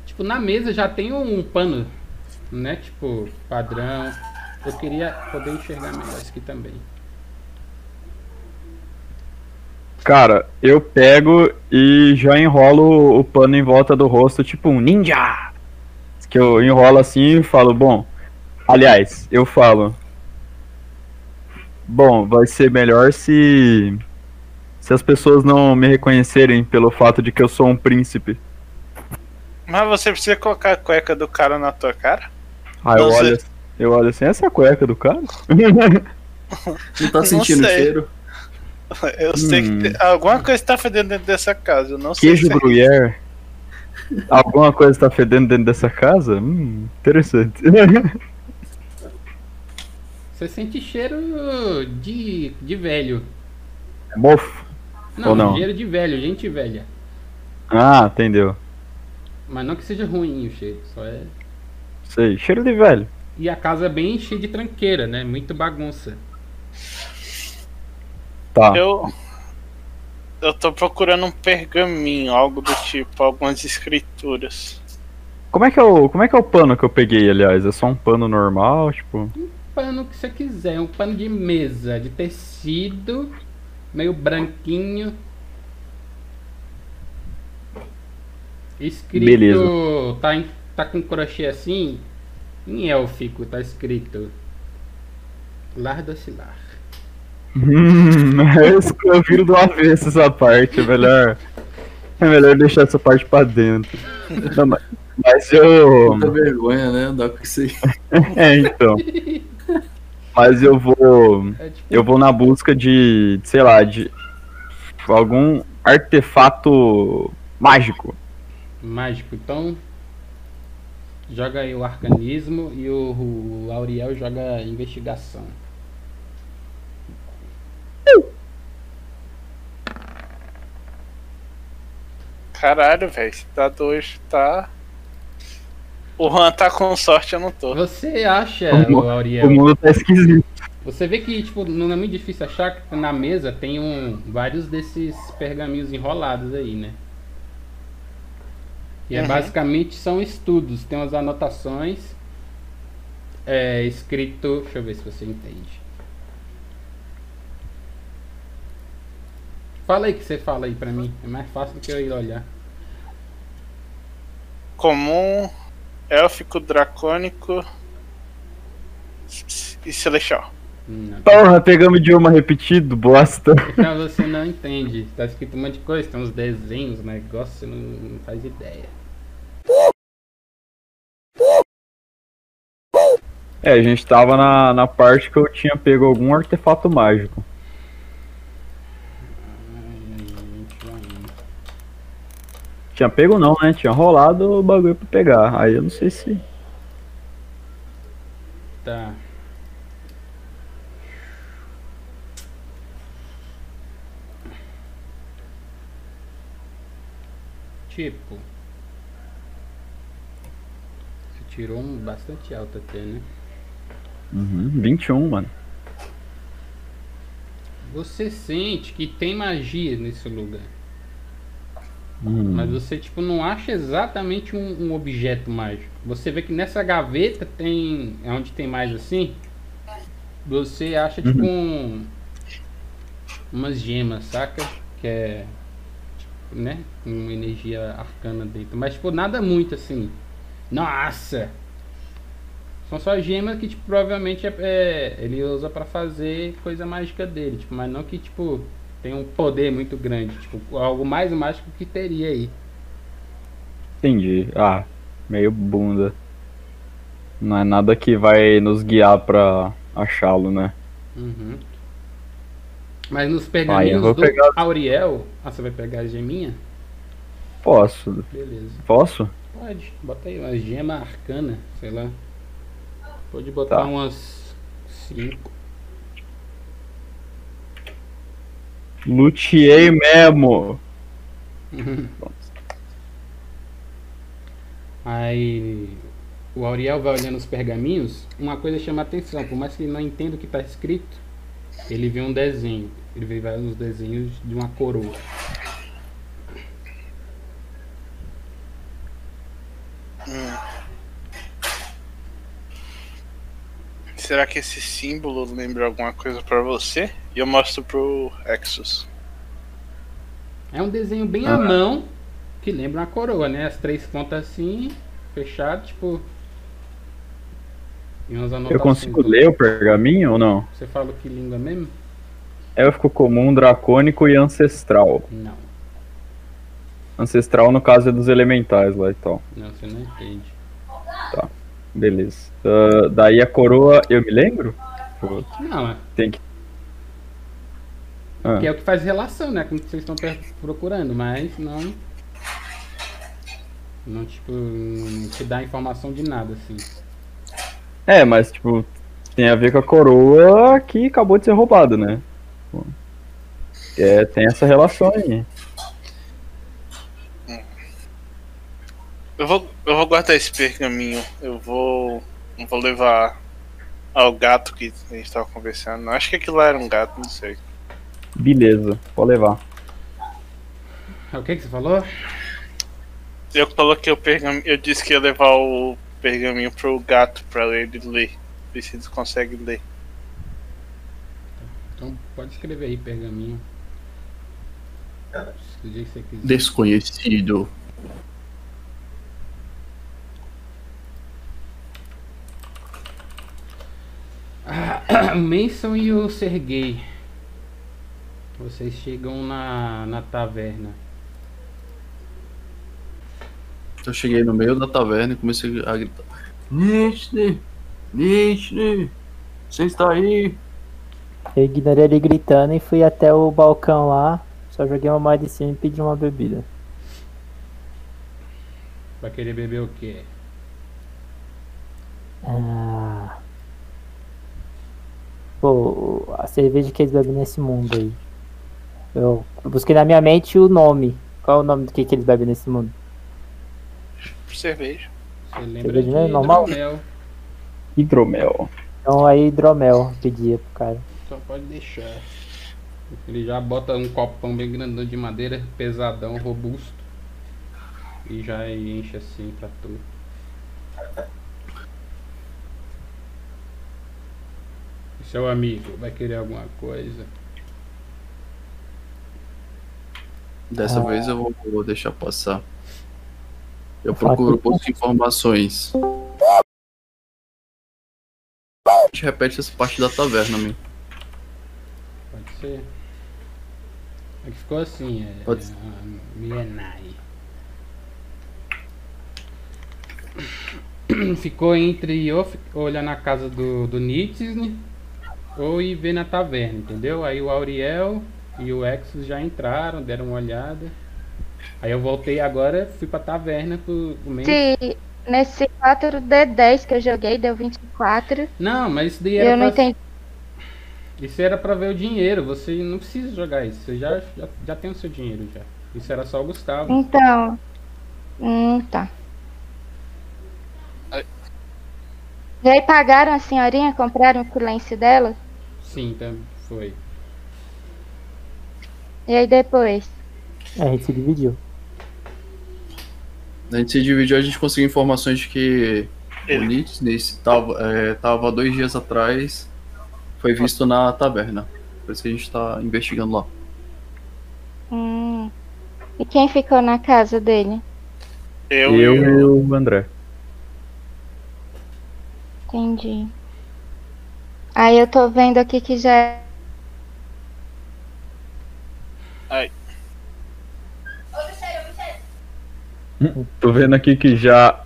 Tipo, na mesa já tem um pano, né? Tipo, padrão. Eu queria poder enxergar melhor isso aqui também. cara, eu pego e já enrolo o pano em volta do rosto, tipo um ninja! Que eu enrolo assim e falo, bom. Aliás, eu falo. Bom, vai ser melhor se. Se as pessoas não me reconhecerem pelo fato de que eu sou um príncipe. Mas você precisa colocar a cueca do cara na tua cara? Aí eu Não sei. olho, eu olho assim, essa é a cueca do cara? Não tá sentindo o sei. cheiro? Eu sei Hum. que tem- alguma coisa tá fedendo dentro dessa casa. Eu não sei Queijo é- gruyère. Alguma coisa tá fedendo dentro dessa casa? Hum, interessante. Você sente cheiro de, de velho. É mofo? Não, Ou não? cheiro de velho, gente velha. Ah, entendeu. Mas não que seja ruim o cheiro, só é. Sei, cheiro de velho. E a casa é bem cheia de tranqueira, né? Muito bagunça. Tá. Eu. Eu tô procurando um pergaminho, algo do tipo, algumas escrituras. Como é que é o, como é que é o pano que eu peguei, aliás? É só um pano normal, tipo. Pano que você quiser, um pano de mesa, de tecido, meio branquinho. Escrito. Beleza. Tá, em- tá com crochê assim. Em élfico tá escrito. Lar docilar. Hum, eu viro do avesso essa parte, é melhor. É melhor deixar essa parte pra dentro. Não, mas, mas eu. Muita vergonha, né? Andar com isso aí. É, então. Mas eu vou. É tipo Eu vou na busca de, sei lá, de algum artefato mágico. mágico. Então. Joga aí o arcanismo e o, o Auriel joga investigação. Caralho, velho, esse dado hoje tá. O Juan tá com sorte, eu não tô. Você acha, O Auriel? O mundo tá esquisito. Você vê que tipo, não é muito difícil achar que na mesa tem um, vários desses pergaminhos enrolados aí, né? E é Uhum. basicamente são estudos, tem umas anotações é, escrito. Deixa eu ver se você entende. Fala aí que você fala aí pra mim. É mais fácil do que eu ir olhar. Comum, élfico, dracônico e celestial. Não. Porra, pegamos idioma repetido, bosta. Então você não entende. Tá escrito um monte de coisa, tem uns desenhos, negócio, você não, não faz ideia. É, a gente tava na, na parte que eu tinha pego algum artefato mágico. Tinha pego não, né? Tinha rolado o bagulho pra pegar. Aí eu não sei se. Tá. Tipo. Você tirou um bastante alto até, né? Uhum, 21, mano. Você sente que tem magia nesse lugar. Hum. Mas você, tipo, não acha exatamente um, um objeto mágico. Você vê que nessa gaveta tem. É onde tem mais assim. Você acha, tipo, um. Umas gemas, saca? Que é. Né? Com uma energia arcana dentro. Mas, tipo, nada muito assim. Nossa! São só gemas que, tipo, provavelmente é, é- ele usa pra fazer coisa mágica dele. Tipo, mas não que, tipo, tem um poder muito grande. Tipo, algo mais mágico que teria aí. Entendi. Ah, meio bunda. Não é nada que vai nos guiar pra achá-lo, né? Uhum. Mas nos Ah, pergaminhos vou do pegar- Auriel. Ah, você vai pegar a geminha? Posso. Beleza. Posso? Pode, bota aí uma gema arcana, sei lá. Pode botar Tá. umas 5. Luteei mesmo. Aí o Auriel vai olhando os pergaminhos, uma coisa chama a atenção, por mais que ele não entenda o que está escrito, ele vê um desenho. Ele vê vários desenhos de uma coroa. Será que esse símbolo lembra alguma coisa pra você? E eu mostro pro Exos. É um desenho bem Ah. à mão, que lembra uma coroa, né? As três pontas assim, fechado, tipo. E umas Eu consigo ler o pergaminho ou não? Você fala que língua mesmo? Élfico comum, dracônico e ancestral. Não, Ancestral no caso é dos elementais lá e tal. não, você não entende. Beleza. Ah, daí a coroa, eu me lembro? Não, é. Tem que. Ah, Que é o que faz relação, né? Com o que vocês estão procurando, mas não. Não, tipo, não te dá informação de nada, assim. É, mas tipo, tem a ver com a coroa que acabou de ser roubada, né? É, tem essa relação aí. Eu vou, eu vou guardar esse pergaminho. Eu vou. eu vou levar ao gato que a gente tava conversando. Acho que aquilo lá era um gato, não sei. Beleza, pode levar. É O que que você falou? Eu coloquei o pergaminho. Eu disse que ia levar o pergaminho pro gato pra ele ler. Ver se eles conseguem ler. Então pode escrever aí, pergaminho. Do jeito que você quiser. Desconhecido. O Mason e o Sergei. Vocês chegam na, na taverna. Eu cheguei no meio da taverna e comecei a gritar. Nishne! Nishne! Você está aí? Eu ignorei ele gritando e fui até o balcão lá. Só joguei uma moeda em cima e pedi uma bebida. Vai querer beber o quê? Ah. Pô, a cerveja que eles bebem nesse mundo aí. Eu, busquei na minha mente o nome. Qual é o nome do que, que eles bebem nesse mundo? Cerveja. Você lembra Cerveja é normal? hidromel. Hidromel. Então aí hidromel pedia pro cara. Só pode deixar. Ele já bota um copão bem grandão de madeira, pesadão, robusto. E já enche assim pra tu. Seu amigo, vai querer alguma coisa? Dessa Ah. vez eu vou, vou deixar passar. Eu procuro outras informações. A gente repete essa parte da taverna, meu. Pode ser. É que ficou assim, é. Pode ser. a Mienai. Ficou entre fi- olhar na casa do, do Nietzsche ou ir ver na taverna, entendeu? Aí o Auriel e o Exos já entraram, deram uma olhada. Aí eu voltei agora, fui pra taverna pro, pro meio. Se nesse 4D10 que eu joguei deu 24. Não, mas isso daí era eu não pra, entendi. isso era pra ver o dinheiro. Você não precisa jogar isso. Você já, já, já tem o seu dinheiro já. Isso era só o Gustavo. Então. Hum, tá. Ai. E aí pagaram a senhorinha, compraram o silêncio dela? Sim, tá, foi. E aí depois? A gente se dividiu. A gente se dividiu, a gente conseguiu informações de que o Ele. Nietzsche estava é, tava dois dias atrás, foi visto na taverna. Por isso que a gente tá investigando lá. Hum. E quem ficou na casa dele? Eu, Eu e o- o André. Entendi. Aí eu tô vendo aqui que já é Tô vendo aqui que já.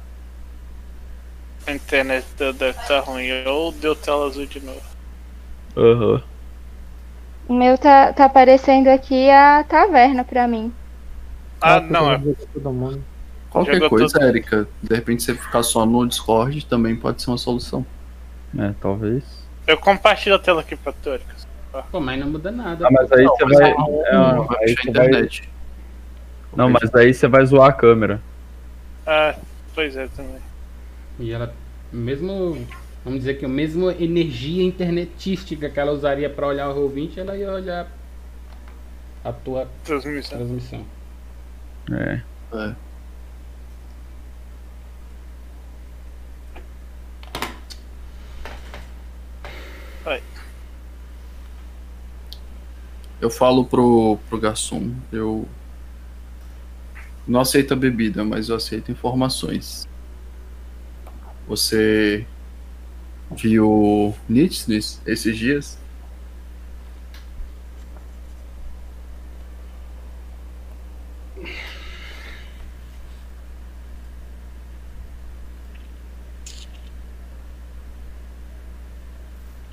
a internet deve estar ruim. Ou deu tela azul de novo. Aham. O meu tá, tá aparecendo aqui a taverna pra mim. Ah, Nossa, não, é. Todo mundo. Qualquer Jogou coisa, tudo. Erika, de repente você ficar só no Discord também pode ser uma solução. É, talvez. Eu compartilho a tela aqui pra tu, Erika. Pô, mas não muda nada. Ah, mas aí Não, você mas vai. é, Não, vai aí fechar a você vai- internet. Não, mas aí você vai zoar a câmera. Ah, pois é, também. E ela, mesmo, vamos dizer que a mesma energia internetística que ela usaria pra olhar o Roll20, ela ia olhar a tua Transmissão. transmissão. É. É. Eu falo pro, pro garçom, eu não aceito a bebida, mas eu aceito informações. Você viu Nietzsche esses dias?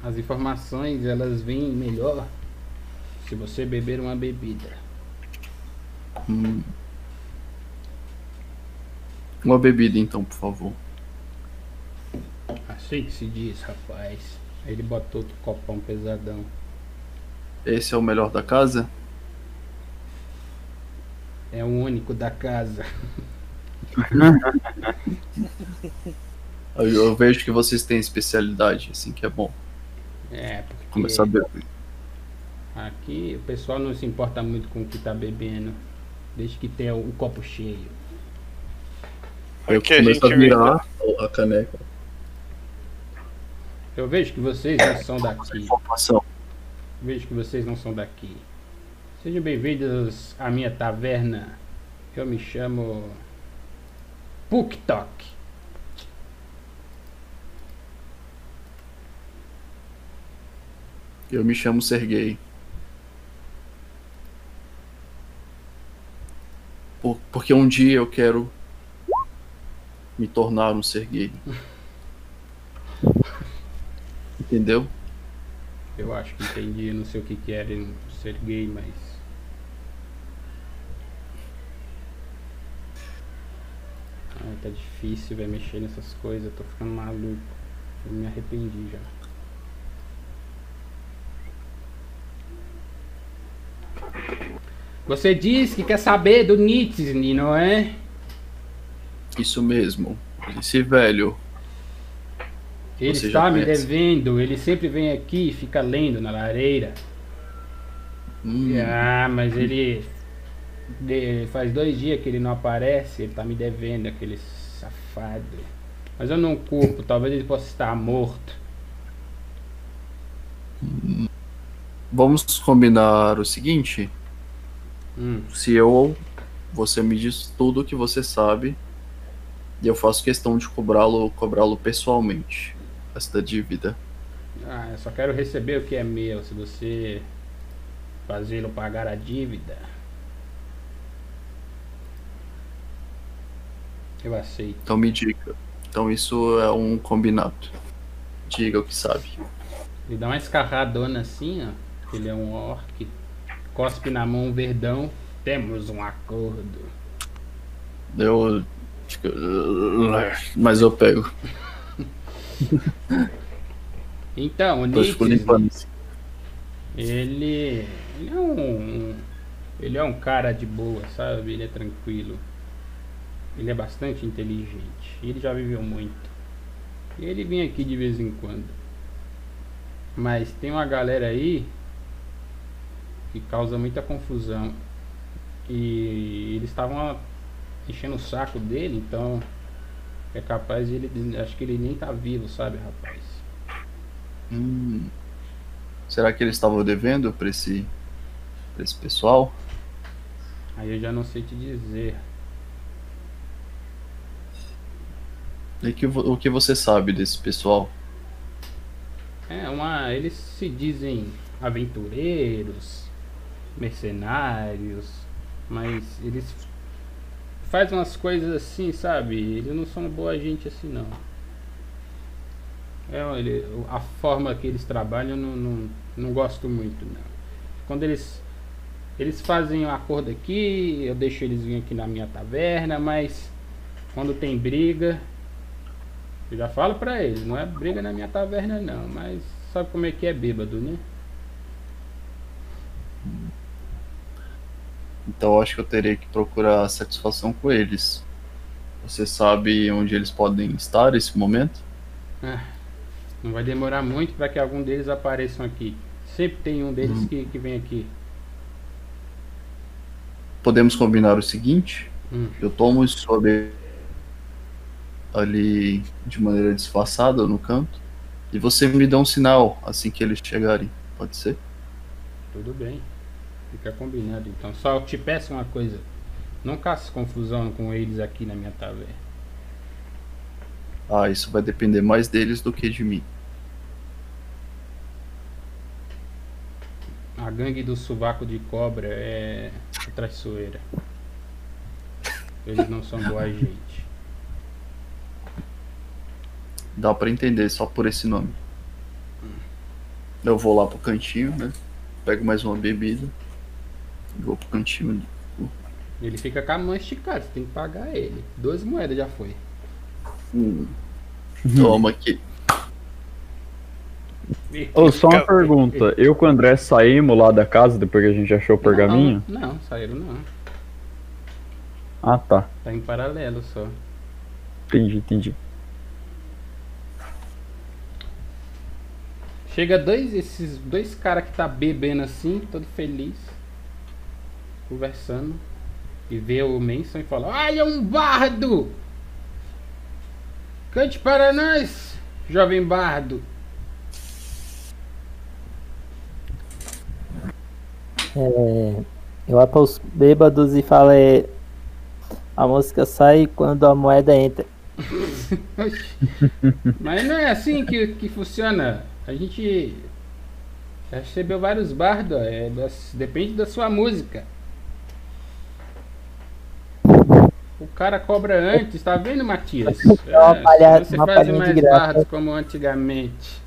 As informações, elas vêm melhor se você beber uma bebida. Hum. Uma bebida então, por favor. Assim que se diz, rapaz. Ele botou outro copão pesadão. Esse é o melhor da casa? É o único da casa. Eu vejo que vocês têm especialidade, assim que é bom. É, porque Começar a beber. aqui o pessoal não se importa muito com o que tá bebendo. Desde que tenha o copo cheio. Aí eu começo a virar a caneca. Eu vejo que vocês não são daqui. Vejo que vocês não são daqui. Sejam bem-vindos à minha taverna. Eu me chamo. Puktok. Eu me chamo Sergei. Por- porque um dia eu quero me tornar um Sergei. Entendeu? Eu acho que entendi. Não sei o que querem ser gay, mas. Ai, tá difícil, vai mexer nessas coisas. Eu tô ficando maluco. Eu me arrependi já. Você disse que quer saber do Nietzsche, não é? Isso mesmo. Esse velho. Ele Você está me devendo. Ele sempre vem aqui e fica lendo na lareira. Hum, Ah, mas ele. de- faz dois dias que ele não aparece, ele tá me devendo, aquele safado. Mas eu não culpo, talvez ele possa estar morto. Vamos combinar o seguinte: Hum, se eu. Você me diz tudo o que você sabe. E eu faço questão de cobrá-lo cobrá-lo pessoalmente. Esta dívida. Ah, eu só quero receber o que é meu. Se você fazê-lo pagar a dívida, eu aceito. Então me diga. Então isso é um combinado. Diga o que sabe. Ele dá uma escarradona assim, ó. Ele é um orc. Cospe na mão verdão. Temos um acordo. Eu. Mas eu pego. Então, o assim. ele, ele é um, ele é um cara de boa, sabe? Ele é tranquilo. Ele é bastante inteligente. Ele já viveu muito. E ele vem aqui de vez em quando. Mas tem uma galera aí que causa muita confusão. E eles estavam enchendo o saco dele, então é capaz de ele. Acho que ele nem tá vivo, sabe, rapaz? Hum. Será que ele estava devendo para esse, pra esse pessoal? Aí eu já não sei te dizer. E que, vo- o que você sabe desse pessoal? É uma. Eles se dizem aventureiros, mercenários, mas eles fazem umas coisas assim, sabe? Eles não são boa gente assim não. É, ele, a forma que eles trabalham não, não, não gosto muito não. Quando eles eles fazem um acordo aqui, eu deixo eles vir aqui na minha taverna, mas quando tem briga, eu já falo pra eles, não é briga na minha taverna não, mas sabe como é que é bêbado, né? Então acho que eu teria que procurar satisfação com eles. Você sabe onde eles podem estar nesse momento? Não vai demorar muito para que algum deles apareçam aqui. Sempre tem um deles que, que vem aqui. Podemos combinar o seguinte: Hum. eu tomo isso sobre ali de maneira disfarçada no canto e você me dá um sinal assim que eles chegarem. Pode ser? Tudo bem. Fica combinado então. Só te peço uma coisa. Não caça confusão com eles aqui na minha taverna. Ah, isso vai depender mais deles do que de mim. A gangue do sovaco de cobra é traiçoeira. Eles não são boa gente. Dá pra entender só por esse nome. Eu vou lá pro cantinho, né? Pego mais uma bebida. Vou pro cantinho. Ele fica com a mão esticada, você tem que pagar ele. Duas moedas já foi. Toma aqui. Ô, só uma pergunta. Eu com o André saímos lá da casa depois que a gente achou o pergaminho? Não, não, saíram não. Ah, tá. Tá em paralelo só. Entendi, entendi. Chega dois, esses dois caras que tá bebendo assim, todo feliz, conversando, e vê o Manson e fala: Ai, é um bardo! Cante para nós, jovem bardo! É, eu olho para os bêbados e falo: é, a música sai quando a moeda entra. Mas não é assim que, que funciona. A gente já recebeu vários bardos, é, depende da sua música. O cara cobra antes, tá vendo, Matias? uma É, palha- você uma faz de mais graça. bardos como antigamente.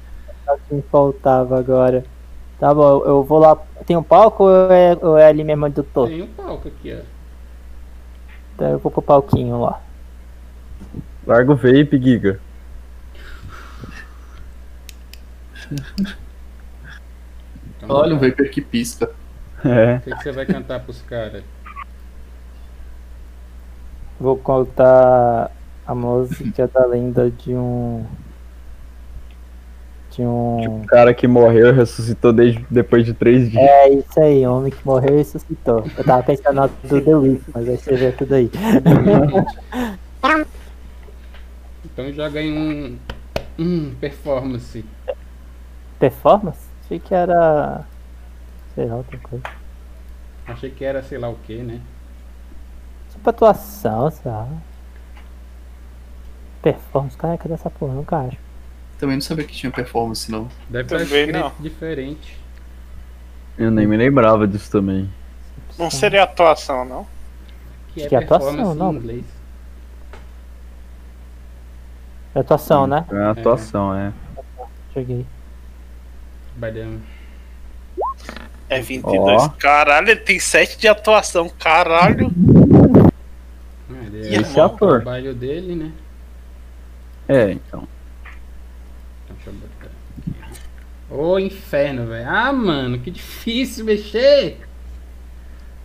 É o que me faltava agora. Tá bom, eu vou lá. Tem um palco ou é, ou é ali mesmo onde eu tô? Tem um palco aqui, ó. Então eu vou pro palquinho lá. Larga o vape, Giga. Então, Olha um vapor que pisca. É. O que, que você vai cantar pros caras? Vou contar a música da lenda de um. De um. O cara que morreu ressuscitou desde depois de três dias. É isso aí, homem que morreu e ressuscitou. Eu tava pensando na do The Week, mas aí você vê tudo aí. Então já ganhei um, um performance. Performance? Achei que era. Sei lá, outra coisa. Achei que era sei lá o que, né? Tipo atuação, sei lá. Performance, cara, cadê essa porra? Nunca acho. Também não sabia que tinha performance, não. Deve Também escrito não. diferente. Eu nem me lembrava disso também. Não seria atuação, não? Que é Que atuação, performance não. inglês. É atuação, né? É atuação, é. Joguei. Badam. É 22. Ó. Caralho, ele tem 7 de atuação. Caralho. Ele é esse o ator? trabalho dele, né? É, então. Então, Deixa eu botar aqui. Ô inferno, velho. Ah, mano, que difícil mexer.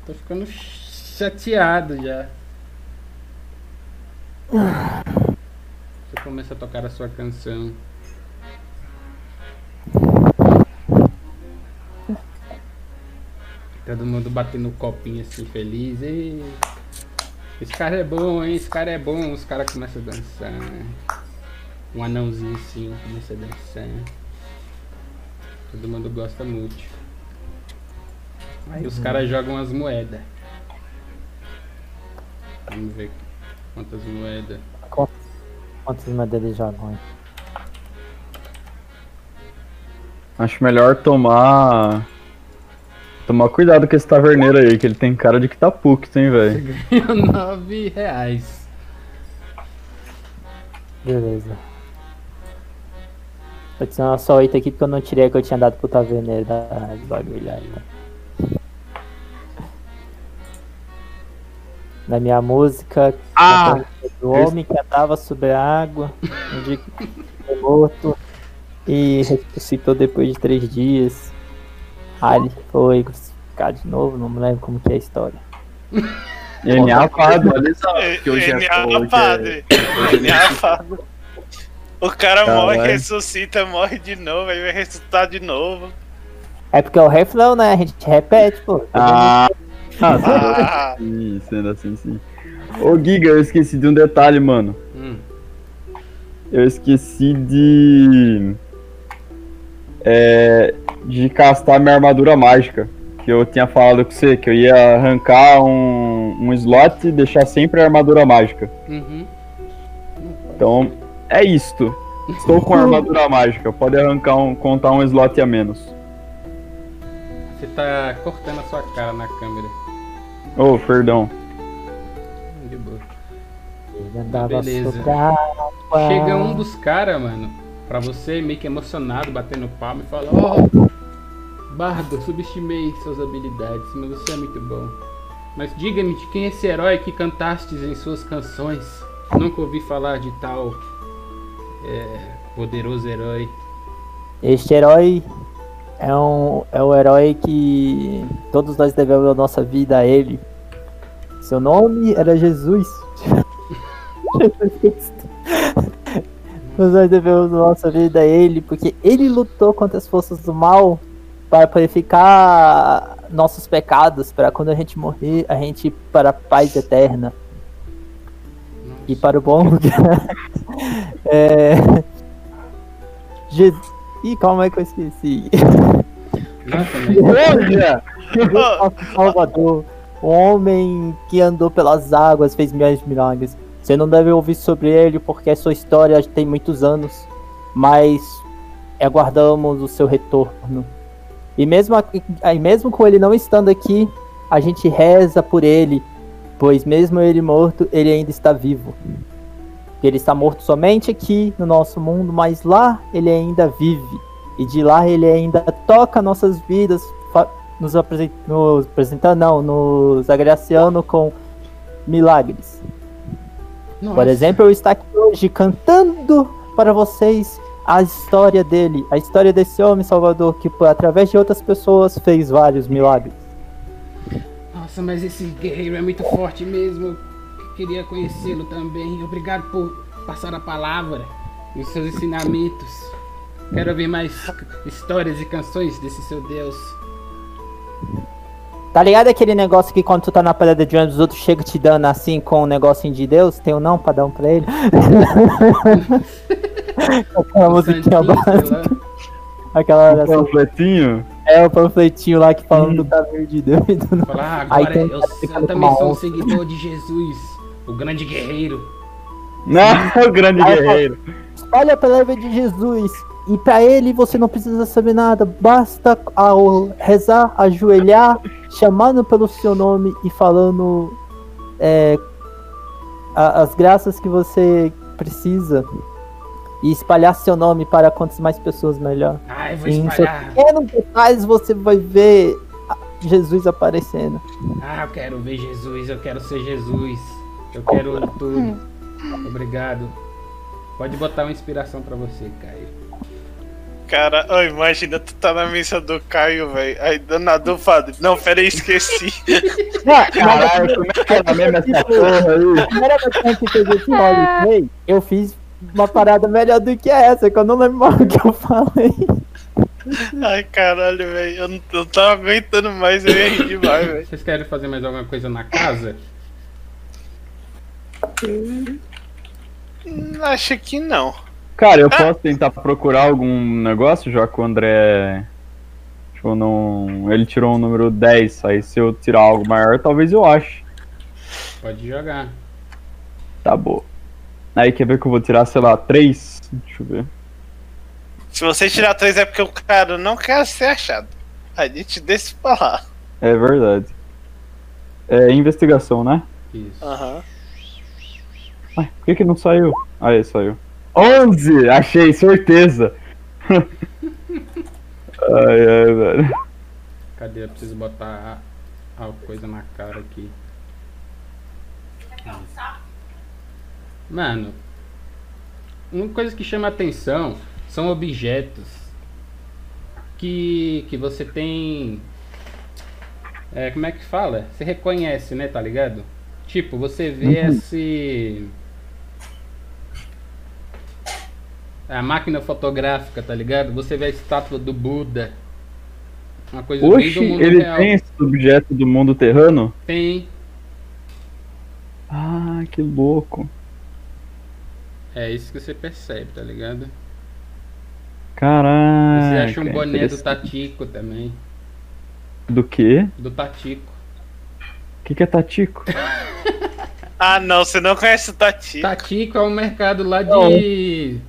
Tô ficando chateado já. Você começa a tocar a sua canção. Todo mundo batendo copinho assim, feliz. E... Esse cara é bom, hein? Esse cara é bom. Os caras começam a dançar. Um anãozinho assim começa a dançar. Todo mundo gosta muito. Aí os caras jogam as moedas. Vamos ver quantas moedas. Quantas moedas eles jogam aí? Acho melhor tomar. Tomar cuidado com esse taverneiro aí, que ele tem cara de que tá puto, hein, velho. Ganhou nove reais. Beleza. Vou adicionar só 8 aqui porque eu não tirei a que eu tinha dado pro taverneiro da bagulho aí, tá? Na minha música, Ah! do homem que andava sobre a água, um dia que foi morto e ressuscitou depois de três dias. Aí ele foi crucificado de novo, não me lembro como que é a história. NA Fado. Que hoje é, NA hoje é, padre. hoje é NA padre. O cara Caralho. morre, ressuscita, morre de novo, aí vai ressuscitar de novo. É porque é o refrão, né? A gente repete, pô. Ah! Ah, Ah, sim, sendo assim, sim. Ô, Giga, eu esqueci de um detalhe, mano. Hum. Eu esqueci de. É. De castar minha armadura mágica. Que eu tinha falado com você, que eu ia arrancar um, um slot e deixar sempre a armadura mágica. Uhum. Então, é isto. Estou com a armadura mágica. Pode arrancar um. contar um slot a menos. Você tá cortando a sua cara na câmera. Oh, perdão. De boa. Andava Beleza. Chega um dos caras, mano, pra você meio que emocionado, batendo palma e fala: Ó, Bardo, subestimei suas habilidades, mas você é muito bom. Mas diga-me de quem é esse herói que cantastes em suas canções. Nunca ouvi falar de tal é, poderoso herói. Este herói é um, é um herói que todos nós devemos a nossa vida a ele. Seu nome era Jesus. Jesus Cristo. Nós devemos a nossa vida a ele, porque ele lutou contra as forças do mal para purificar nossos pecados, para quando a gente morrer, a gente ir para a paz eterna. E para o bom lugar. é... Jesus. Ih, calma aí que eu esqueci. Nosso Salvador, o homem que andou pelas águas, fez milhares de milagres. Você não deve ouvir sobre ele porque sua história tem muitos anos, mas aguardamos o seu retorno. E mesmo, e mesmo com ele não estando aqui, a gente reza por ele, pois mesmo ele morto, ele ainda está vivo. Ele está morto somente aqui no nosso mundo, mas lá ele ainda vive. E de lá ele ainda toca nossas vidas, nos, nos apresentando, não, nos agraciando com milagres. Nossa. Por exemplo, eu estou aqui hoje cantando para vocês a história dele, a história desse homem Salvador que, através de outras pessoas, fez vários milagres. Nossa, mas esse guerreiro é muito forte mesmo. Eu queria conhecê-lo também. Obrigado por passar a palavra e os seus ensinamentos. Quero ouvir mais histórias e canções desse seu Deus. Tá ligado aquele negócio que quando tu tá na parada de ônibus, os outros chegam te dando assim com um negocinho de Deus? Tem um não pra dar um pra ele? Aquela musiquinha básica. lá. Aquela Um oração. panfletinho? É o panfletinho lá que falando do caminho de Deus e do Falar, Aí agora tem um eu, eu também sou um seguidor de Jesus, o grande guerreiro. Não, o grande Aí, guerreiro. Olha a palavra de Jesus. E pra ele você não precisa saber nada. Basta ao rezar, ajoelhar, chamando pelo seu nome e falando é, a- as graças que você precisa. E espalhar seu nome para quantas mais pessoas melhor. Ai, vou Em seus espalhar. pequenos detalhes você vai ver Jesus aparecendo. Ah, eu quero ver Jesus, eu quero ser Jesus. Eu quero tudo. Obrigado. Pode botar uma inspiração pra você, Caio. Cara, ó, imagina tu tá na missa do Caio, velho. Aí do nada o padre. Não, pera aí, esqueci. Caralho, como é que era mesmo essa porra aí? A primeira vez que gente fez esse roleplay, eu fiz uma parada melhor do que essa, que eu não lembro mais o que eu falei. Ai, caralho, velho. Eu não, eu tava aguentando mais, eu ia rir demais, velho. Vocês querem fazer mais alguma coisa na casa? Hum, Acho que não. Cara, eu posso tentar procurar algum negócio, já que o André. Tipo, não. Ele tirou um número 10. Aí se eu tirar algo maior, talvez eu ache. Pode jogar. Tá bom. Aí quer ver que eu vou tirar, sei lá, 3? Deixa eu ver. Se você tirar três é porque o cara não quer ser achado. A gente deixa pra lá. É verdade. É investigação, né? Isso. Aham. Ué, por que que não saiu? Aí, saiu. 11! Achei, certeza! ai, ai, velho. Cadê? Eu preciso botar a, a coisa na cara aqui. Mano, uma coisa que chama atenção são objetos que, que você tem. É, como é que fala? Você reconhece, né? Tá ligado? Tipo, você vê esse. A máquina fotográfica, tá ligado? Você vê a estátua do Buda. Uma coisa bem Oxi, do mundo ele real. tem esse objeto do mundo terrano? Tem. Ah, que louco. É isso que você percebe, tá ligado? Caraca. Você acha um boné do. Tatico também. Do quê? Do Tatico. O que, que é Tatico? Ah, não, você não conhece o Tati. Tatico é um mercado lá de.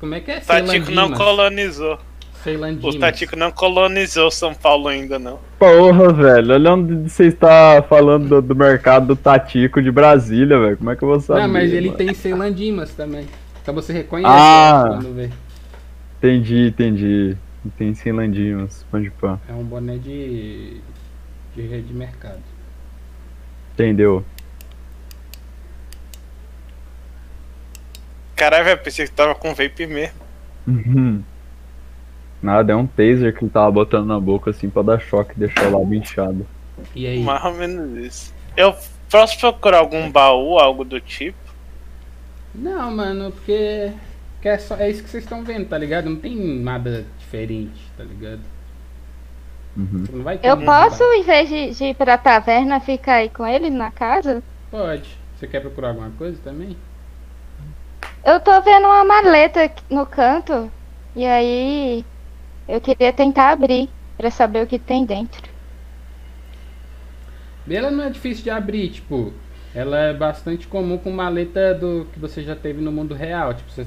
Como é que é? Tatico não Ceilandimas. colonizou. Ceilandimas. O Tatico não colonizou São Paulo ainda, não. Porra, velho. Olha onde você está falando do, do mercado do Tatico de Brasília, velho. Como é que eu vou saber? Não, mas ele mano? tem Ceilandimas também. Então você reconhece Ah. quando vê. Entendi, entendi. Tem Celandinhos, pão de pão. É um boné de. de rede de mercado. Entendeu? Caralho, velho, pensei que tava com vape mesmo. Uhum. Nada, é um taser que ele tava botando na boca assim pra dar choque e deixar o lábio inchado. E aí? Mais ou menos isso. Eu posso procurar algum baú, algo do tipo? Não, mano, porque. que é, só, é isso que vocês estão vendo, tá ligado? Não tem nada diferente, tá ligado? Uhum. Não vai ter Eu posso, em vez de, de ir pra taverna, ficar aí com ele na casa? Pode. Você quer procurar alguma coisa também? Eu tô vendo uma maleta no canto. E aí. Eu queria tentar abrir pra saber o que tem dentro. Ela não é difícil de abrir, tipo, ela é bastante comum com maleta do que você já teve no mundo real. Tipo, você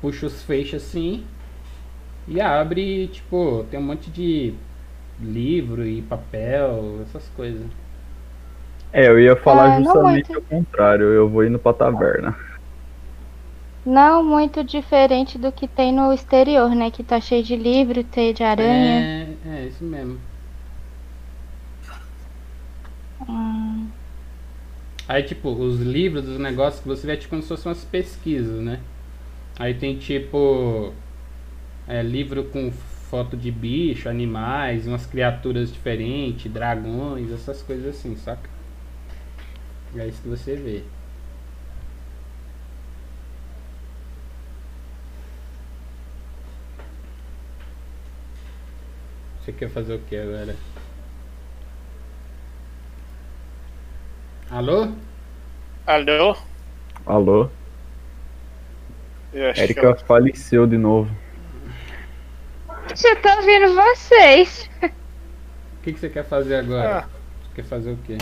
puxa os feixes assim e abre, tipo, tem um monte de livro e papel, essas coisas. É, eu ia falar Ah, justamente o contrário, eu vou indo pra taverna. Não muito diferente do que tem no exterior, né? Que tá cheio de livro, teia de aranha. É, é isso mesmo. Hum, Aí, tipo, os livros, os negócios que você vê é tipo como se fossem umas pesquisas, né? Aí tem tipo. É, livro com foto de bicho, animais, umas criaturas diferentes, dragões, essas coisas assim, saca? É isso que você vê. Você quer fazer o que agora? Alô? Alô? Alô? Erika que faleceu de novo. eu tô ouvindo vocês. O que, que você quer fazer agora? Ah. Você quer fazer o quê?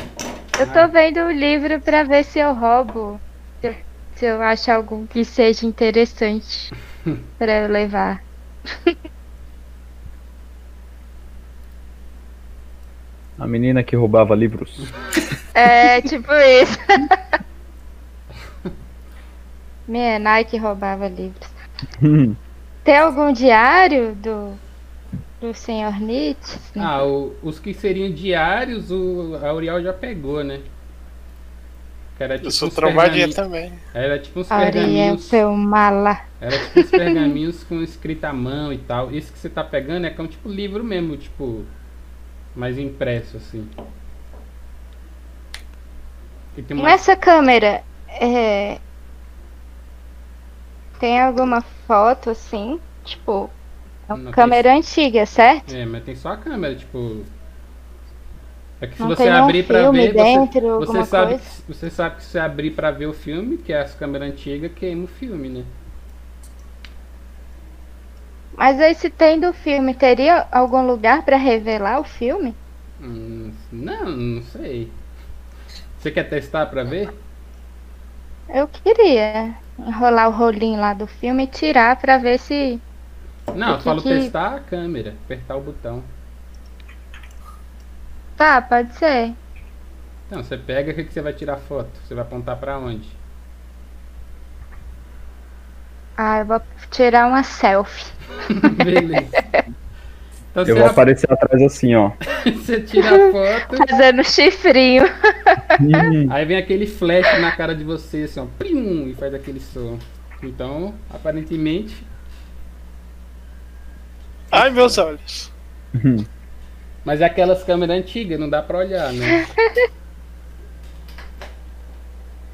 Eu tô vendo o livro pra ver se eu roubo. Se eu, se eu acho algum que seja interessante pra eu levar. A menina que roubava livros. É, tipo isso. Minha Nike roubava livros. Tem algum diário do, do Sr. Nietzsche? Ah, o- os que seriam diários, o, a Uriel já pegou, né? Que era tipo Eu sou pergaminhos- também. Era tipo uns pergaminhos. seu mala. Era tipo uns pergaminhos com escrita à mão e tal. Esse que você tá pegando é como tipo livro mesmo, tipo. Mais impresso, assim. Uma... Nessa câmera, é... tem alguma foto assim? Tipo, é uma Não, tem- câmera antiga, certo? É, mas tem só a câmera, tipo. É que se Não você abrir pra filme ver, você, dentro, você alguma sabe, que- você sabe que se você abrir pra ver o filme, que é as câmeras antigas, queima o filme, né? Mas aí se tem do filme, teria algum lugar pra revelar o filme? Hum, não, não sei. Você quer testar pra ver? Eu queria enrolar o rolinho lá do filme e tirar pra ver se. Não, eu falo que- testar a câmera, apertar o botão. Tá, pode ser. Então, você pega, o que, que você vai tirar foto? Você vai apontar pra onde? Ah, eu vou tirar uma selfie. Beleza. Então Eu vou ap- aparecer atrás assim, ó. você tira a foto, Fazendo chifrinho. Aí vem aquele flash na cara de você, assim, ó, plim, e faz aquele som. Então, aparentemente, Ai, meus olhos. mas é aquelas câmeras antigas, não dá pra olhar, né?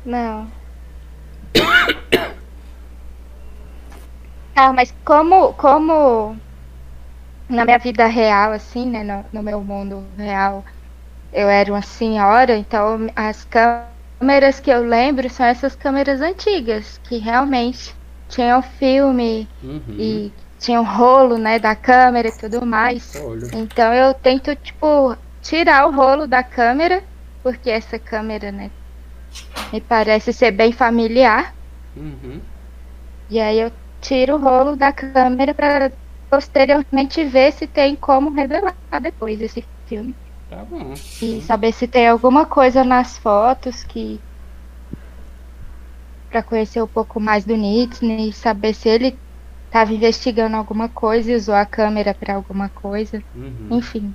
Não. Ah, mas como, como na minha vida real, assim, né, no, no meu mundo real, eu era uma senhora, então as câmeras que eu lembro são essas câmeras antigas, que realmente tinham filme Uhum. e tinham rolo, né, da câmera e tudo mais. Olho. Então eu tento, tipo, tirar o rolo da câmera, porque essa câmera, né, me parece ser bem familiar. Uhum. E aí eu tiro o rolo da câmera para posteriormente ver se tem como revelar depois esse filme. Tá bom. E saber se tem alguma coisa nas fotos que. para conhecer um pouco mais do Nietzsche e saber se ele estava investigando alguma coisa e usou a câmera para alguma coisa. Uhum. Enfim.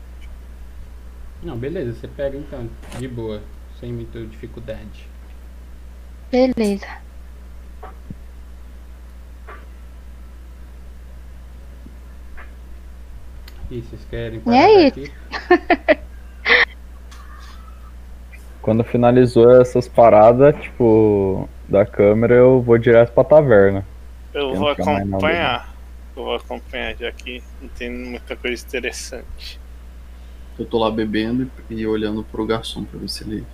Não, beleza, você pega então, de boa. sem muita dificuldade. Beleza. E vocês querem é aí? aqui? Quando finalizou essas paradas, tipo, da câmera, eu vou direto pra taverna. Eu, vou né? acompanhar. Eu vou acompanhar, já que não tem muita coisa interessante. Eu tô lá bebendo e olhando pro garçom pra ver se ele.